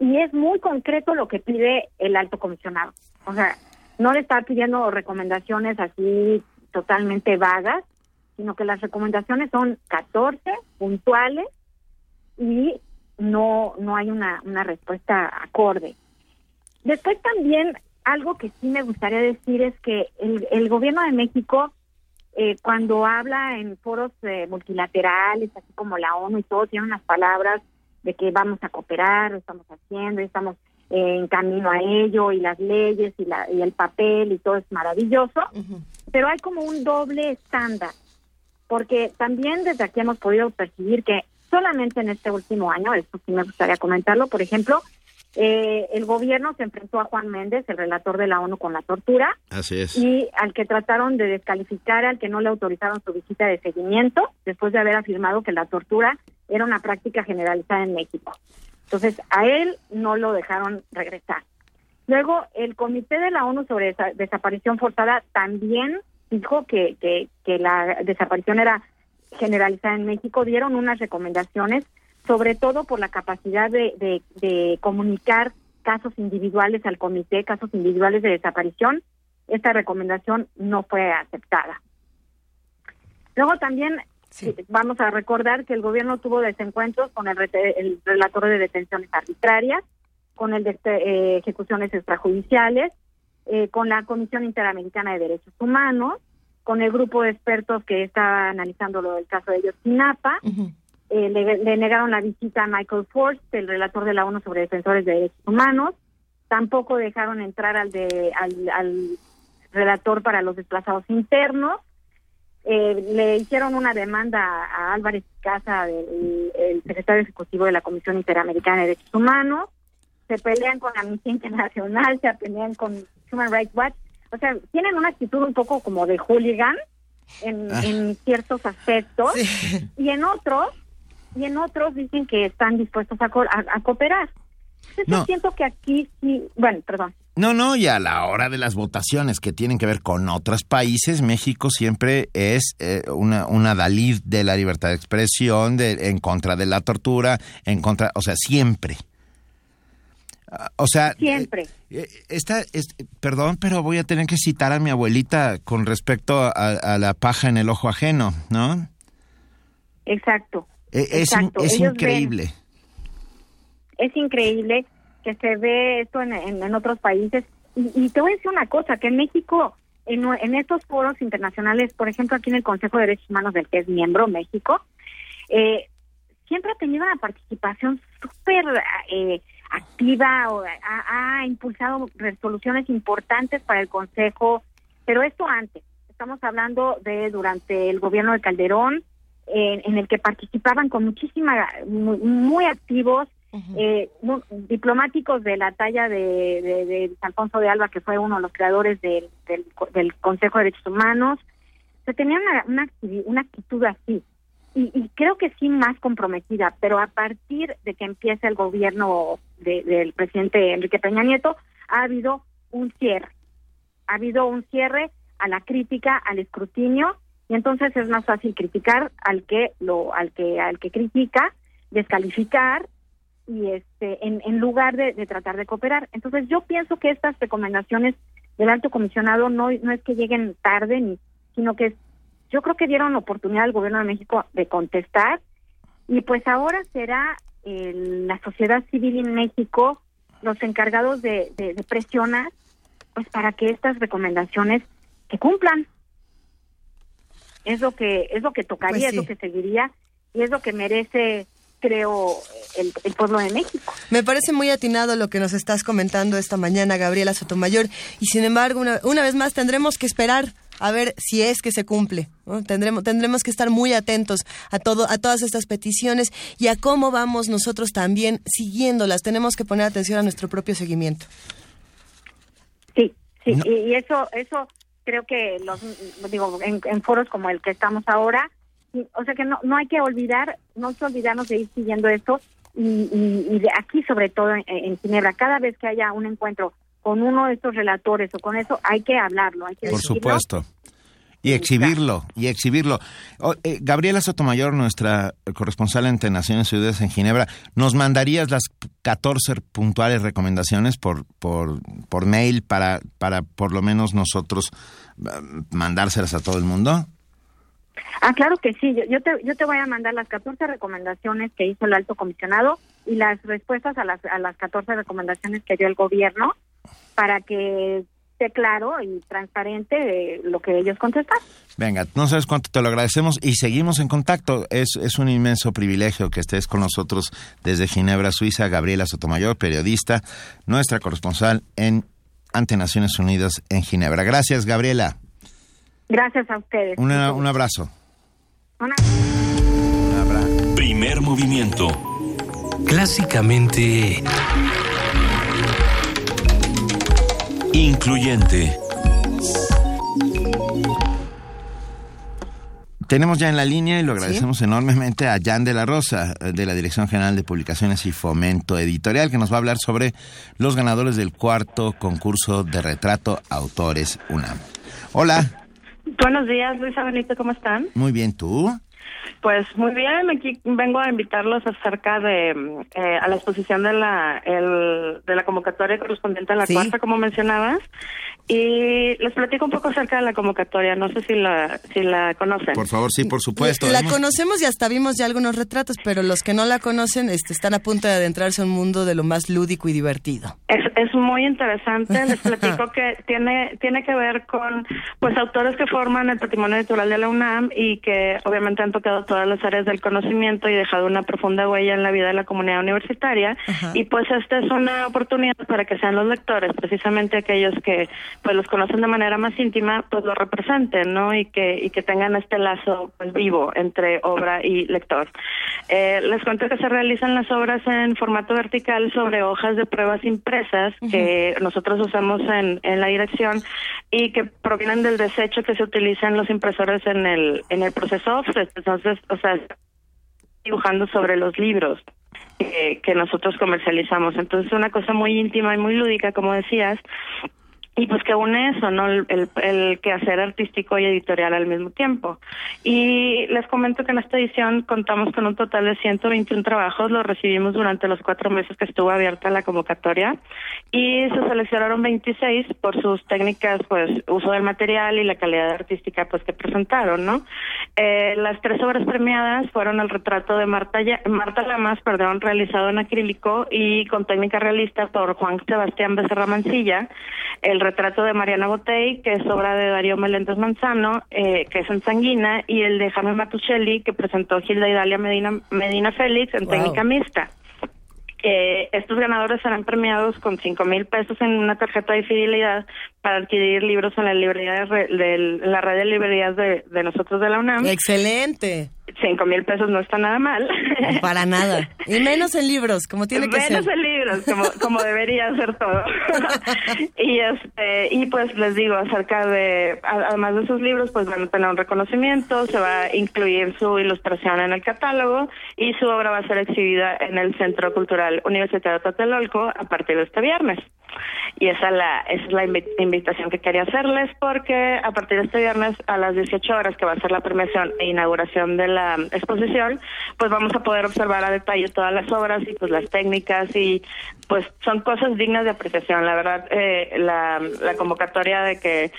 y es muy concreto lo que pide el alto comisionado. O sea, no le está pidiendo recomendaciones así totalmente vagas, sino que las recomendaciones son 14 puntuales y no, no hay una, una respuesta acorde. Después también algo que sí me gustaría decir es que el, el gobierno de México, eh, cuando habla en foros eh, multilaterales, así como la ONU y todo, tiene unas palabras de que vamos a cooperar, lo estamos haciendo, estamos eh, en camino a ello, y las leyes y, la, y el papel y todo es maravilloso, pero hay como un doble estándar, porque también desde aquí hemos podido percibir que solamente en este último año, esto sí me gustaría comentarlo, por ejemplo, eh, el gobierno se enfrentó a Juan Méndez, el relator de la ONU, con la tortura. Así es. Y al que trataron de descalificar, al que no le autorizaron su visita de seguimiento, después de haber afirmado que la tortura era una práctica generalizada en México. Entonces, a él no lo dejaron regresar. Luego, el Comité de la ONU sobre Desaparición Forzada también dijo que, que, que la desaparición era generalizada en México dieron unas recomendaciones, sobre todo por la capacidad de, de, comunicar casos individuales al comité, casos individuales de desaparición. Esta recomendación no fue aceptada. Luego también eh, vamos a recordar que el gobierno tuvo desencuentros con el, el relator de detenciones arbitrarias, con el de eh, ejecuciones extrajudiciales, eh, con la Comisión Interamericana de Derechos Humanos, con el grupo de expertos que está analizando lo del caso de Ayotzinapa. Eh, le, negaron la visita a Michael Forst, el relator de la ONU sobre defensores de derechos humanos. Tampoco dejaron entrar al, de, al, relator para los desplazados internos. Eh, le hicieron una demanda a Álvarez Casa, el, el, secretario ejecutivo de la Comisión Interamericana de Derechos Humanos. Se pelean con Amnistía Internacional, se pelean con Human Rights Watch o sea, tienen una actitud un poco como de hooligan en, ah. ciertos aspectos y en otros y en otros dicen que están dispuestos a, a, cooperar. Yo siento que aquí sí, bueno, perdón. No, no, y a la hora de las votaciones que tienen que ver con otros países, México siempre es eh, una, una Dalí de la libertad de expresión, de, en contra de la tortura, en contra, o sea, siempre. O sea, siempre. Eh, esta, perdón, pero voy a tener que citar a mi abuelita con respecto a, la paja en el ojo ajeno, ¿no? Exacto. E, es, es increíble. es increíble que se ve esto en, en, otros países. Y, te voy a decir una cosa, que en México, en, en, estos foros internacionales, por ejemplo, aquí en el Consejo de Derechos Humanos del que es miembro México, eh, siempre ha tenido una participación súper... Eh, activa o ha, impulsado resoluciones importantes para el Consejo, pero esto antes. Estamos hablando de durante el gobierno de Calderón, en, el que participaban con muchísima, muy, activos, eh, diplomáticos de la talla de, de, Alfonso de Alba, que fue uno de los creadores del, del, Consejo de Derechos Humanos. Se tenía una, una, una actitud así y, creo que sí más comprometida, pero a partir de que empieza el gobierno del presidente Enrique Peña Nieto, ha habido un cierre. Ha habido un cierre a la crítica, al escrutinio, y entonces es más fácil criticar al que lo, al que, al que critica, descalificar y este, en, en lugar de, de tratar de cooperar. Entonces yo pienso que estas recomendaciones del alto comisionado no, no es que lleguen tarde ni, sino que yo creo que dieron oportunidad al gobierno de México de contestar y pues ahora será la sociedad civil en México los encargados de, presionar pues para que estas recomendaciones se cumplan es lo que es lo que tocaría, pues es lo que seguiría y es lo que merece creo, el, pueblo de México. Me parece muy atinado lo que nos estás comentando esta mañana, Gabriela Sotomayor, y sin embargo, una, vez más tendremos que esperar a ver si es que se cumple. Tendremos, tendremos que estar muy atentos a, todo, a todas estas peticiones y a cómo vamos nosotros también siguiéndolas. Tenemos que poner atención a nuestro propio seguimiento. Sí, sí, y, eso, eso creo que los, digo, en foros como el que estamos ahora, o sea que no, no hay que olvidar, no hay que olvidarnos de ir siguiendo esto y, y, de aquí sobre todo en, Ginebra, cada vez que haya un encuentro con uno de estos relatores o con eso, hay que hablarlo, hay que Por supuesto. Y exhibirlo, y exhibirlo. Oh, eh, Gabriela Sotomayor, nuestra corresponsal ante Naciones Unidas en Ginebra, ¿nos mandarías las 14 puntuales recomendaciones por, por, por mail para, para por lo menos nosotros eh, mandárselas a todo el mundo? Ah, claro que sí. Yo, te, yo te voy a mandar las 14 recomendaciones que hizo el alto comisionado y las respuestas a las, a las 14 recomendaciones que dio el gobierno para que esté claro y transparente lo que ellos contestan. Venga, no sabes cuánto te lo agradecemos y seguimos en contacto. Es, es un inmenso privilegio que estés con nosotros desde Ginebra, Suiza. Gabriela Sotomayor, periodista, nuestra corresponsal en Ante Naciones Unidas en Ginebra. Gracias, Gabriela. Gracias a ustedes. un abrazo. Primer movimiento. Clásicamente... Incluyente. Tenemos ya en la línea y lo agradecemos enormemente a Jan de la Rosa, de la Dirección General de Publicaciones y Fomento Editorial, que nos va a hablar sobre los ganadores del cuarto concurso de retrato Autores UNAM. Hola. Buenos días, Luisa Benito, ¿cómo están? Muy bien, ¿tú? Pues muy bien, aquí vengo a invitarlos acerca de eh, a la exposición de la el, de la convocatoria correspondiente a la cuarta, como mencionabas, y les platico un poco acerca de la convocatoria, no sé si la, si la conocen. Por favor, sí, por supuesto. La conocemos y hasta vimos ya algunos retratos, pero los que no la conocen este, están a punto de adentrarse en un mundo de lo más lúdico y divertido. Es, es muy interesante, les platico que tiene, tiene que ver con pues autores que forman el patrimonio natural de la UNAM y que obviamente han tocado todas las áreas del conocimiento y dejado una profunda huella en la vida de la comunidad universitaria. Y pues esta es una oportunidad para que sean los lectores, precisamente aquellos que pues los conocen de manera más íntima, pues lo representen, ¿no? Y que, y que tengan este lazo pues vivo entre obra y lector. Eh, les cuento que se realizan las obras en formato vertical sobre hojas de pruebas impresas que nosotros usamos en, en la dirección y que provienen del desecho que se utiliza en los impresores en el, en el proceso offset. Entonces, o sea, dibujando sobre los libros. Que, que nosotros comercializamos. Entonces, es una cosa muy íntima y muy lúdica, como decías, y pues que une eso, ¿no? El, el, quehacer artístico y editorial al mismo tiempo. Y les comento que en esta edición contamos con un total de 121 trabajos, los recibimos durante los cuatro meses que estuvo abierta la convocatoria y se seleccionaron 26 por sus técnicas, pues, uso del material y la calidad artística, pues, que presentaron, ¿no? Eh, las tres obras premiadas fueron el retrato de Marta, Marta Lamas, perdón, realizado en acrílico y con técnica realista por Juan Sebastián Becerra Mancilla, el retrato de Mariana Botey, que es obra de Darío Meléndez Manzano, eh, que es en Sanguina, y el de Jaime Matuccelli, que presentó Gilda Idalia Medina, Medina Félix en técnica mixta. Eh, estos ganadores serán premiados con cinco mil pesos en una tarjeta de fidelidad para adquirir libros en la librería de, la red de librerías de, de, nosotros de la UNAM. Excelente cinco mil pesos no está nada mal. para nada. Y menos en libros, como tiene que ser. Menos en libros, como, como debería ser todo. y este y pues les digo, acerca de, además de sus libros, pues van a tener un reconocimiento, se va a incluir su ilustración en el catálogo y su obra va a ser exhibida en el Centro Cultural Universitario de Tlatelolco a partir de este viernes. Y esa, la, esa es la invitación que quería hacerles porque a partir de este viernes a las 18 horas, que va a ser la premiación e inauguración de la exposición, pues vamos a poder observar a detalle todas las obras y pues las técnicas y pues son cosas dignas de apreciación. La verdad, eh, la convocatoria de que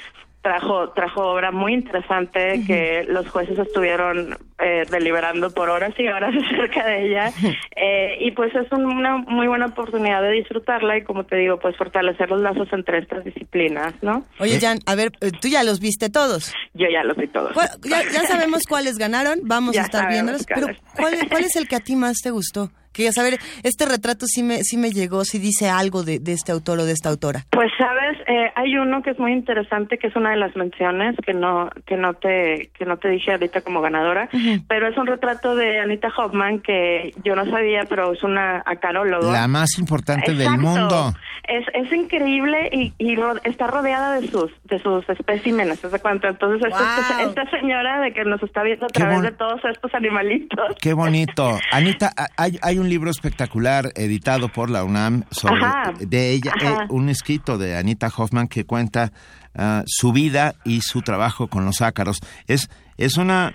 trajo trajo obra muy interesante que los jueces estuvieron eh, deliberando por horas y horas acerca de ella. Eh, y pues es una muy buena oportunidad de disfrutarla y como te digo pues fortalecer los lazos entre estas disciplinas no oye Jan a ver eh, tú ya los viste todos. Yo ya los vi todos. Ya, ya sabemos cuáles ganaron vamos a estar viéndolos pero ¿cuál, ¿cuál es el que a ti más te gustó Quería saber, este retrato sí me, sí me llegó, si dice algo de, de, este autor o de esta autora. Pues sabes, eh, hay uno que es muy interesante, que es una de las menciones que no que no te que no te dije ahorita como ganadora, pero es un retrato de Anita Hoffman que yo no sabía, pero es una acaróloga. La más importante del mundo. Es, es increíble y, y está rodeada de sus de sus especímenes. Entonces esta, esta, señora de que nos está viendo a través de todos estos animalitos. Qué bonito. Anita, hay, hay un libro espectacular editado por la UNAM sobre de ella, eh, un escrito de Anita Hoffman que cuenta ah, su vida y su trabajo con los ácaros. Es es una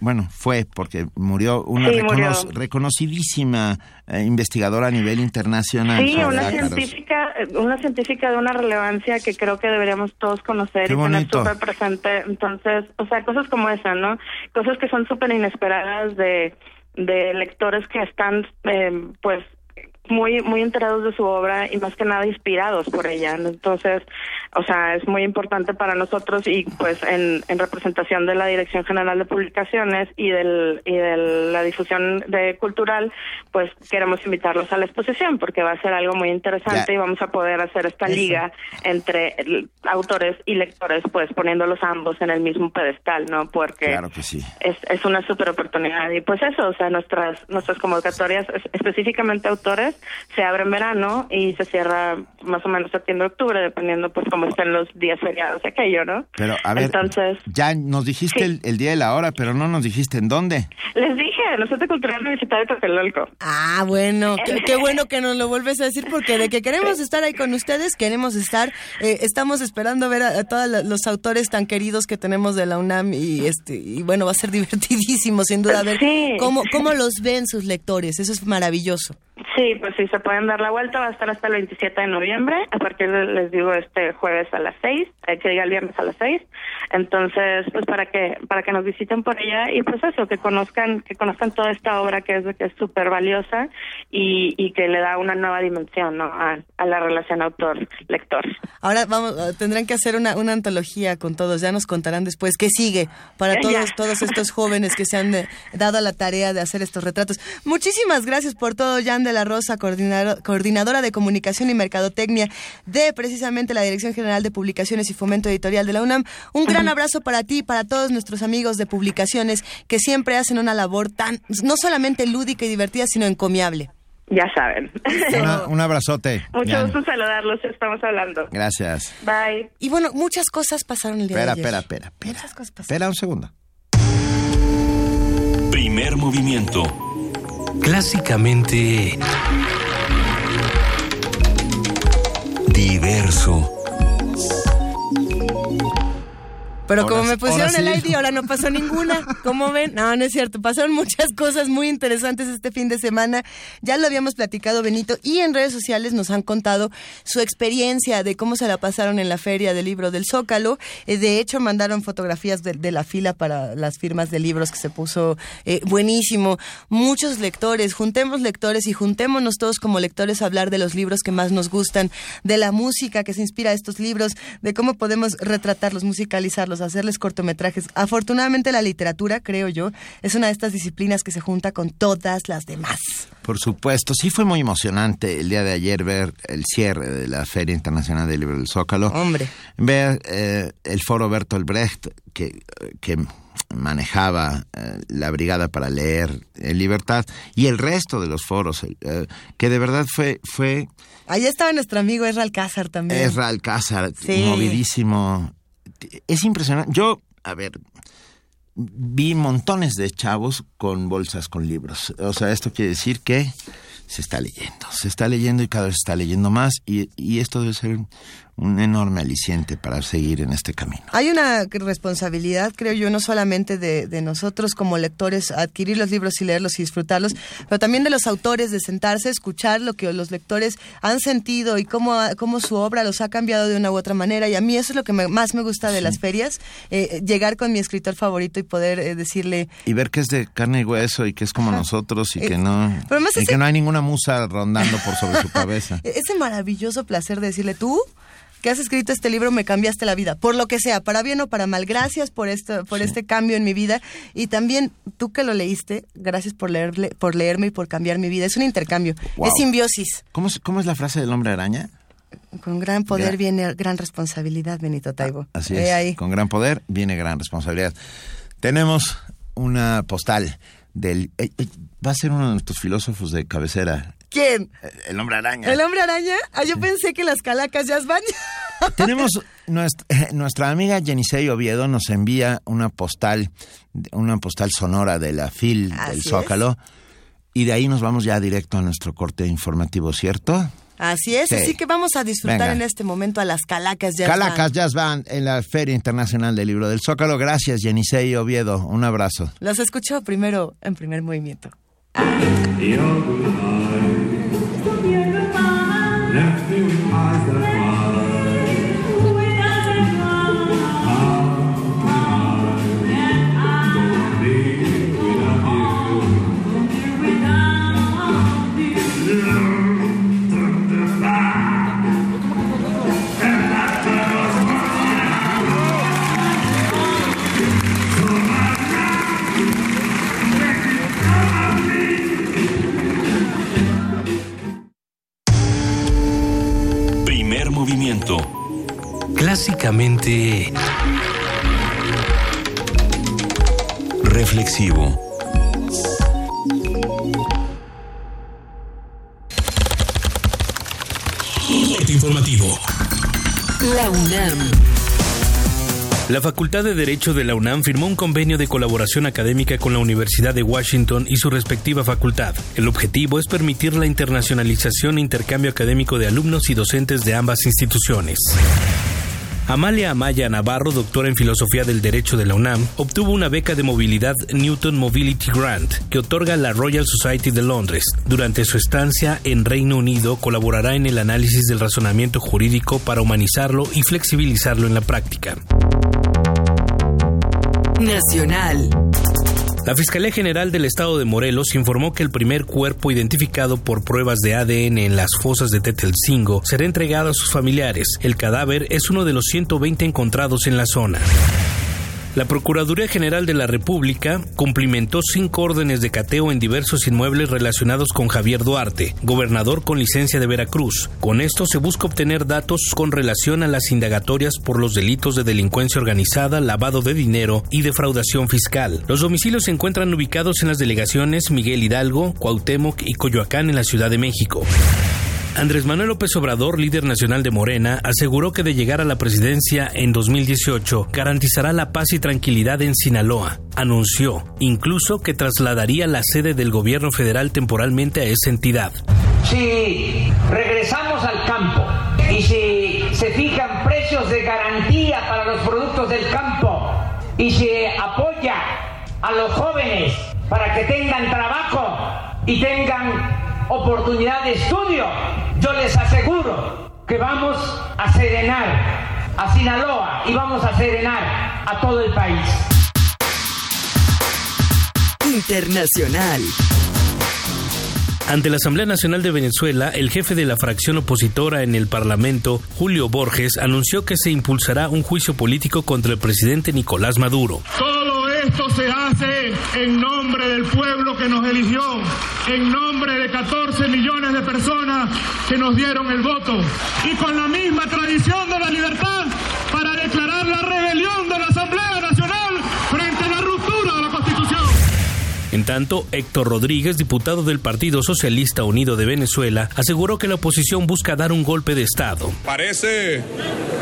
bueno, fue porque murió una reconocidísima eh, investigadora a nivel internacional. Sí, una científica, una científica de una relevancia que creo que deberíamos todos conocer y tener súper presente. Entonces, o sea, cosas como esa, ¿no? Cosas que son súper inesperadas de de lectores que están eh, pues muy muy enterados de su obra y más que nada inspirados por ella. Entonces, o sea, es muy importante para nosotros y pues en, en representación de la Dirección General de Publicaciones y del y de la difusión de cultural, pues queremos invitarlos a la exposición porque va a ser algo muy interesante y vamos a poder hacer esta liga entre autores y lectores, pues poniéndolos ambos en el mismo pedestal, ¿no? Porque claro que sí. es, es una super oportunidad y pues eso, o sea, nuestras nuestras convocatorias específicamente autores se abre en verano y se cierra más o menos septiembre-octubre, dependiendo pues cómo estén los días feriados de aquello, ¿no? Pero a ver, Entonces, ya nos dijiste el, día y la hora, pero no nos dijiste en dónde. Les dije, en el Centro Cultural Universitario de Tlatelolco. Ah, bueno, qué, bueno que nos lo vuelves a decir, porque de que queremos estar ahí con ustedes, queremos estar, eh, estamos esperando ver a, todos los autores tan queridos que tenemos de la UNAM y este y bueno, va a ser divertidísimo sin duda ver cómo, cómo los ven sus lectores, eso es maravilloso. Sí, pues sí, se pueden dar la vuelta, va a estar hasta el 27 de noviembre, a partir de, les digo, este jueves a las 6, eh, que diga el viernes a las 6, entonces, pues para que para que nos visiten por allá y pues eso, que conozcan que conozcan toda esta obra que es que es súper valiosa y, y que le da una nueva dimensión, ¿no? A, la relación autor-lector. Ahora vamos, eh, tendrán que hacer una, una antología con todos, ya nos contarán después qué sigue para todos, todos estos jóvenes que se han eh, dado a la tarea de hacer estos retratos. Muchísimas gracias por todo, Jan de la Rosa, coordinadora de comunicación y mercadotecnia de precisamente la Dirección General de Publicaciones y Fomento Editorial de la UNAM. Un gran abrazo para ti y para todos nuestros amigos de publicaciones que siempre hacen una labor tan, no solamente lúdica y divertida, sino encomiable. Ya saben. un abrazote. Mucho gusto saludarlos, estamos hablando. Gracias. Bye. Y bueno, muchas cosas pasaron el día espera, de ayer. Espera, espera, espera. Espera un segundo. Primer movimiento clásicamente diverso. Pero como me pusieron el ID, ahora no pasó ninguna. ¿Cómo ven? No, no es cierto. Pasaron muchas cosas muy interesantes este fin de semana. Ya lo habíamos platicado, Benito, y en redes sociales nos han contado su experiencia de cómo se la pasaron en la feria del libro del Zócalo. Eh, de hecho, mandaron fotografías de, la fila para las firmas de libros que se puso eh, buenísimo. Muchos lectores, juntemos lectores y juntémonos todos como lectores a hablar de los libros que más nos gustan, de la música que se inspira a estos libros, de cómo podemos retratarlos, musicalizarlos hacerles cortometrajes. Afortunadamente la literatura, creo yo, es una de estas disciplinas que se junta con todas las demás. Por supuesto, sí fue muy emocionante el día de ayer ver el cierre de la Feria Internacional del Libro del Zócalo. Hombre. Ver eh, el foro Bertolt Brecht, que, que manejaba eh, la Brigada para Leer en Libertad y el resto de los foros, eh, que de verdad fue... fue Ahí estaba nuestro amigo Ezra Alcázar también. Ezra Alcázar, movidísimo es impresionante. Yo, a ver, vi montones de chavos con bolsas con libros. O sea, esto quiere decir que se está leyendo, se está leyendo y cada vez se está leyendo más y, esto debe ser un enorme aliciente para seguir en este camino. Hay una responsabilidad, creo yo, no solamente de, nosotros como lectores adquirir los libros y leerlos y disfrutarlos, pero también de los autores de sentarse, escuchar lo que los lectores han sentido y cómo, cómo su obra los ha cambiado de una u otra manera. Y a mí eso es lo que más me gusta de las ferias, eh, llegar con mi escritor favorito y poder eh, decirle... Y ver que es de carne y hueso y que es como nosotros y que eh, no... y que no hay ninguna musa rondando por sobre su cabeza. Ese maravilloso placer de decirle, tú que has escrito este libro me cambiaste la vida, por lo que sea, para bien o para mal. Gracias por esto, por este cambio en mi vida y también tú que lo leíste, gracias por leerle, por leerme y por cambiar mi vida. Es un intercambio, es simbiosis. ¿Cómo, ¿Cómo es la frase del hombre araña? Con gran poder viene gran responsabilidad, Benito Taibo. Ah, así es. Con gran poder viene gran responsabilidad. Tenemos una postal del eh, eh, va a ser uno de nuestros filósofos de cabecera, ¿Quién? El hombre araña. ¿El hombre araña? Ah, yo pensé que las calacas ya van. Tenemos nuestra, nuestra amiga Jenisei Oviedo nos envía una postal, una postal sonora de la FIL del Zócalo. Y de ahí nos vamos ya directo a nuestro corte informativo, ¿cierto? Así es, así que vamos a disfrutar en este momento a las Calacas Jazz Calacas Jazz Band en la Feria Internacional del Libro del Zócalo. Gracias, Jenisei Oviedo. Un abrazo. Los escucho primero en primer movimiento. Clásicamente... Reflexivo. informativo. La UNAM. La Facultad de Derecho de la UNAM firmó un convenio de colaboración académica con la Universidad de Washington y su respectiva facultad. El objetivo es permitir la internacionalización e intercambio académico de alumnos y docentes de ambas instituciones. Amalia Amaya Navarro, doctora en Filosofía del Derecho de la UNAM, obtuvo una beca de movilidad Newton Mobility Grant que otorga la Royal Society de Londres. Durante su estancia en Reino Unido colaborará en el análisis del razonamiento jurídico para humanizarlo y flexibilizarlo en la práctica. Nacional. La Fiscalía General del Estado de Morelos informó que el primer cuerpo identificado por pruebas de ADN en las fosas de Tetelcingo será entregado a sus familiares. El cadáver es uno de los 120 encontrados en la zona. La Procuraduría General de la República cumplimentó cinco órdenes de cateo en diversos inmuebles relacionados con Javier Duarte, gobernador con licencia de Veracruz. Con esto se busca obtener datos con relación a las indagatorias por los delitos de delincuencia organizada, lavado de dinero y defraudación fiscal. Los domicilios se encuentran ubicados en las delegaciones Miguel Hidalgo, Cuauhtémoc y Coyoacán en la Ciudad de México. Andrés Manuel López Obrador, líder nacional de Morena, aseguró que de llegar a la presidencia en 2018 garantizará la paz y tranquilidad en Sinaloa. Anunció incluso que trasladaría la sede del gobierno federal temporalmente a esa entidad. Si regresamos al campo y si se fijan precios de garantía para los productos del campo y se apoya a los jóvenes para que tengan trabajo y tengan oportunidad de estudio, yo les aseguro que vamos a serenar a Sinaloa y vamos a serenar a todo el país. Internacional. Ante la Asamblea Nacional de Venezuela, el jefe de la fracción opositora en el Parlamento, Julio Borges, anunció que se impulsará un juicio político contra el presidente Nicolás Maduro. Todo esto se hace en nombre del pueblo que nos eligió, en nombre de 14 millones de personas que nos dieron el voto. Y con la misma tradición de la libertad para declarar la rebelión de la Asamblea En tanto, Héctor Rodríguez, diputado del Partido Socialista Unido de Venezuela, aseguró que la oposición busca dar un golpe de Estado. Parece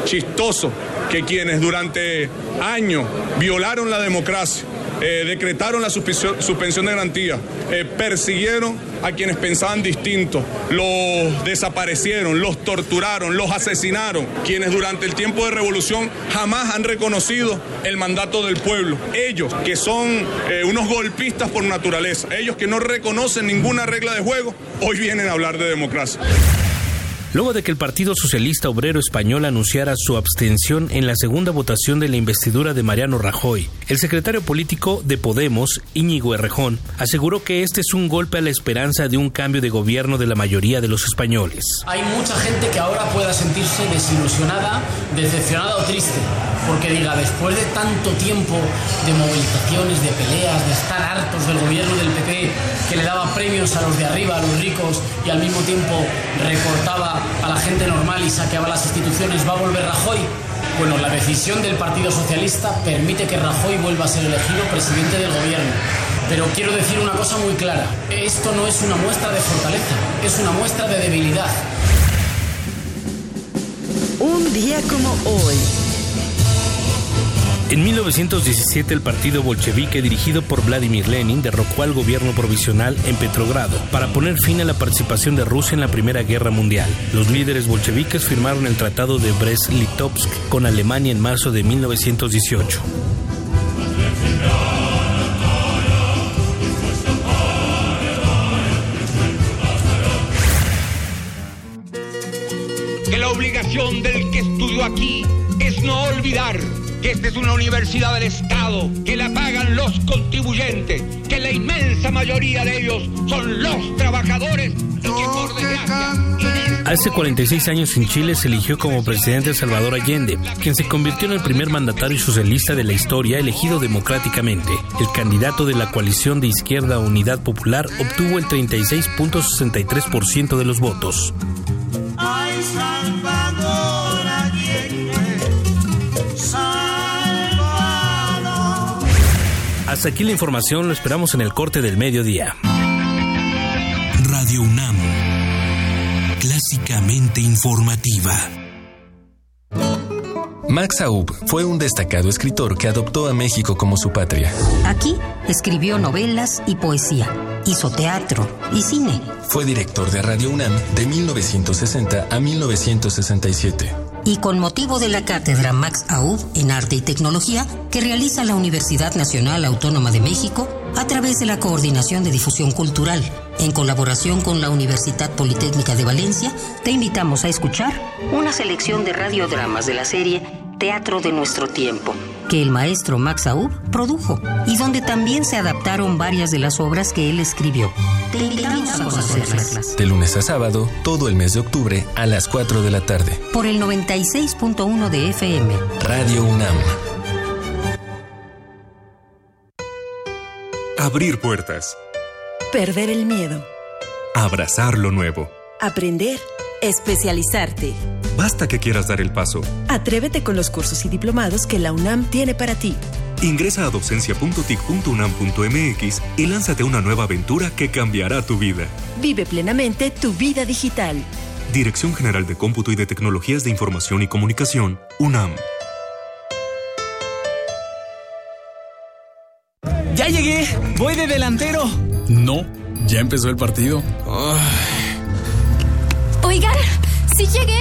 chistoso que quienes durante años violaron la democracia, eh, decretaron la suspensión de garantía, eh, persiguieron a quienes pensaban distinto, los desaparecieron, los torturaron, los asesinaron, quienes durante el tiempo de revolución jamás han reconocido el mandato del pueblo. Ellos que son eh, unos golpistas por naturaleza, ellos que no reconocen ninguna regla de juego, hoy vienen a hablar de democracia. Luego de que el Partido Socialista Obrero Español anunciara su abstención en la segunda votación de la investidura de Mariano Rajoy, el secretario político de Podemos, Íñigo Errejón, aseguró que este es un golpe a la esperanza de un cambio de gobierno de la mayoría de los españoles. Hay mucha gente que ahora pueda sentirse desilusionada, decepcionada o triste, porque diga, después de tanto tiempo de movilizaciones, de peleas, de estar hartos del gobierno del PP, que le daba premios a los de arriba, a los ricos, y al mismo tiempo recortaba a la gente normal y saqueaba las instituciones, ¿va a volver Rajoy? Bueno, la decisión del Partido Socialista permite que Rajoy vuelva a ser elegido presidente del gobierno. Pero quiero decir una cosa muy clara, esto no es una muestra de fortaleza, es una muestra de debilidad. Un día como hoy. En 1917 el partido bolchevique dirigido por Vladimir Lenin derrocó al gobierno provisional en Petrogrado para poner fin a la participación de Rusia en la Primera Guerra Mundial. Los líderes bolcheviques firmaron el Tratado de Brest-Litovsk con Alemania en marzo de 1918. Que la obligación del que estudió aquí es no olvidar que esta es una universidad del Estado, que la pagan los contribuyentes, que la inmensa mayoría de ellos son los trabajadores y que por desgracia... Hace 46 años en Chile se eligió como presidente Salvador Allende, quien se convirtió en el primer mandatario socialista de la historia elegido democráticamente. El candidato de la coalición de izquierda Unidad Popular obtuvo el 36.63% de los votos. Ay, Hasta aquí la información, lo esperamos en el corte del mediodía. Radio UNAM. Clásicamente informativa. Max Aub fue un destacado escritor que adoptó a México como su patria. Aquí escribió novelas y poesía, hizo teatro y cine. Fue director de Radio UNAM de 1960 a 1967. Y con motivo de la cátedra Max Aub en Arte y Tecnología que realiza la Universidad Nacional Autónoma de México a través de la Coordinación de Difusión Cultural, en colaboración con la Universidad Politécnica de Valencia, te invitamos a escuchar una selección de radiodramas de la serie Teatro de Nuestro Tiempo, que el maestro Max Aub produjo y donde también se adaptaron varias de las obras que él escribió. Te invitamos a conocerlas. De lunes a sábado, todo el mes de octubre a las 4 de la tarde. Por el 96.1 de FM. Radio UNAM. Abrir puertas. Perder el miedo. Abrazar lo nuevo. Aprender. Especializarte. Basta que quieras dar el paso. Atrévete con los cursos y diplomados que la UNAM tiene para ti. Ingresa a docencia.tic.unam.mx y lánzate a una nueva aventura que cambiará tu vida. Vive plenamente tu vida digital. Dirección General de Cómputo y de Tecnologías de Información y Comunicación, UNAM. ¡Ya llegué! ¡Voy de delantero! No, ya empezó el partido. Oigan, sí llegué.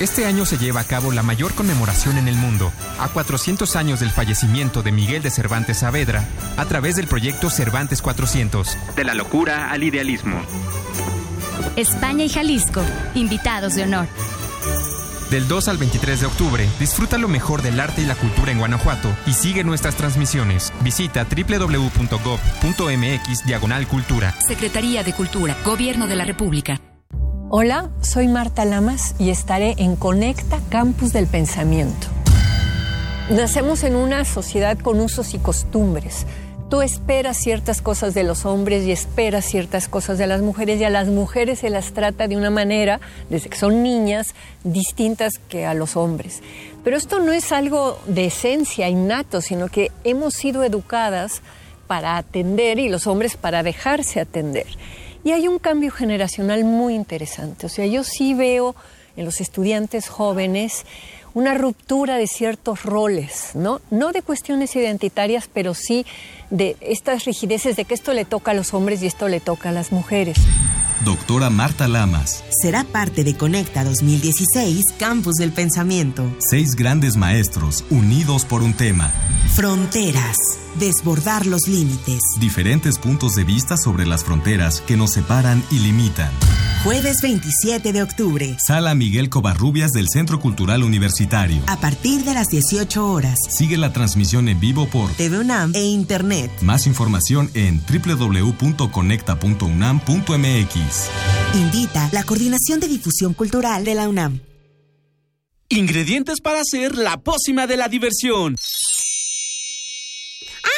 Este año se lleva a cabo la mayor conmemoración en el mundo, a 400 años del fallecimiento de Miguel de Cervantes Saavedra, a través del proyecto Cervantes 400. De la locura al idealismo. España y Jalisco, invitados de honor. Del 2 al 23 de octubre, disfruta lo mejor del arte y la cultura en Guanajuato y sigue nuestras transmisiones. Visita www.gov.mx Diagonal Cultura. Secretaría de Cultura, Gobierno de la República. Hola, soy Marta Lamas y estaré en Conecta Campus del Pensamiento. Nacemos en una sociedad con usos y costumbres, tú esperas ciertas cosas de los hombres y esperas ciertas cosas de las mujeres y a las mujeres se las trata de una manera, desde que son niñas, distintas que a los hombres. Pero esto no es algo de esencia innato, sino que hemos sido educadas para atender y los hombres para dejarse atender. Y hay un cambio generacional muy interesante. O sea, yo sí veo en los estudiantes jóvenes una ruptura de ciertos roles, ¿no? No de cuestiones identitarias, pero sí de estas rigideces de que esto le toca a los hombres y esto le toca a las mujeres. Doctora Marta Lamas. Será parte de Conecta 2016 Campus del Pensamiento. Seis grandes maestros unidos por un tema. Fronteras. Desbordar los límites. Diferentes puntos de vista sobre las fronteras que nos separan y limitan. Jueves 27 de octubre. Sala Miguel Covarrubias del Centro Cultural Universitario. A partir de las 18 horas. Sigue la transmisión en vivo por TV UNAM e Internet. Más información en www.conecta.unam.mx. Invita la Coordinación de Difusión Cultural de la UNAM. Ingredientes para hacer la pócima de la diversión.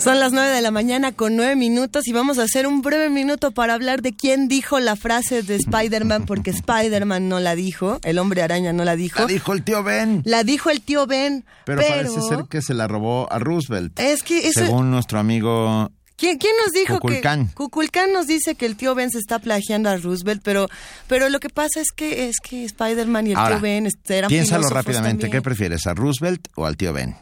Son las 9 de la mañana con 9 minutos y vamos a hacer un breve minuto para hablar de quién dijo la frase de Spider-Man, porque Spider-Man no la dijo, el hombre araña no la dijo. La dijo el tío Ben. La dijo el tío Ben. Pero, parece ser que se la robó a Roosevelt. Es que eso... Según nuestro amigo ¿Quién, ¿Quién, nos dijo que Cuculcán nos dice que el tío Ben se está plagiando a Roosevelt, pero pero lo que pasa es que es que Spider-Man y el Ahora, tío Ben este, eran Piénsalo rápidamente, también. ¿qué prefieres, a Roosevelt o al tío Ben?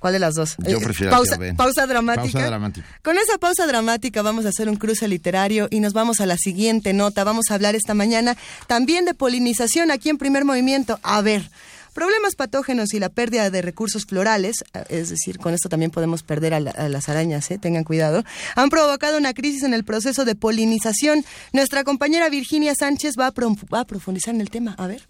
¿Cuál de las dos? Yo Eh, prefiero pausa, pausa dramática. Pausa dramática. Con esa pausa dramática vamos a hacer un cruce literario y nos vamos a la siguiente nota. Vamos a hablar esta mañana también de polinización aquí en primer movimiento. A ver, problemas patógenos y la pérdida de recursos florales, eh, es decir, con esto también podemos perder a, la- a las arañas, ¿eh? tengan cuidado, han provocado una crisis en el proceso de polinización. Nuestra compañera Virginia Sánchez va a, pro- va a profundizar en el tema. A ver.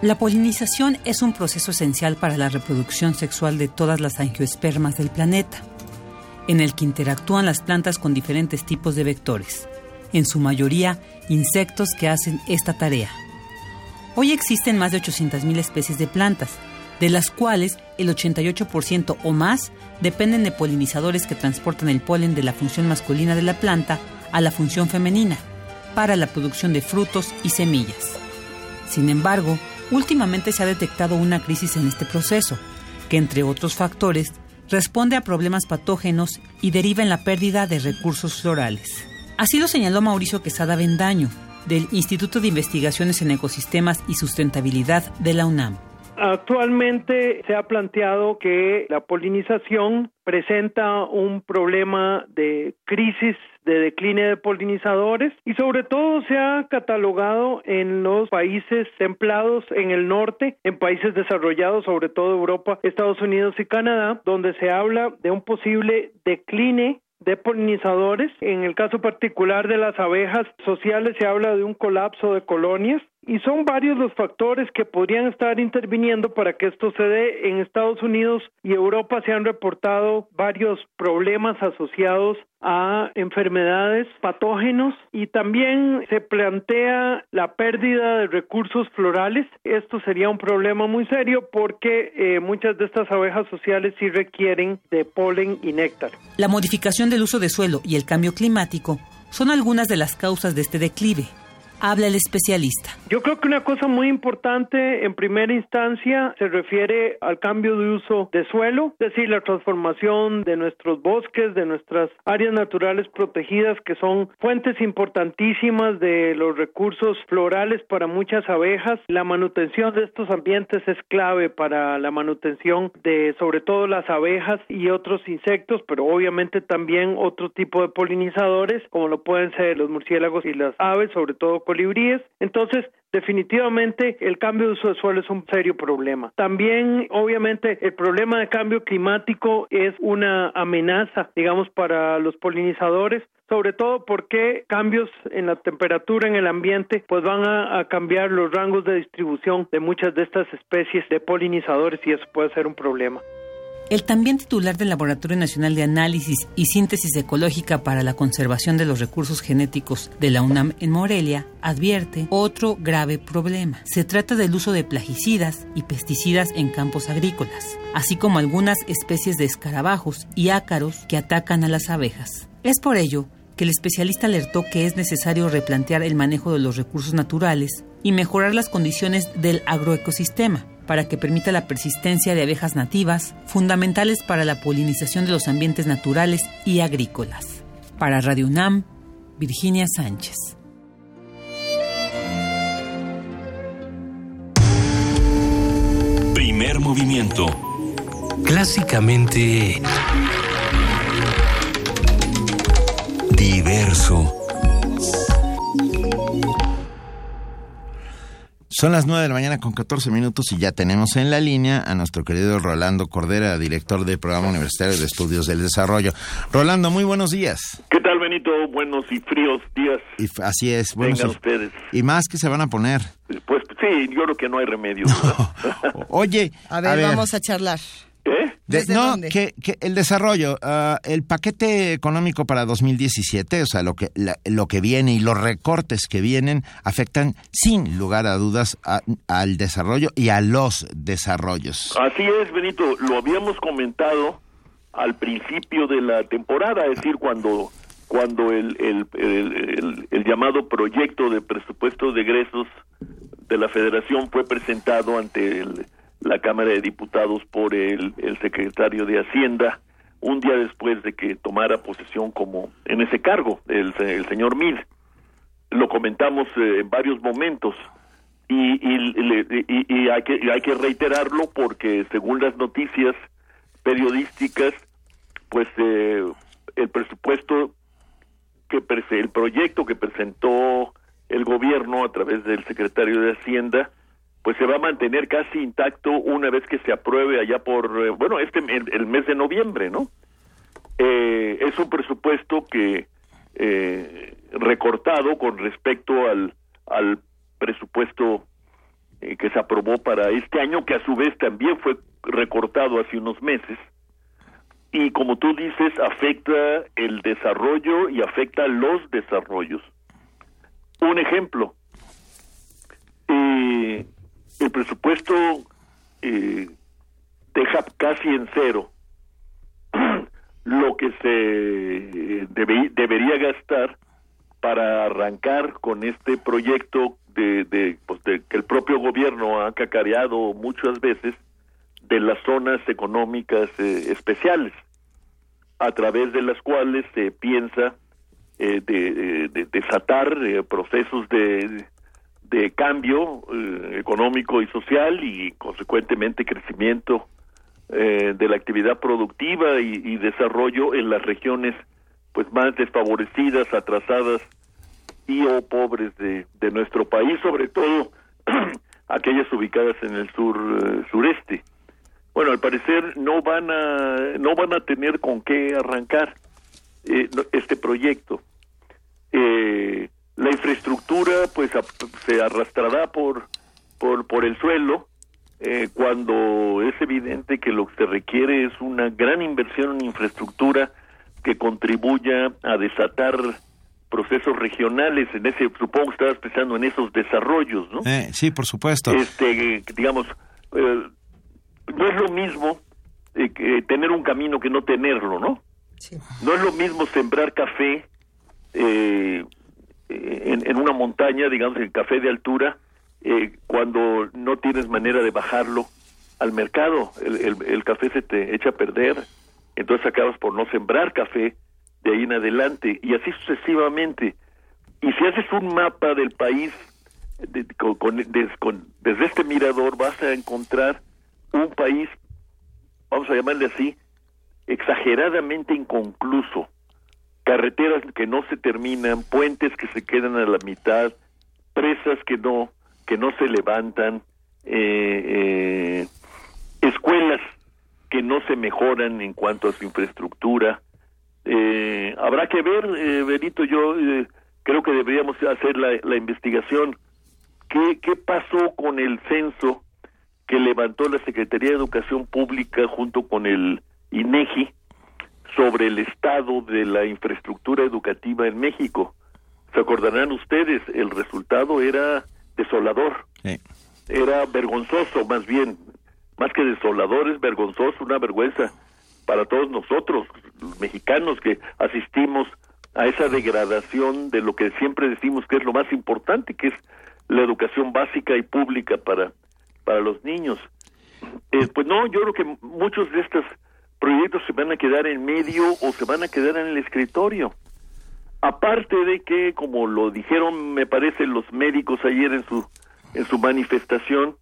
La polinización es un proceso esencial para la reproducción sexual de todas las angiospermas del planeta, en el que interactúan las plantas con diferentes tipos de vectores, en su mayoría insectos que hacen esta tarea. Hoy existen más de 800.000 especies de plantas, de las cuales el 88% o más dependen de polinizadores que transportan el polen de la función masculina de la planta a la función femenina, para la producción de frutos y semillas. Sin embargo, últimamente se ha detectado una crisis en este proceso, que entre otros factores responde a problemas patógenos y deriva en la pérdida de recursos florales. Así lo señaló Mauricio Quesada Bendaño, del Instituto de Investigaciones en Ecosistemas y Sustentabilidad de la UNAM. Actualmente se ha planteado que la polinización presenta un problema de crisis de decline de polinizadores y sobre todo se ha catalogado en los países templados en el norte, en países desarrollados, sobre todo Europa, Estados Unidos y Canadá, donde se habla de un posible decline de polinizadores. En el caso particular de las abejas sociales se habla de un colapso de colonias y son varios los factores que podrían estar interviniendo para que esto se dé. En Estados Unidos y Europa se han reportado varios problemas asociados a enfermedades, patógenos y también se plantea la pérdida de recursos florales. Esto sería un problema muy serio porque eh, muchas de estas abejas sociales sí requieren de polen y néctar. La modificación del uso de suelo y el cambio climático son algunas de las causas de este declive. Habla el especialista. Yo creo que una cosa muy importante en primera instancia se refiere al cambio de uso de suelo, es decir, la transformación de nuestros bosques, de nuestras áreas naturales protegidas, que son fuentes importantísimas de los recursos florales para muchas abejas. La manutención de estos ambientes es clave para la manutención de sobre todo las abejas y otros insectos, pero obviamente también otro tipo de polinizadores, como lo pueden ser los murciélagos y las aves, sobre todo colibríes. Entonces, definitivamente el cambio de uso de suelo es un serio problema. También, obviamente, el problema de cambio climático es una amenaza, digamos, para los polinizadores sobre todo porque cambios en la temperatura en el ambiente pues van a, a, cambiar los rangos de distribución de muchas de estas especies de polinizadores y eso puede ser un problema. El también titular del Laboratorio Nacional de Análisis y Síntesis Ecológica para la Conservación de los Recursos Genéticos de la UNAM en Morelia advierte otro grave problema. Se trata del uso de plaguicidas y pesticidas en campos agrícolas, así como algunas especies de escarabajos y ácaros que atacan a las abejas. Es por ello que el especialista alertó que es necesario replantear el manejo de los recursos naturales y mejorar las condiciones del agroecosistema para que permita la persistencia de abejas nativas, fundamentales para la polinización de los ambientes naturales y agrícolas. Para Radio UNAM, Virginia Sánchez. Primer movimiento. Clásicamente... Diverso. Son las 9 de la mañana con 14 minutos y ya tenemos en la línea a nuestro querido Rolando Cordera, director del Programa Universitario de Estudios del Desarrollo. Rolando, muy buenos días. ¿Qué tal, Benito? Buenos y fríos días. Y así es. Buenos Vengan ustedes. Y más que se van a poner. Pues sí, yo creo que no hay remedio. Oye, a ver, a ver, vamos a charlar. ¿Eh? De, no, que, que, el desarrollo, uh, el paquete económico para 2017, o sea, lo que, la, lo que viene y los recortes que vienen afectan sin lugar a dudas a, al desarrollo y a los desarrollos. Así es, Benito, lo habíamos comentado al principio de la temporada, es decir, cuando cuando el, el, el, el llamado proyecto de presupuesto de egresos de la Federación fue presentado ante el la Cámara de Diputados por el, secretario de Hacienda un día después de que tomara posesión como en ese cargo el, el señor Mil lo comentamos eh, en varios momentos. Y, y, y, y, hay que hay que reiterarlo porque según las noticias periodísticas pues eh, el presupuesto que el proyecto que presentó el gobierno a través del secretario de Hacienda pues se va a mantener casi intacto una vez que se apruebe allá por, eh, bueno, este el, mes de noviembre, ¿no? Eh, es un presupuesto que eh, recortado con respecto al, al presupuesto eh, que se aprobó para este año, que a su vez también fue recortado hace unos meses, y como tú dices, afecta el desarrollo y afecta los desarrollos. Un ejemplo, eh, el presupuesto eh, deja casi en cero lo que se debe, debería gastar para arrancar con este proyecto de, de, pues de, que el propio gobierno ha cacareado muchas veces de las zonas económicas eh, especiales a través de las cuales se piensa eh, de, de, desatar eh, procesos de de cambio eh, económico y social y consecuentemente crecimiento eh, de la actividad productiva y, y, desarrollo en las regiones pues más desfavorecidas, atrasadas y o pobres de, de nuestro país, sobre todo aquellas ubicadas en el sur eh, sureste. Bueno, al parecer no van a no van a tener con qué arrancar este proyecto. Eh, la infraestructura pues se arrastrará por, por, por el suelo eh, cuando es evidente que lo que se requiere es una gran inversión en infraestructura que contribuya a desatar procesos regionales en ese supongo que estabas pensando en esos desarrollos no Eh, sí, por supuesto. este digamos eh, no es lo mismo eh, que tener un camino que no tenerlo no no es lo mismo sembrar café eh, en, en una montaña digamos el café de altura eh, cuando no tienes manera de bajarlo al mercado el, el- café se te echa a perder entonces acabas por no sembrar café de ahí en adelante y así sucesivamente. Y si haces un mapa del país de- con- con- desde este mirador vas a encontrar un país vamos a llamarle así exageradamente inconcluso carreteras que no se terminan puentes que se quedan a la mitad presas que no que no se levantan eh, eh, escuelas que no se mejoran en cuanto a su infraestructura. Eh, habrá que ver eh, Benito yo creo que deberíamos hacer la, la investigación. ¿Qué, qué pasó con el censo que levantó la Secretaría de Educación Pública junto con el INEGI sobre el estado de la infraestructura educativa en México? Se acordarán ustedes, el resultado era desolador, era vergonzoso más bien, más que desolador es vergonzoso, una vergüenza para todos nosotros, los mexicanos que asistimos a esa degradación de lo que siempre decimos que es lo más importante, que es la educación básica y pública para, para los niños. Eh, pues no, yo creo que muchos de estos proyectos se van a quedar en medio o se van a quedar en el escritorio. Aparte de que, como lo dijeron, me parece, los médicos ayer en su, en su manifestación,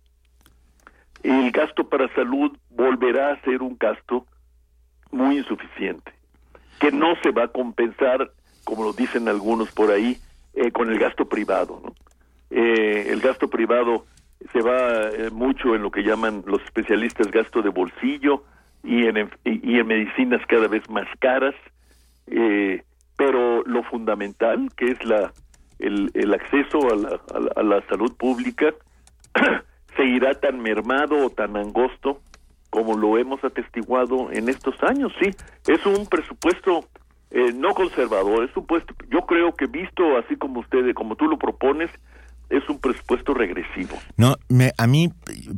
el gasto para salud volverá a ser un gasto muy insuficiente, que no se va a compensar, como lo dicen algunos por ahí, eh, con el gasto privado. ¿no? Eh, el gasto privado se va eh, mucho en lo que llaman los especialistas gasto de bolsillo y en, y en medicinas cada vez más caras, eh, pero lo fundamental, que es la el, el acceso a la, a la- a la salud pública, seguirá tan mermado o tan angosto como lo hemos atestiguado en estos años. Sí, es un presupuesto eh, no conservador, es un puesto, yo creo que visto así como usted, como tú lo propones, es un presupuesto regresivo. No, me, a mí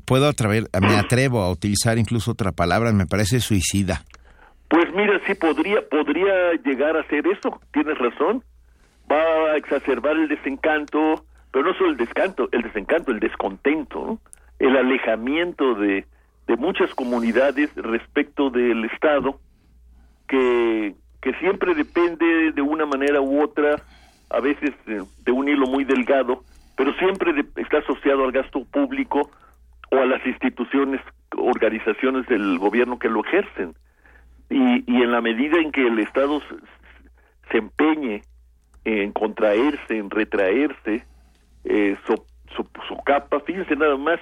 puedo atrever, me atrevo a utilizar incluso otra palabra, me parece suicida. Pues mira, sí podría podría llegar a ser eso. Tienes razón. Va a exacerbar el desencanto, pero no solo el descanto, el desencanto, el descontento, ¿no? el alejamiento de de muchas comunidades respecto del Estado que que siempre depende de una manera u otra, a veces eh, de un hilo muy delgado, pero siempre de- está asociado al gasto público o a las instituciones, organizaciones del gobierno que lo ejercen. Y, y en la medida en que el Estado se, se empeñe en contraerse, en retraerse, eh, so, so- socapa, fíjense nada más,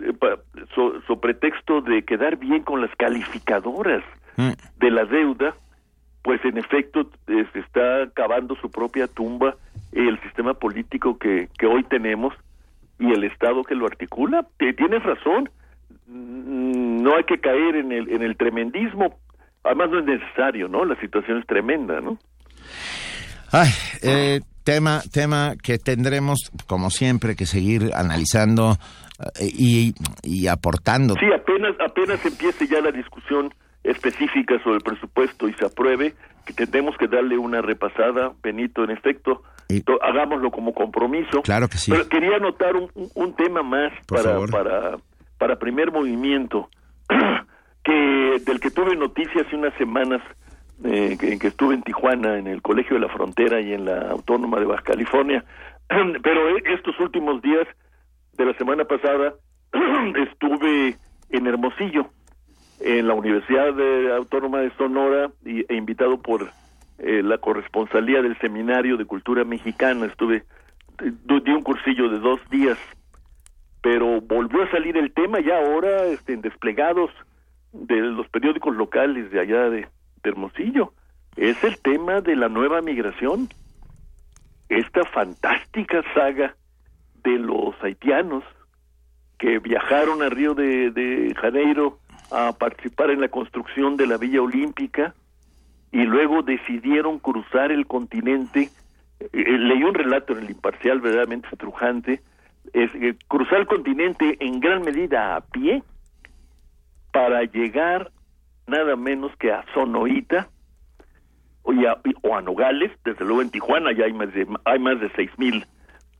eh, pa- so, so pretexto de quedar bien con las calificadoras de la deuda, pues en efecto eh, se está cavando su propia tumba el sistema político que, que hoy tenemos y el Estado que lo articula. Te- Tienes razón, Mm, no hay que caer en el, en el tremendismo, además no es necesario, ¿no? La situación es tremenda, ¿no? Ay, eh, tema, tema que tendremos, como siempre, que seguir analizando eh, y, y aportando. Sí, apenas, apenas empiece ya la discusión específica sobre el presupuesto y se apruebe, que tendremos que darle una repasada, Benito, en efecto, to- hagámoslo como compromiso. Claro que sí. Pero quería anotar un, tema más para, para, para primer movimiento, que del que tuve noticia hace unas semanas, eh, que, que estuve en Tijuana, en el Colegio de la Frontera y en la Autónoma de Baja California, pero eh, estos últimos días de la semana pasada estuve en Hermosillo, en la Universidad Autónoma de Sonora y, e invitado por eh, la corresponsalía del Seminario de Cultura Mexicana. Estuve, di di un cursillo de dos días, pero volvió a salir el tema ya ahora este, en desplegados de los periódicos locales de allá de, Hermosillo. Es el tema de la nueva migración. Esta fantástica saga de los haitianos que viajaron a Río de Janeiro a participar en la construcción de la Villa Olímpica y luego decidieron cruzar el continente. Eh, eh, leí un relato en el imparcial verdaderamente estrujante. Es, eh, cruzar el continente en gran medida a pie para llegar nada menos que a Sonoita o, a- o a Nogales, desde luego en Tijuana ya hay más de, hay más de seis mil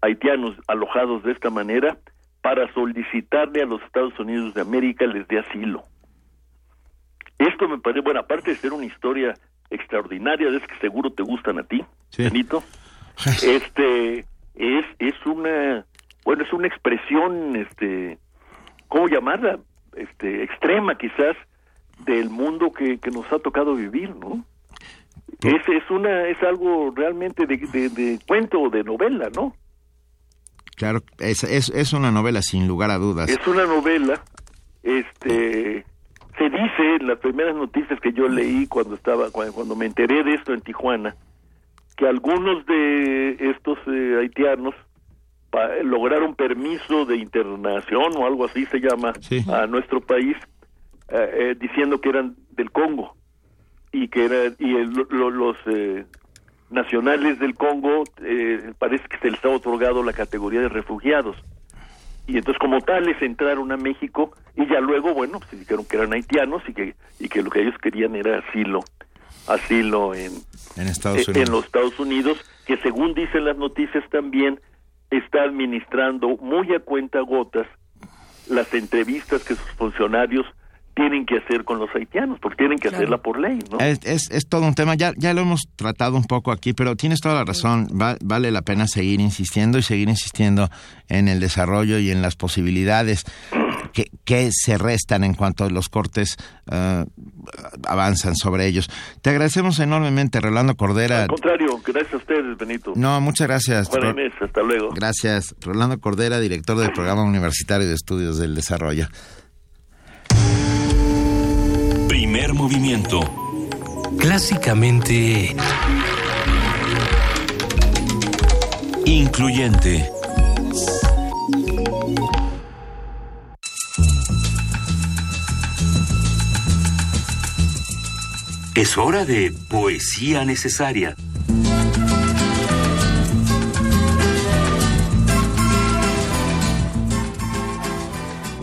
haitianos alojados de esta manera para solicitarle a los Estados Unidos de América les dé asilo. Esto me parece, bueno, aparte de ser una historia extraordinaria, de es que seguro te gustan a ti, Benito, este, es, es una, bueno, es una expresión, este, ¿cómo llamarla? Este, extrema quizás, del mundo que, que nos ha tocado vivir, ¿no? Es, es una, es algo realmente de, de, de cuento o de novela, ¿no? Claro, es, es, es una novela sin lugar a dudas. Es una novela, este, se dice en las primeras noticias que yo leí cuando estaba, cuando, cuando me enteré de esto en Tijuana, que algunos de estos eh, haitianos pa- lograron permiso de internación o algo así se llama a nuestro país, eh, eh, diciendo que eran del Congo y que era y el- lo- los eh, nacionales del Congo eh, parece que se les ha otorgado la categoría de refugiados y entonces como tales entraron a México y ya luego bueno pues dijeron que eran haitianos y que y que lo que ellos querían era asilo asilo en En Estados eh, Unidos. en los Estados Unidos que según dicen las noticias también está administrando muy a cuenta gotas las entrevistas que sus funcionarios tienen que hacer con los haitianos porque tienen que hacerla por ley no Es, es, es todo un tema, ya, ya lo hemos tratado un poco aquí, pero tienes toda la razón, Va- vale la pena seguir insistiendo y seguir insistiendo en el desarrollo y en las posibilidades que, que se restan en cuanto los cortes eh, avanzan sobre ellos. Te agradecemos enormemente, Rolando Cordera. al contrario gracias a ustedes Benito No, muchas gracias. Ro- Inés hasta luego Gracias. Rolando Cordera, director del Programa Universitario de Estudios del Desarrollo. Primer movimiento. Clásicamente... Incluyente. Es hora de poesía necesaria.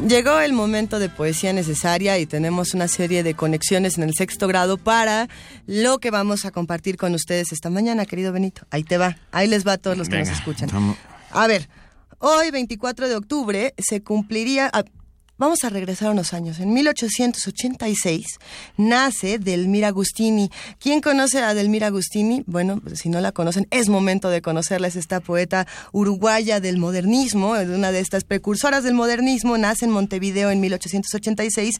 Llegó el momento de poesía necesaria y tenemos una serie de conexiones en el sexto grado para lo que vamos a compartir con ustedes esta mañana, querido Benito. Ahí te va, ahí les va a todos los que nos escuchan. A ver, hoy 24 de octubre se cumpliría... ah, Vamos a regresar unos años. En 1886 nace Delmira Agustini. ¿Quién conoce a Delmira Agustini? Bueno, pues si no la conocen, es momento de conocerla. Es esta poeta uruguaya del modernismo, una de estas precursoras del modernismo. Nace en Montevideo en 1886.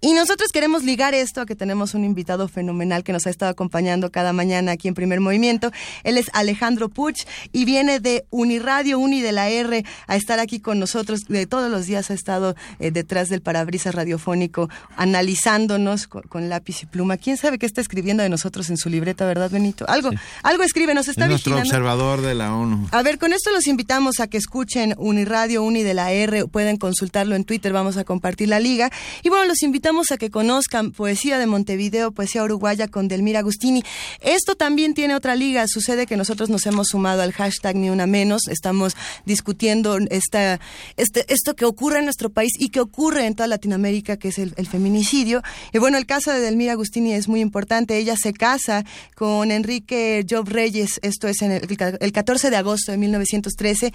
Y nosotros queremos ligar esto a que tenemos un invitado fenomenal que nos ha estado acompañando cada mañana aquí en Primer Movimiento. Él es Alejandro Puch y viene de Uniradio Uni de la R a estar aquí con nosotros. De todos los días ha estado eh, detrás del parabrisas radiofónico analizándonos con, con lápiz y pluma. ¿Quién sabe qué está escribiendo de nosotros en su libreta, verdad, Benito? Algo, algo escribe, nos está es nuestro observador de la ONU. A ver, con esto los invitamos a que escuchen Uniradio Uni de la R, pueden consultarlo en Twitter, vamos a compartir la liga. Y bueno, los invitamos a que conozcan Poesía de Montevideo, Poesía Uruguaya con Delmira Agustini. Esto también tiene otra liga, sucede que nosotros nos hemos sumado al hashtag Ni Una Menos, estamos discutiendo esta, este, esto que ocurre en nuestro país y que ocurre en toda Latinoamérica, que es el, feminicidio. Y bueno, el caso de Delmira Agustini es muy importante. Ella se casa con Enrique Job Reyes, esto es en el, el 14 de agosto de 1913.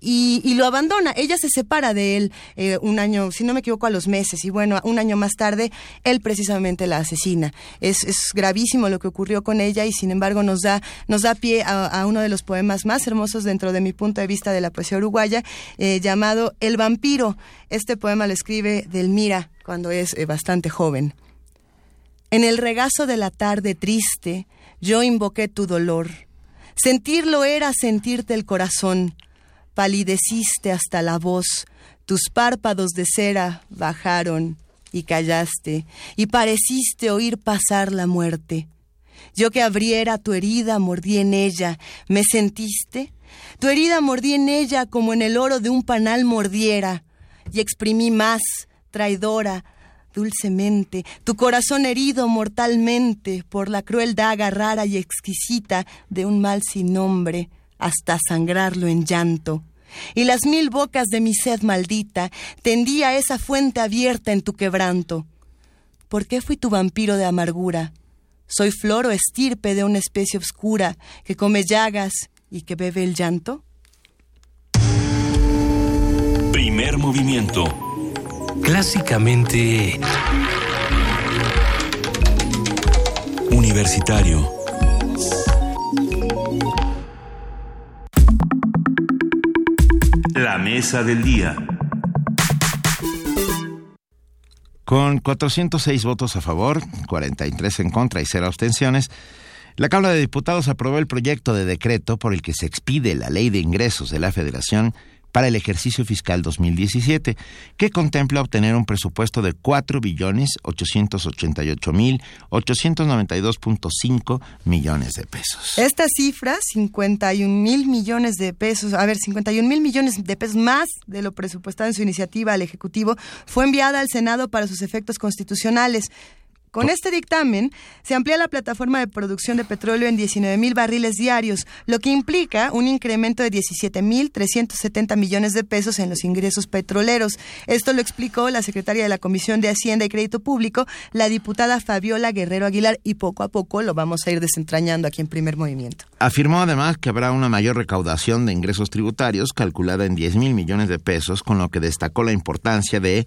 Y, lo abandona. Ella se separa de él eh, un año, si no me equivoco, a los meses. Y bueno, un año más tarde, él precisamente la asesina. Es, gravísimo lo que ocurrió con ella y sin embargo nos da, nos da pie a, a uno de los poemas más hermosos dentro de mi punto de vista de la poesía uruguaya, eh, llamado El vampiro. Este poema lo escribe Delmira cuando es eh, bastante joven. En el regazo de la tarde triste, yo invoqué tu dolor. Sentirlo era sentirte el corazón. Palideciste hasta la voz, tus párpados de cera bajaron y callaste, y pareciste oír pasar la muerte. Yo que abriera tu herida, mordí en ella. ¿Me sentiste? Tu herida mordí en ella como en el oro de un panal mordiera, y exprimí más, traidora, dulcemente, tu corazón herido mortalmente por la cruel daga rara y exquisita de un mal sin nombre, hasta sangrarlo en llanto. Y las mil bocas de mi sed maldita tendía esa fuente abierta en tu quebranto. ¿Por qué fui tu vampiro de amargura? ¿Soy flor o estirpe de una especie oscura que come llagas y que bebe el llanto? Primer movimiento. Clásicamente... Universitario. Mesa del día. Con 406 votos a favor, 43 en contra y 0 abstenciones, la Cámara de Diputados aprobó el proyecto de decreto por el que se expide la Ley de Ingresos de la Federación para el ejercicio fiscal 2017, que contempla obtener un presupuesto de 4 billones 888 mil 892.5 millones de pesos. Esta cifra, 51 mil millones de pesos, a ver, 51 mil millones de pesos más de lo presupuestado en su iniciativa al Ejecutivo, fue enviada al Senado para sus efectos constitucionales. Con este dictamen se amplía la plataforma de producción de petróleo en 19 mil barriles diarios, lo que implica un incremento de 17 mil 370 millones de pesos en los ingresos petroleros. Esto lo explicó la secretaria de la Comisión de Hacienda y Crédito Público, la diputada Fabiola Guerrero Aguilar, y poco a poco lo vamos a ir desentrañando aquí en primer movimiento. Afirmó además que habrá una mayor recaudación de ingresos tributarios calculada en 10 mil millones de pesos, con lo que destacó la importancia de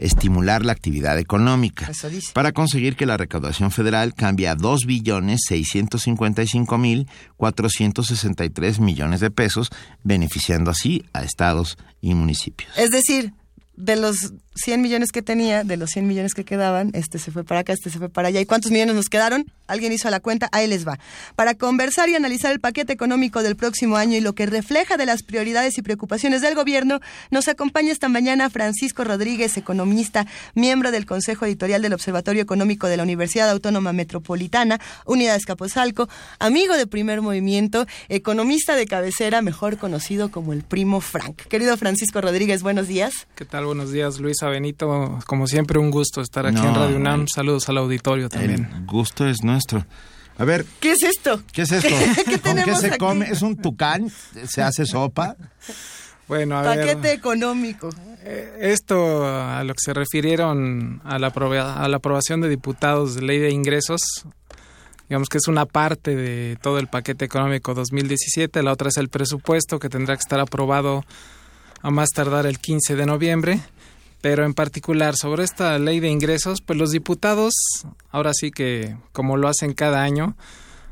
estimular la actividad económica para conseguir que la recaudación federal cambie a 2 billones 655 mil 463 millones de pesos, beneficiando así a estados y municipios. Es decir, de los 100 millones que tenía, de los 100 millones que quedaban, este se fue para acá, este se fue para allá. ¿Y cuántos millones nos quedaron? Alguien hizo la cuenta, ahí les va. Para conversar y analizar el paquete económico del próximo año y lo que refleja de las prioridades y preocupaciones del gobierno, nos acompaña esta mañana Francisco Rodríguez, economista, miembro del Consejo Editorial del Observatorio Económico de la Universidad Autónoma Metropolitana, Unidad Escaposalco, amigo de Primer Movimiento, economista de cabecera, mejor conocido como el primo Frank. Querido Francisco Rodríguez, buenos días. ¿Qué tal? Buenos días, Luisa Benito. Como siempre, un gusto estar aquí en Radio UNAM. Saludos al auditorio también. El gusto es nuestro. A ver. ¿Qué es esto? ¿Qué es esto? ¿Con qué se come? ¿Es un tucán? ¿Se hace sopa? Bueno, a Paquete económico. Eh, esto a lo que se refirieron a la, a la aprobación de diputados de ley de ingresos, digamos que es una parte de todo el paquete económico 2017, la otra es el presupuesto que tendrá que estar aprobado a más tardar el 15 de noviembre. Pero en particular sobre esta ley de ingresos, pues los diputados, ahora sí que como lo hacen cada año,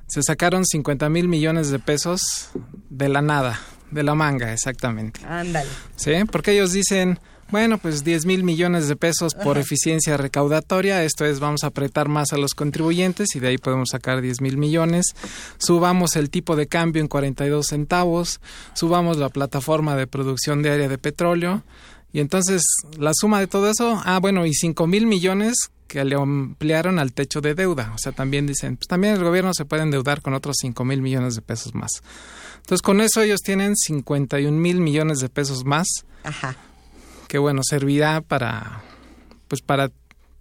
se sacaron 50 mil millones de pesos de la nada, de la manga, exactamente. Ándale. Sí, porque ellos dicen, bueno, pues 10 mil millones de pesos por eficiencia recaudatoria, esto es, vamos a apretar más a los contribuyentes y de ahí podemos sacar 10 mil millones, subamos el tipo de cambio en 42 centavos, subamos la plataforma de producción diaria de petróleo, y entonces la suma de todo eso, ah, bueno, y 5 mil millones que le ampliaron al techo de deuda. O sea, también dicen, pues también el gobierno se puede endeudar con otros 5 mil millones de pesos más. Entonces, con eso ellos tienen 51 mil millones de pesos más. Ajá. Que bueno, servirá para, pues para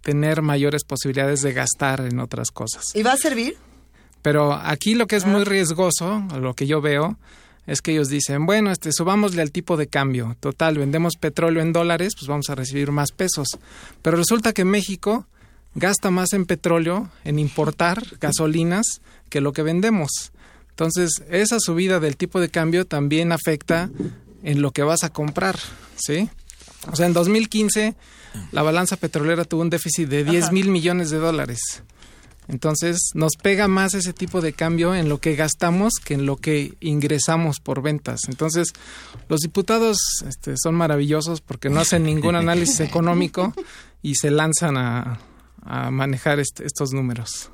tener mayores posibilidades de gastar en otras cosas. ¿Y va a servir? Pero aquí lo que es muy riesgoso, lo que yo veo, es que ellos dicen, bueno, este, subámosle al tipo de cambio. Total, vendemos petróleo en dólares, pues vamos a recibir más pesos. Pero resulta que México gasta más en petróleo, en importar gasolinas, que lo que vendemos. Entonces, esa subida del tipo de cambio también afecta en lo que vas a comprar, ¿sí? O sea, en 2015 la balanza petrolera tuvo un déficit de 10 mil millones de dólares. Entonces nos pega más ese tipo de cambio en lo que gastamos que en lo que ingresamos por ventas. Entonces los diputados este, son maravillosos porque no hacen ningún análisis económico y se lanzan a, manejar este, estos números.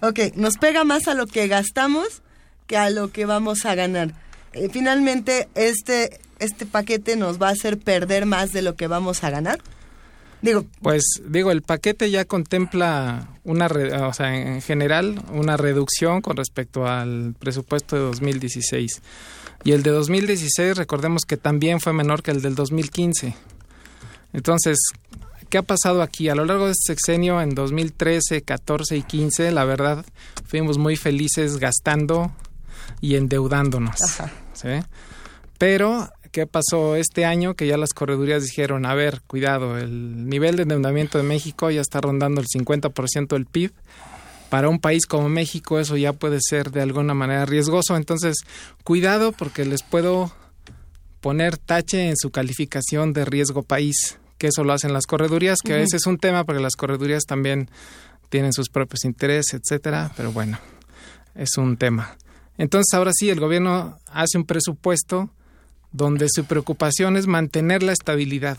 Ok, nos pega más a lo que gastamos que a lo que vamos a ganar. Eh, finalmente, este, este paquete nos va a hacer perder más de lo que vamos a ganar. Digo, pues digo, el paquete ya contempla una, o sea, en general, una reducción con respecto al presupuesto de 2016. Y el de 2016, recordemos que también fue menor que el del 2015. Entonces, ¿qué ha pasado aquí? A lo largo de este sexenio, en 2013, 14 y 15, la verdad, fuimos muy felices gastando y endeudándonos. ¿sí? Pero ¿Qué pasó este año? Que ya las corredurías dijeron, a ver, cuidado, el nivel de endeudamiento de México ya está rondando el 50% del PIB. Para un país como México eso ya puede ser de alguna manera riesgoso. Entonces, cuidado porque les puedo poner tache en su calificación de riesgo país, que eso lo hacen las corredurías, que a veces es un tema porque las corredurías también tienen sus propios intereses, etcétera, pero bueno, es un tema. Entonces, ahora sí, el gobierno hace un presupuesto donde su preocupación es mantener la estabilidad.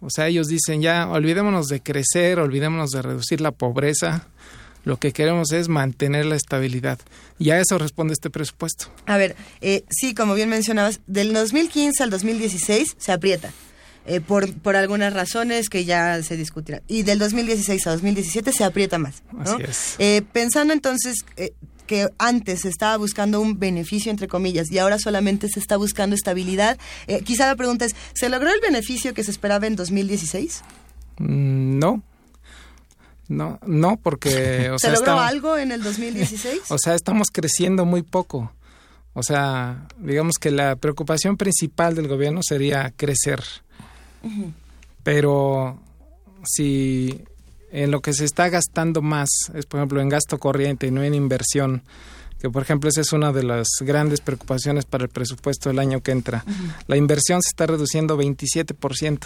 O sea, ellos dicen ya, olvidémonos de crecer, olvidémonos de reducir la pobreza, lo que queremos es mantener la estabilidad. Y a eso responde este presupuesto. A ver, eh, sí, como bien mencionabas, del 2015 al 2016 se aprieta. Eh, por, por algunas razones que ya se discutirán. Y del 2016 a 2017 se aprieta más. Así es. Eh, pensando entonces, eh, que antes se estaba buscando un beneficio, entre comillas, y ahora solamente se está buscando estabilidad. Eh, quizá la pregunta es, ¿se logró el beneficio que se esperaba en 2016? Mm, no. No, no, porque... ¿Se logró algo en el 2016? o sea, estamos creciendo muy poco. O sea, digamos que la preocupación principal del gobierno sería crecer. Pero si en lo que se está gastando más es, por ejemplo, en gasto corriente y no en inversión, que por ejemplo esa es una de las grandes preocupaciones para el presupuesto del año que entra. La inversión se está reduciendo 27%.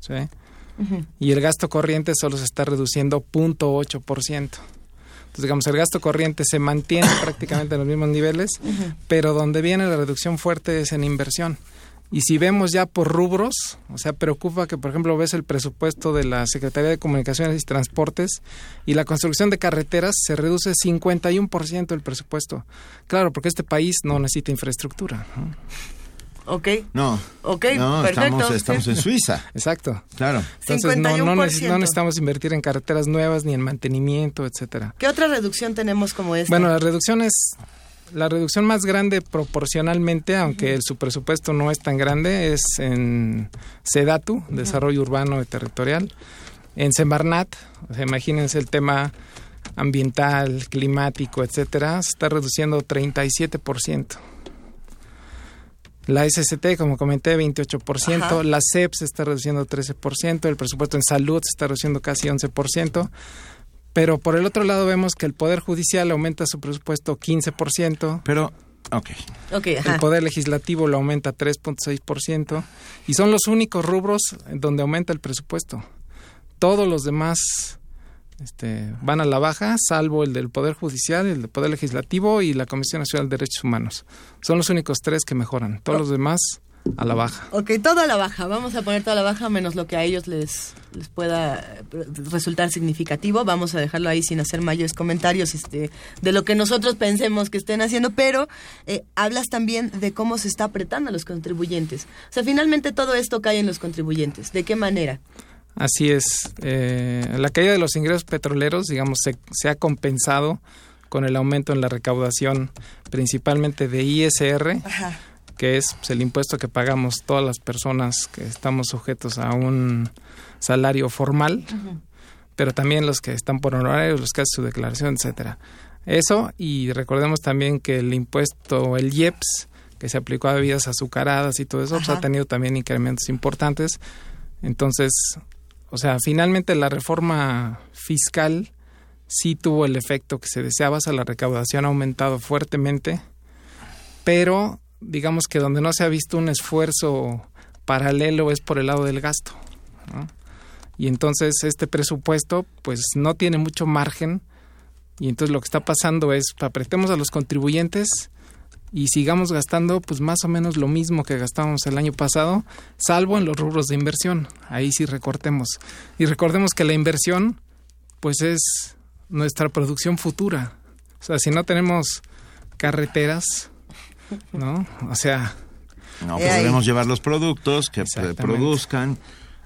¿sí? Y el gasto corriente solo se está reduciendo 0.8%. Entonces, digamos, el gasto corriente se mantiene prácticamente en los mismos niveles, pero donde viene la reducción fuerte es en inversión. Y si vemos ya por rubros, o sea, preocupa que, por ejemplo, ves el presupuesto de la Secretaría de Comunicaciones y Transportes y la construcción de carreteras se reduce 51% el presupuesto. Claro, porque este país no necesita infraestructura. Ok. No. Ok, no, perfecto. Estamos, en Suiza. Exacto. Claro. Entonces, no, no, no, necesitamos invertir en carreteras nuevas ni en mantenimiento, etcétera. ¿Qué otra reducción tenemos como esta? Bueno, la reducción es la reducción más grande proporcionalmente, aunque su presupuesto no es tan grande, es en SEDATU, Desarrollo Urbano y Territorial. En Semarnat, imagínense el tema ambiental, climático, etcétera, se está reduciendo 37%. La SST, como comenté, 28%. La CEP se está reduciendo 13%. El presupuesto en salud se está reduciendo casi 11%. Pero por el otro lado vemos que el Poder Judicial aumenta su presupuesto 15%. Pero, ok. okay el Poder Legislativo lo aumenta 3.6%. Y son los únicos rubros donde aumenta el presupuesto. Todos los demás este, van a la baja, salvo el del Poder Judicial, el del Poder Legislativo y la Comisión Nacional de Derechos Humanos. Son los únicos tres que mejoran. Todos los demás a la baja. Ok, todo a la baja. Vamos a poner toda la baja menos lo que a ellos les, les pueda resultar significativo. Vamos a dejarlo ahí sin hacer mayores comentarios este, de lo que nosotros pensemos que estén haciendo, pero eh, hablas también de cómo se está apretando a los contribuyentes. O sea, finalmente todo esto cae en los contribuyentes. ¿De qué manera? Así es. Eh, la caída de los ingresos petroleros, digamos, se, se ha compensado con el aumento en la recaudación, principalmente de ISR. Ajá que es pues, el impuesto que pagamos todas las personas que estamos sujetos a un salario formal, pero también los que están por honorarios, los que hacen su declaración, etcétera. Eso, y recordemos también que el impuesto, el IEPS, que se aplicó a bebidas azucaradas y todo eso, pues, ha tenido también incrementos importantes. Entonces, o sea, finalmente la reforma fiscal sí tuvo el efecto que se deseaba, o sea, la recaudación ha aumentado fuertemente, pero digamos que donde no se ha visto un esfuerzo paralelo es por el lado del gasto. Y entonces este presupuesto pues no tiene mucho margen y entonces lo que está pasando es apretemos a los contribuyentes y sigamos gastando pues más o menos lo mismo que gastábamos el año pasado, salvo en los rubros de inversión. Ahí sí recortemos. Y recordemos que la inversión pues es nuestra producción futura. O sea, si no tenemos carreteras, ¿no? O sea... No podremos llevar los productos que produzcan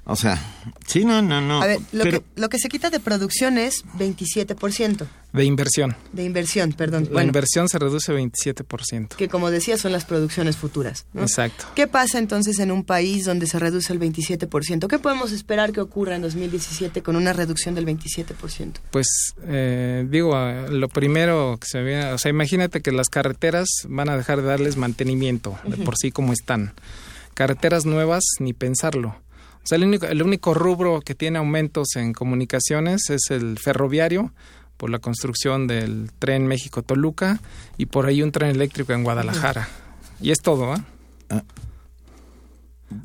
O sea, sí, no, no, no. A ver, lo, pero- que, lo que se quita de producción es 27%. De inversión. De inversión, perdón. La Bueno, inversión se reduce 27%. que como decía son las producciones futuras. ¿no? Exacto. ¿Qué pasa entonces en un país donde se reduce el 27%? ¿Qué podemos esperar que ocurra en 2017 con una reducción del 27%? Pues eh, digo, lo primero que se me viene, o sea, imagínate que las carreteras van a dejar de darles mantenimiento de por sí como están. Carreteras nuevas, ni pensarlo. O sea, el único, el único rubro que tiene aumentos en comunicaciones es el ferroviario, por la construcción del tren México-Toluca y por ahí un tren eléctrico en Guadalajara. Y es todo, ¿eh?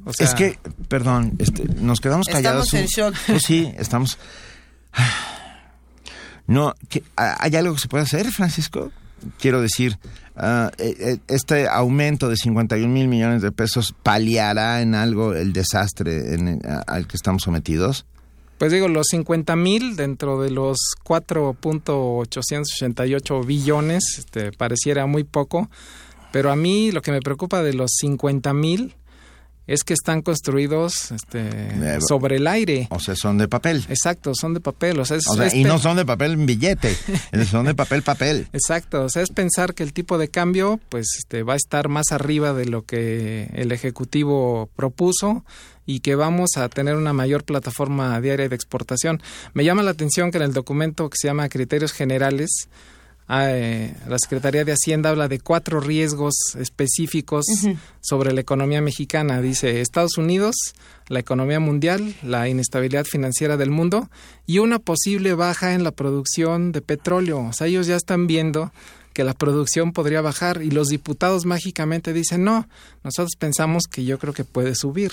O sea, es que, perdón, este, nos quedamos callados. Estamos en un- shock. Pues sí, estamos. No, ¿qué- ¿hay algo que se puede hacer, Francisco? Quiero decir, ah, eh, eh, este aumento de 51 mil millones de pesos paliará en algo el desastre en- al que estamos sometidos. Pues digo, los 50 mil dentro de los 4.888 billones, este, pareciera muy poco, pero a mí lo que me preocupa de los 50 mil es que están construidos este, Eh, sobre el aire. O sea, son de papel. Exacto, son de papel. O sea, es, O sea, es y pe- no son de papel en billete, son de papel papel. Exacto, o sea, es pensar que el tipo de cambio pues este, va a estar más arriba de lo que el Ejecutivo propuso y que vamos a tener una mayor plataforma diaria de exportación. Me llama la atención que en el documento que se llama Criterios Generales, ah, eh, la Secretaría de Hacienda habla de cuatro riesgos específicos sobre la economía mexicana. Dice Estados Unidos, la economía mundial, la inestabilidad financiera del mundo y una posible baja en la producción de petróleo. O sea, ellos ya están viendo que la producción podría bajar y los diputados mágicamente dicen, no, nosotros pensamos que yo creo que puede subir.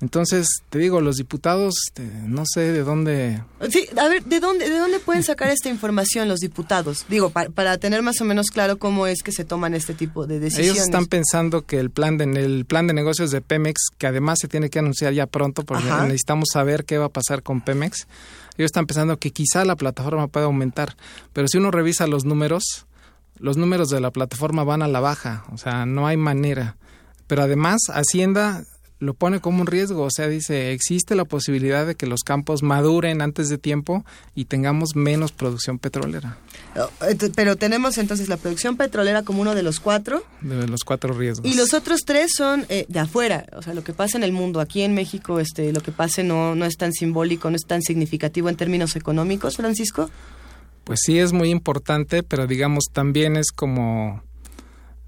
Entonces, te digo, los diputados, este, no sé de dónde... Sí, a ver, ¿de dónde, ¿de dónde pueden sacar esta información los diputados? Digo, pa- para tener más o menos claro cómo es que se toman este tipo de decisiones. Ellos están pensando que el plan de el plan de negocios de Pemex, que además se tiene que anunciar ya pronto, porque Ajá. necesitamos saber qué va a pasar con Pemex. Ellos están pensando que quizá la plataforma pueda aumentar, pero si uno revisa los números, los números de la plataforma van a la baja, o sea, no hay manera. Pero además Hacienda lo pone como un riesgo, o sea, dice, existe la posibilidad de que los campos maduren antes de tiempo y tengamos menos producción petrolera, Oh, Pero tenemos entonces la producción petrolera como uno de los cuatro de los cuatro riesgos. y los otros tres son eh, de afuera, o sea, lo que pasa en el mundo. Aquí en México, este, lo que pase no, no es tan simbólico, no es tan significativo en términos económicos, Francisco. Pues sí es muy importante, pero digamos también es como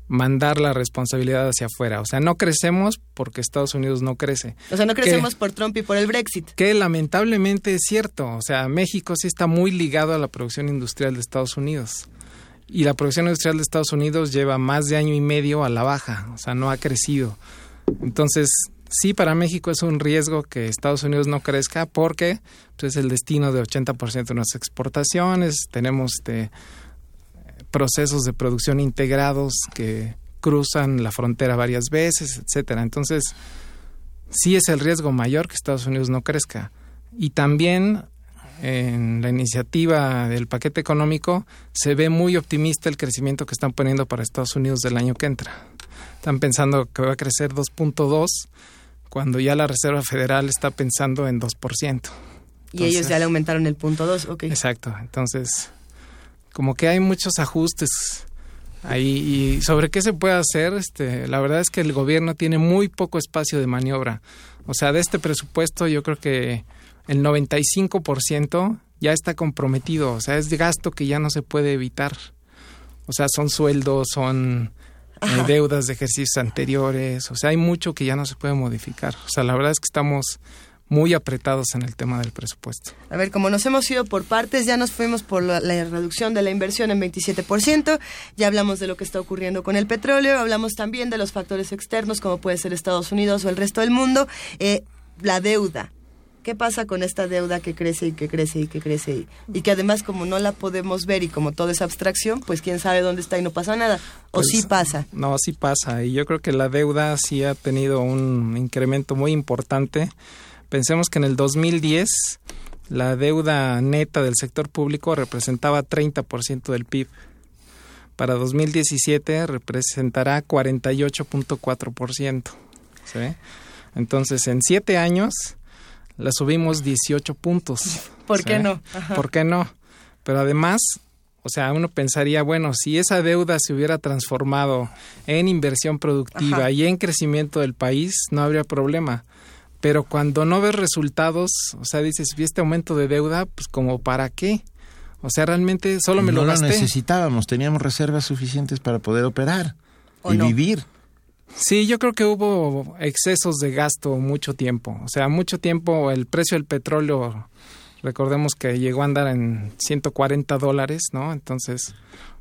mandar la responsabilidad hacia afuera. O sea, no crecemos porque Estados Unidos no crece. O sea, no Que- crecemos por Trump y por el Brexit. Que lamentablemente es cierto. O sea, México sí está muy ligado a la producción industrial de Estados Unidos. Y la producción industrial de Estados Unidos lleva más de año y medio a la baja. O sea, no ha crecido. Entonces, sí, para México es un riesgo que Estados Unidos no crezca porque pues, es el destino de 80% de nuestras exportaciones. Tenemos este, procesos de producción integrados que cruzan la frontera varias veces, etcétera. Entonces, sí es el riesgo mayor que Estados Unidos no crezca. Y también en la iniciativa del paquete económico se ve muy optimista el crecimiento que están poniendo para Estados Unidos del año que entra. Están pensando que va a crecer 2.2 cuando ya la Reserva Federal está pensando en 2%. Y ellos ya le aumentaron el punto dos, ok. Exacto. Entonces, como que hay muchos ajustes ahí. ¿Y sobre qué se puede hacer? Este, la verdad es que el gobierno tiene muy poco espacio de maniobra. O sea, de este presupuesto yo creo que el 95% ya está comprometido. O sea, es de gasto que ya no se puede evitar. O sea, son sueldos, son eh, deudas de ejercicios anteriores. O sea, hay mucho que ya no se puede modificar. O sea, la verdad es que estamos muy apretados en el tema del presupuesto. A ver, como nos hemos ido por partes, ya nos fuimos por la, la reducción de la inversión en 27%, ya hablamos de lo que está ocurriendo con el petróleo, hablamos también de los factores externos, como puede ser Estados Unidos o el resto del mundo, eh, la deuda. ¿Qué pasa con esta deuda que crece y que crece y que crece? Y, y que además como no la podemos ver y como todo es abstracción, pues quién sabe dónde está y no pasa nada. O Pues, sí pasa. No, sí pasa. Y yo creo que la deuda sí ha tenido un incremento muy importante. Pensemos que en el 2010 la deuda neta del sector público representaba 30% del PIB. Para 2017 representará 48.4%. ¿sí? Entonces, en siete años la subimos 18 puntos. ¿Por qué no? Ajá. ¿Por qué no? Pero además, o sea, uno pensaría, bueno, si esa deuda se hubiera transformado en inversión productiva Ajá. y en crecimiento del país, no habría problema. Pero cuando no ves resultados, o sea, dices, ¿y este aumento de deuda? Pues como para qué? O sea, realmente solo me no lo gasté. necesitábamos, teníamos reservas suficientes para poder operar ¿O y no? vivir. Sí, yo creo que hubo excesos de gasto mucho tiempo. O sea, mucho tiempo el precio del petróleo, recordemos que llegó a andar en 140 dólares, ¿no? Entonces,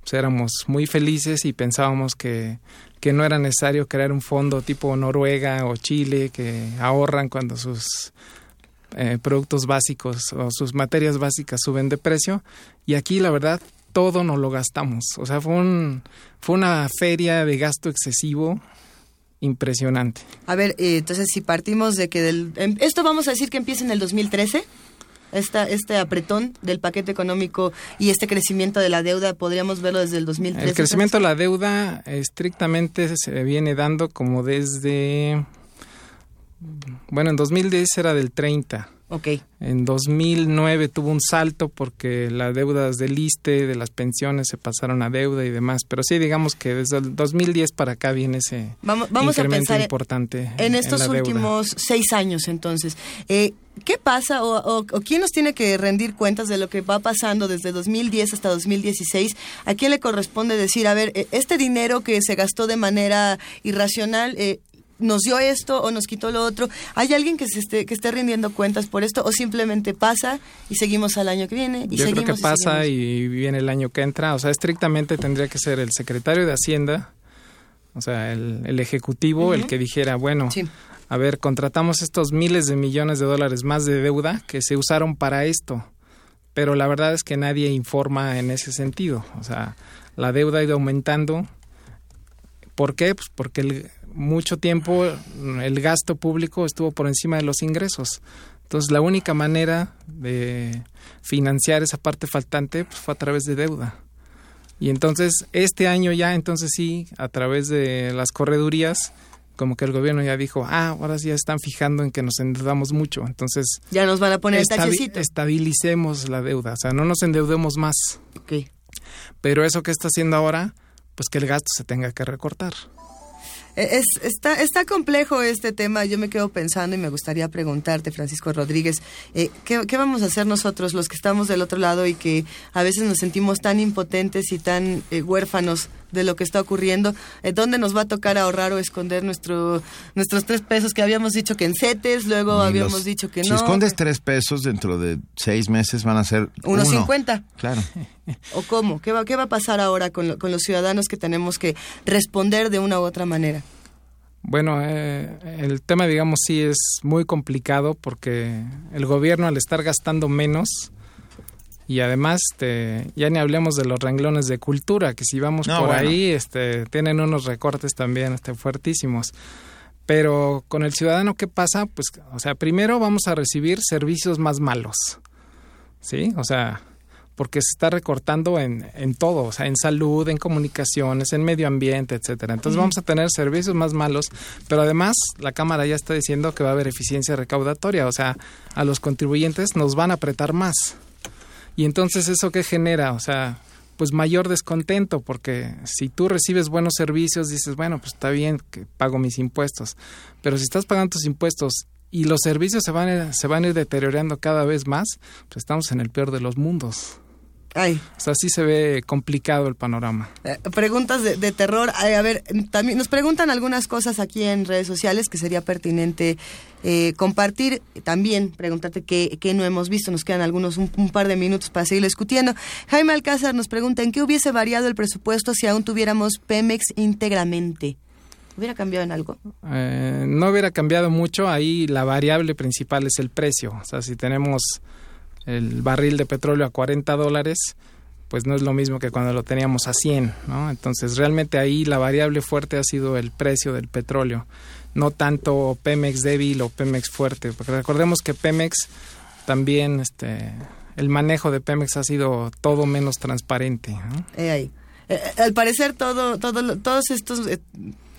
pues éramos muy felices y pensábamos que, que no era necesario crear un fondo tipo Noruega o Chile que ahorran cuando sus eh, productos básicos o sus materias básicas suben de precio. Y aquí, la verdad, todo nos lo gastamos. O sea, fue, un, fue una feria de gasto excesivo impresionante. A ver, eh, entonces si partimos de que del... em, esto vamos a decir que empieza en el 2013. Esta, este apretón del paquete económico y este crecimiento de la deuda, podríamos verlo desde el 2013. El crecimiento de la deuda estrictamente se viene dando como desde... Bueno, en 2010 era del 30. Ok. En 2009 tuvo un salto porque las deudas del ISTE, de las pensiones, se pasaron a deuda y demás. Pero sí, digamos que desde el 2010 para acá viene ese Vamos, vamos a incremento pensar importante. En estos la deuda. últimos seis años, entonces, eh, ¿qué pasa o, o- o quién nos tiene que rendir cuentas de lo que va pasando desde 2010 hasta 2016? ¿A quién le corresponde decir, a ver, eh, este dinero que se gastó de manera irracional, eh, nos dio esto o nos quitó lo otro? ¿Hay alguien que se esté, que esté rindiendo cuentas por esto o simplemente pasa y seguimos al año que viene? Y Yo seguimos creo que pasa y viene el año que entra. O sea, estrictamente tendría que ser el secretario de Hacienda, o sea, el, el ejecutivo, el que dijera, bueno, a ver, contratamos estos miles de millones de dólares más de deuda que se usaron para esto. Pero la verdad es que nadie informa en ese sentido. O sea, la deuda ha ido aumentando. ¿Por qué? Pues porque el- mucho tiempo el gasto público estuvo por encima de los ingresos. Entonces, la única manera de financiar esa parte faltante pues, fue a través de deuda. Y entonces, este año ya, entonces sí, a través de las corredurías, como que el gobierno ya dijo, ah, ahora sí ya están fijando en que nos endeudamos mucho. Entonces, Ya nos van a poner estabi- estabilicemos la deuda, o sea, no nos endeudemos más. Pero eso que está haciendo ahora, pues que el gasto se tenga que recortar. Es, está, está complejo este tema. Yo me quedo pensando y me gustaría preguntarte, Francisco Rodríguez, eh, ¿qué, qué vamos a hacer nosotros, los que estamos del otro lado y que a veces nos sentimos tan impotentes y tan eh, huérfanos de lo que está ocurriendo? Eh, ¿Dónde nos va a tocar ahorrar o esconder nuestro, nuestros tres pesos que habíamos dicho que en CETES, luego Y habíamos los- dicho que si no? escondes tres pesos, dentro de seis meses van a ser Unos uno. 50. Claro. ¿O cómo? ¿Qué va, qué va a pasar ahora con, lo- con los ciudadanos que tenemos que responder de una u otra manera? Bueno, eh, el tema, digamos, sí es muy complicado porque el gobierno al estar gastando menos y además, este, ya ni hablemos de los renglones de cultura, que si vamos No, por bueno. ahí, este, tienen unos recortes también este, fuertísimos. Pero con el ciudadano, ¿qué pasa? Pues, o sea, primero vamos a recibir servicios más malos, ¿sí? O sea, porque se está recortando en, en todo, o sea, en salud, en comunicaciones, en medio ambiente, etcétera. Entonces vamos a tener servicios más malos, pero además la Cámara ya está diciendo que va a haber eficiencia recaudatoria, o sea, a los contribuyentes nos van a apretar más. Y entonces eso qué genera, o sea, pues mayor descontento, porque si tú recibes buenos servicios, dices, bueno, pues está bien que pago mis impuestos, pero si estás pagando tus impuestos y los servicios se van a, se van a ir deteriorando cada vez más, pues estamos en el peor de los mundos. Ay. O sea, sí se ve complicado el panorama. Eh, preguntas de, de terror. A ver, también nos preguntan algunas cosas aquí en redes sociales que sería pertinente eh, compartir. También preguntarte qué, qué no hemos visto. Nos quedan algunos, un, un par de minutos para seguir discutiendo. Jaime Alcázar nos pregunta en qué hubiese variado el presupuesto si aún tuviéramos Pemex íntegramente. ¿Hubiera cambiado en algo? Eh, no hubiera cambiado mucho, ahí la variable principal es el precio. O sea, si tenemos el barril de petróleo a 40 dólares, pues no es lo mismo que cuando lo teníamos a 100, ¿no? Entonces, realmente ahí la variable fuerte ha sido el precio del petróleo, no tanto Pemex débil o Pemex fuerte, porque recordemos que Pemex también, este, el manejo de Pemex ha sido todo menos transparente, ¿no? Eh, ahí. Eh, al parecer todo, todo, todos estos eh,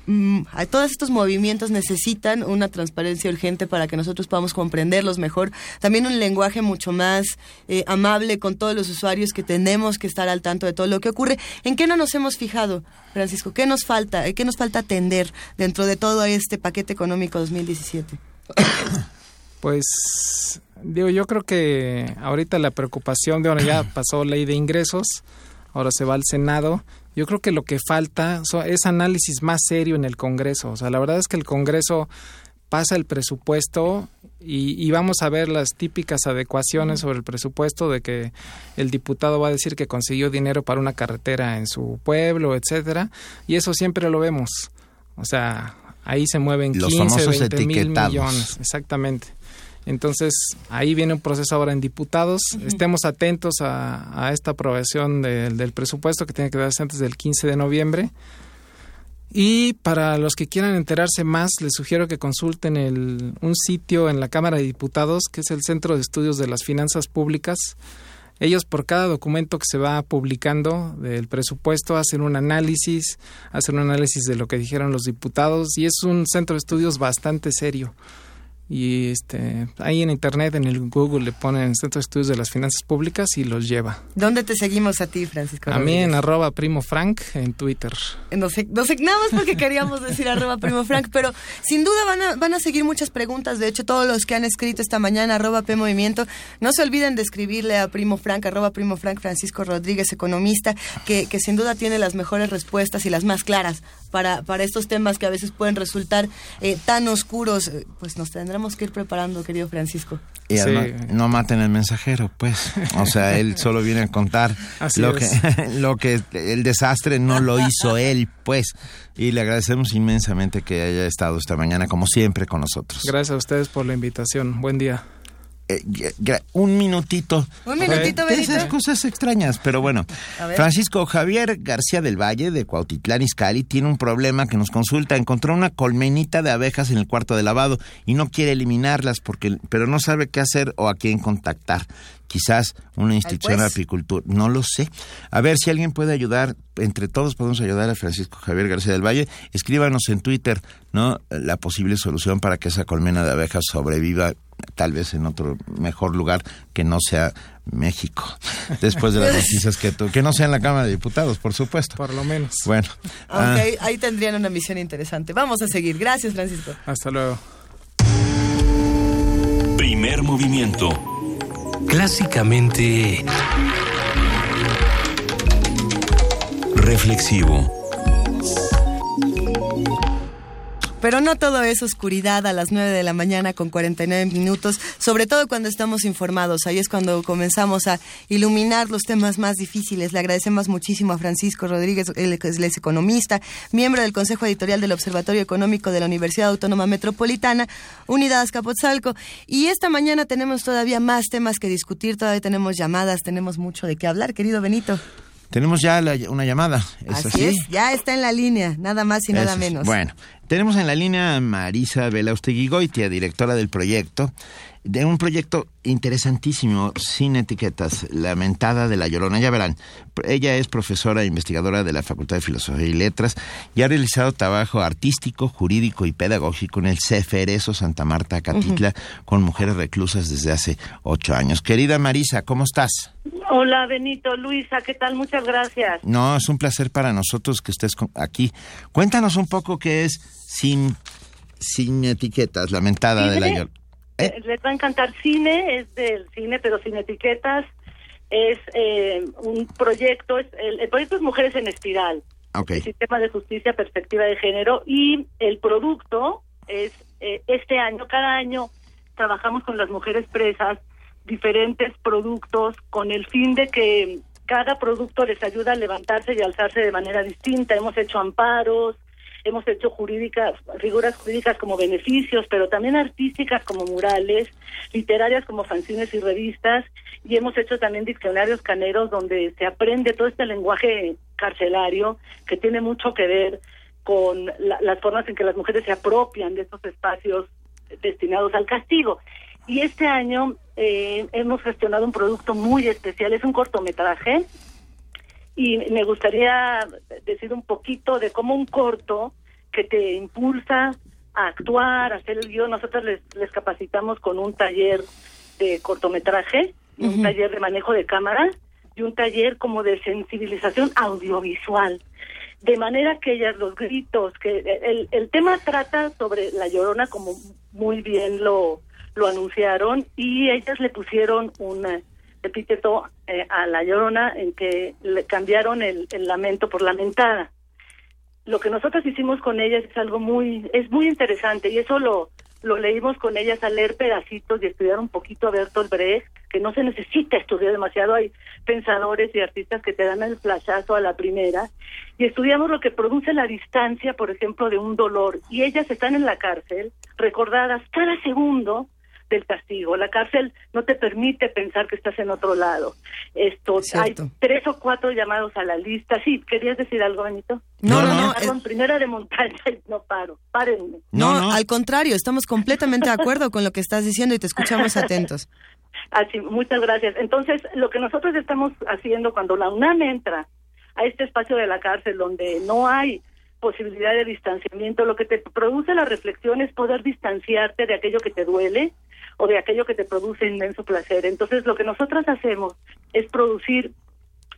mm, todos estos movimientos necesitan una transparencia urgente para que nosotros podamos comprenderlos mejor. También un lenguaje mucho más eh, amable con todos los usuarios que tenemos que estar al tanto de todo lo que ocurre. ¿En qué no nos hemos fijado, Francisco? ¿Qué nos falta? ¿Qué nos falta atender dentro de todo este paquete económico 2017? Pues digo, yo creo que ahorita la preocupación de ahora ya pasó ley de ingresos, ahora se va al Senado. Yo creo que lo que falta es análisis más serio en el Congreso. O sea, la verdad es que el Congreso pasa el presupuesto y, vamos a ver las típicas adecuaciones sobre el presupuesto de que el diputado va a decir que consiguió dinero para una carretera en su pueblo, etcétera, y eso siempre lo vemos. O sea, ahí se mueven Los 15, 20 mil millones, exactamente. Entonces, ahí viene un proceso ahora en diputados. Estemos atentos a, esta aprobación del presupuesto que tiene que darse antes del 15 de noviembre. Y para los que quieran enterarse más, les sugiero que consulten el, un sitio en la Cámara de Diputados, que es el Centro de Estudios de las Finanzas Públicas. Ellos por cada documento que se va publicando del presupuesto hacen un análisis, hacen un análisis de lo que dijeron los diputados y es un centro de estudios bastante serio y este ahí en internet en el Google le ponen Centro de Estudios de las Finanzas Públicas y los lleva. ¿Dónde te seguimos a ti, Francisco? A mí en arroba primo frank en Twitter. No sé, no sé nada más porque queríamos decir arroba primo frank, pero sin duda van a, van a seguir muchas preguntas. De hecho, todos los que han escrito esta mañana arroba P Movimiento, no se olviden de escribirle a primo frank, arroba primo frank Francisco Rodríguez, economista, que, que sin duda tiene las mejores respuestas y las más claras para, para estos temas que a veces pueden resultar eh, tan oscuros. Pues nos tendrán tenemos que ir preparando, querido Francisco. Y no maten al mensajero, pues. O sea, él solo viene a contar lo que, lo que el desastre no lo hizo él, pues. Y le agradecemos inmensamente que haya estado esta mañana, como siempre, con nosotros. Gracias a ustedes por la invitación. Buen día. Eh, un minutito. Un minutito. Esas cosas extrañas, pero bueno. Francisco Javier García del Valle, de Cuautitlán Izcalli, tiene un problema que nos consulta. Encontró una colmenita de abejas en el cuarto de lavado y no quiere eliminarlas, porque, pero no sabe qué hacer o a quién contactar. Quizás una institución de apicultura, no lo sé. A ver si alguien puede ayudar, entre todos podemos ayudar a Francisco Javier García del Valle. Escríbanos en Twitter, ¿no? La posible solución para que esa colmena de abejas sobreviva tal vez en otro mejor lugar que no sea México. Después de las noticias que tú, que no sea en la Cámara de Diputados, por supuesto. Por lo menos. Bueno. Aunque ah. ahí, tendrían una misión interesante. Vamos a seguir. Gracias, Francisco. Hasta luego. Primer movimiento. Clásicamente reflexivo. Pero no todo es oscuridad a las 9 de la mañana con 49 minutos, sobre todo cuando estamos informados. Ahí es cuando comenzamos a iluminar los temas más difíciles. Le agradecemos muchísimo a Francisco Rodríguez, él es economista, miembro del Consejo Editorial del Observatorio Económico de la Universidad Autónoma Metropolitana, Unidad Azcapotzalco. Y esta mañana tenemos todavía más temas que discutir, todavía tenemos llamadas, tenemos mucho de qué hablar, querido Benito. Tenemos ya una llamada. ¿Es así, es, ya está en la línea, nada más y nada menos. Bueno, tenemos en la línea a Marisa Belausteguigoitia, directora del proyecto, de un proyecto interesantísimo, sin etiquetas, Lamentada de la Llorona. Ya verán, ella es profesora e investigadora de la Facultad de Filosofía y Letras y ha realizado trabajo artístico, jurídico y pedagógico en el Ceferezo Santa Marta, Catitla, con mujeres reclusas desde hace ocho años. Querida Marisa, ¿cómo estás? Hola Benito, Luisa, ¿qué tal? Muchas gracias. No, es un placer para nosotros que estés aquí. Cuéntanos un poco qué es sin, sin etiquetas, lamentada de la Llorona. ¿Eh? Les va a encantar cine, es del cine, pero sin etiquetas. Es eh, un proyecto, es, el, proyecto es Mujeres en Espiral. Okay. Sistema de Justicia, Perspectiva de Género. Y el producto es, eh, este año, cada año, trabajamos con las mujeres presas diferentes productos con el fin de que cada producto les ayuda a levantarse y alzarse de manera distinta. Hemos hecho amparos, hemos hecho jurídicas, figuras jurídicas como beneficios, pero también artísticas como murales, literarias como fanzines y revistas, y hemos hecho también diccionarios caneros donde se aprende todo este lenguaje carcelario que tiene mucho que ver con las formas en que las mujeres se apropian de estos espacios destinados al castigo. Y este año eh, hemos gestionado un producto muy especial, es un cortometraje y me gustaría decir un poquito de cómo un corto que te impulsa a actuar, a hacer el guion. Nosotros les, les capacitamos con un taller de cortometraje, un taller de manejo de cámara y un taller como de sensibilización audiovisual. De manera que ellas, los gritos, que el, el tema trata sobre la llorona, como muy bien lo, lo anunciaron, y ellas le pusieron un eh, epíteto eh, a la llorona en que le cambiaron el, lamento por lamentada lo que nosotros hicimos con ellas es algo muy, es muy interesante y eso lo, lo leímos con ellas al leer pedacitos y estudiar un poquito a Bertolt Brecht, que no se necesita estudiar demasiado, hay pensadores y artistas que te dan el flashazo a la primera, y estudiamos lo que produce la distancia, por ejemplo, de un dolor, y ellas están en la cárcel, recordadas cada segundo del castigo. La cárcel no te permite pensar que estás en otro lado. Esto, hay tres o cuatro llamados a la lista. Sí, ¿querías decir algo, Benito? No, no, no. Perdón, primera de montaña y no paro. Párenme. No, al contrario, estamos completamente de acuerdo con lo que estás diciendo y te escuchamos atentos. Así, muchas gracias. Entonces, lo que nosotros estamos haciendo cuando la UNAM entra a este espacio de la cárcel donde no hay posibilidad de distanciamiento, lo que te produce la reflexión es poder distanciarte de aquello que te duele, o de aquello que te produce inmenso placer. Entonces, lo que nosotras hacemos es producir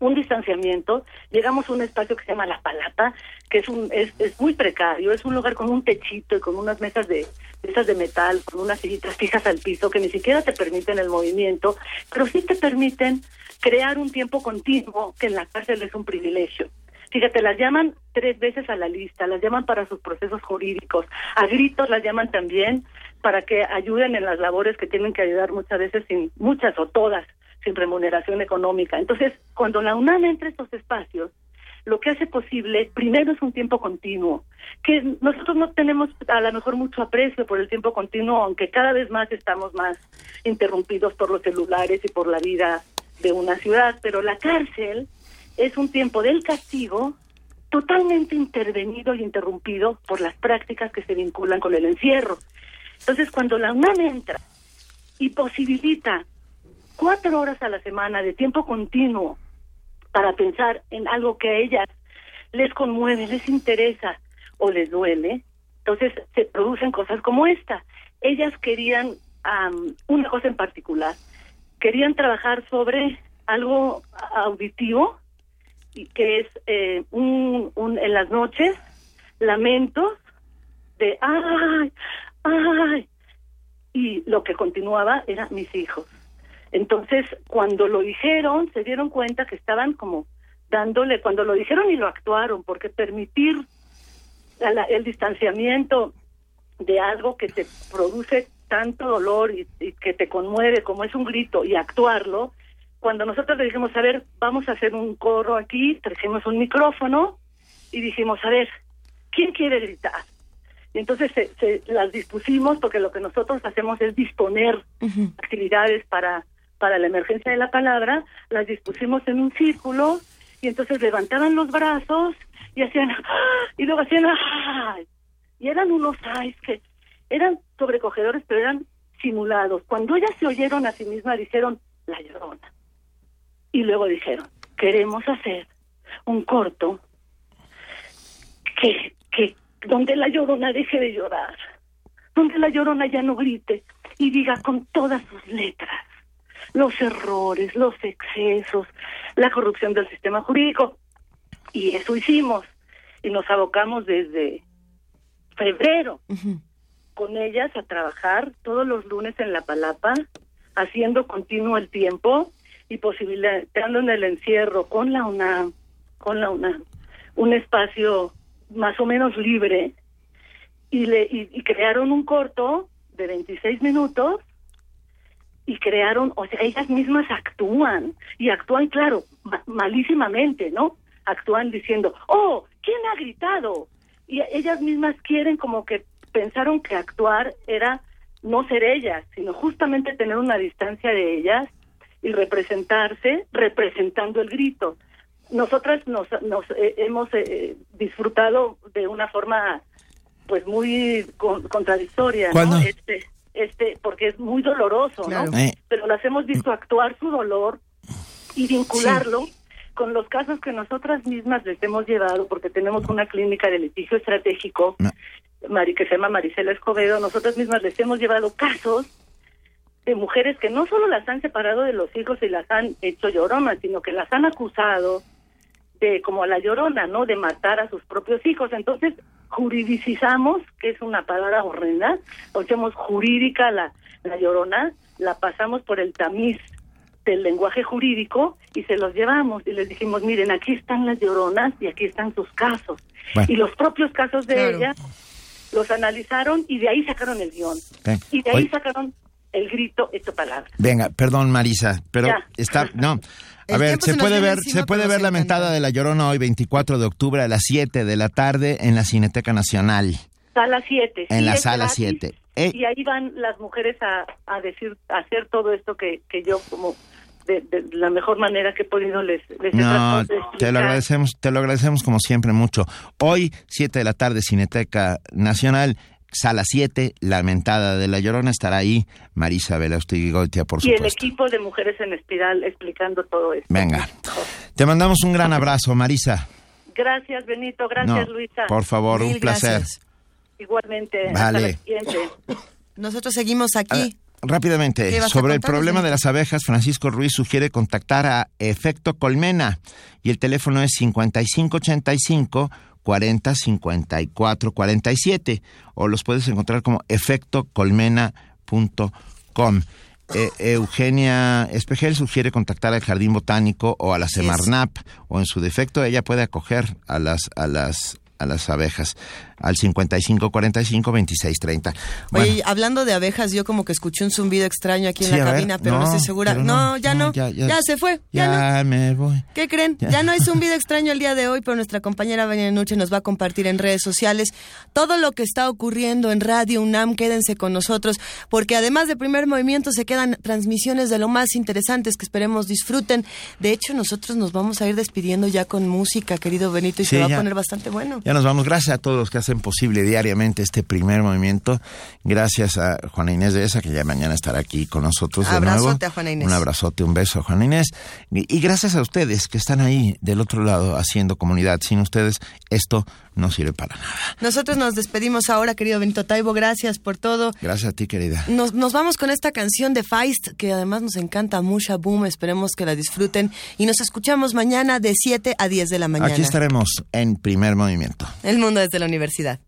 un distanciamiento, llegamos a un espacio que se llama La Palata, que es un es, es muy precario, es un lugar con un techito y con unas mesas de mesas de metal, con unas sillitas fijas al piso que ni siquiera te permiten el movimiento, pero sí te permiten crear un tiempo continuo que en la cárcel es un privilegio. Fíjate, las llaman tres veces a la lista, las llaman para sus procesos jurídicos, a gritos las llaman también para que ayuden en las labores que tienen que ayudar muchas veces sin muchas o todas sin remuneración económica. Entonces, cuando la UNAM entra a estos espacios, lo que hace posible, primero es un tiempo continuo, que nosotros no tenemos a lo mejor mucho aprecio por el tiempo continuo, aunque cada vez más estamos más interrumpidos por los celulares y por la vida de una ciudad, pero la cárcel es un tiempo del castigo totalmente intervenido y interrumpido por las prácticas que se vinculan con el encierro. Entonces, cuando la UNAM entra y posibilita cuatro horas a la semana de tiempo continuo para pensar en algo que a ellas les conmueve, les interesa o les duele, entonces se producen cosas como esta. Ellas querían una cosa en particular, querían trabajar sobre algo auditivo, que es eh, un, un, en las noches lamentos de ay, ay. Y lo que continuaba eran mis hijos. Entonces, cuando lo dijeron, se dieron cuenta que estaban como dándole, cuando lo dijeron y lo actuaron, porque permitir el distanciamiento de algo que te produce tanto dolor y, que te conmueve como es un grito y actuarlo, cuando nosotros le dijimos, a ver, vamos a hacer un coro aquí, trajimos un micrófono y dijimos, a ver, ¿quién quiere gritar? Y entonces se, las dispusimos porque lo que nosotros hacemos es disponer actividades para, para la emergencia de la palabra, las dispusimos en un círculo y entonces levantaban los brazos y hacían ¡ah! y luego hacían y eran unos ay que eran sobrecogedores pero eran simulados. Cuando ellas se oyeron a sí mismas dijeron la llorona y luego dijeron queremos hacer un corto que que donde la llorona deje de llorar, donde la llorona ya no grite y diga con todas sus letras los errores, los excesos, la corrupción del sistema jurídico. Y eso hicimos. Y nos abocamos desde febrero con ellas a trabajar todos los lunes en La Palapa, haciendo continuo el tiempo y posibilitando en el encierro con la UNAM, con la UNAM, un espacio más o menos libre y, le, y, crearon un corto de 26 minutos y crearon, o sea, ellas mismas actúan y actúan, claro, malísimamente, ¿no? Actúan diciendo, oh, ¿quién ha gritado? Y ellas mismas quieren como que pensaron que actuar era no ser ellas, sino justamente tener una distancia de ellas y representarse representando el grito nosotras nos, nos eh, hemos eh, disfrutado de una forma pues muy contradictoria ¿no? este este porque es muy doloroso no eh. pero las hemos visto actuar su dolor y vincularlo con los casos que nosotras mismas les hemos llevado, porque tenemos una clínica de litigio estratégico, Mari, que se llama Maricela Escobedo, nosotras mismas les hemos llevado casos de mujeres que no solo las han separado de los hijos y las han hecho lloronas, sino que las han acusado de, como a la llorona, ¿no? De matar a sus propios hijos. Entonces, juridicizamos, que es una palabra horrenda, o hacemos jurídica la, la llorona, la pasamos por el tamiz del lenguaje jurídico y se los llevamos y les dijimos, miren, aquí están las lloronas y aquí están sus casos. Bueno. Y los propios casos de Claro. ella los analizaron y de ahí sacaron el guion. Y de ahí sacaron el grito hecho palabra. Venga, perdón Marisa, pero Ya. está, no. A El ver, se puede ver, se puede ver la encanta. mentada de la Llorona hoy 24 de octubre a las 7 de la tarde en la Cineteca Nacional, Sala 7. en sí, la sala gratis. 7. Eh, Y ahí van las mujeres a, a decir, a hacer todo esto que, que yo como de, de la mejor manera que he podido les, les he no, tratado de te lo agradecemos, te lo agradecemos como siempre mucho. Hoy 7 de la tarde Cineteca Nacional, sala 7, la mentada de la Llorona estará ahí Marisa Velaustegui Goitia, por y el supuesto. equipo de mujeres en espiral explicando todo esto. Venga. Te mandamos un gran abrazo, Marisa. Gracias, Benito. Gracias, No, Luisa. por favor, un placer. Igualmente. Vale. Hasta la siguiente. Nosotros seguimos aquí. Rápidamente, ¿Qué vas a sobre el problema de las abejas, Francisco Ruiz sugiere contactar a Efecto Colmena y el teléfono es 5585 40 54 47 o los puedes encontrar como efectocolmena.com. Eh, Eugenia Espejel sugiere contactar al Jardín Botánico o a la Semarnap o en su defecto ella puede acoger a las a las a las abejas al 55 45 26 30. Oye, hablando de abejas, yo como que escuché un zumbido extraño aquí en Sí, la ver, cabina, pero no, no, estoy segura. No, no, ya no, no. ya, Ya, ya. se fue. Ya, no. ya me voy. ¿Qué creen? Ya. No hay zumbido extraño el día de hoy, pero nuestra compañera Vania Nuche nos va a compartir en redes sociales todo lo que está ocurriendo en Radio UNAM. Quédense con nosotros, porque además de primer movimiento se quedan transmisiones de lo más interesantes que esperemos disfruten. De hecho, nosotros nos vamos a ir despidiendo ya con música, querido Benito, y Sí, se va a poner bastante bueno. Ya nos vamos. Gracias a todos los que hacen posible diariamente este primer movimiento. Gracias a Juana Inés de esa, que ya mañana estará aquí con nosotros de Abrazote nuevo. a Juana Inés. Un abrazote, un beso a Juana Inés. Y, gracias a ustedes que están ahí del otro lado haciendo comunidad. Sin ustedes esto no sirve para nada. Nosotros nos despedimos ahora, querido Benito Taibo. Gracias por todo. Gracias a ti, querida. Nos, nos vamos con esta canción de Feist, que además nos encanta, Musha Boom. Esperemos que la disfruten. Y nos escuchamos mañana de 7 a 10 de la mañana. Aquí estaremos en primer movimiento. El mundo desde la universidad.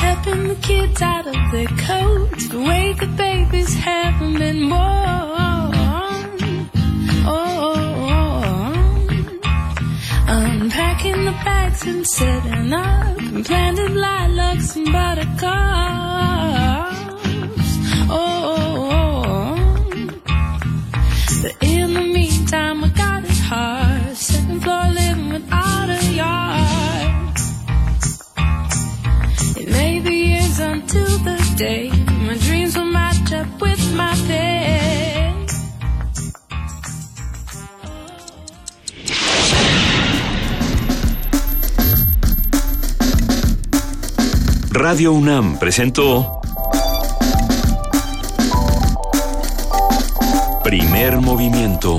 Helping the kids out of their coats, the way the babies haven't been born. Oh, unpacking the bags and setting up, and planted lilacs and buttercups. Oh, but in meantime, I got it hard. Second floor living without a yard. It may be years until the day my dreams will match up with my pay. Radio UNAM presentó Primer movimiento.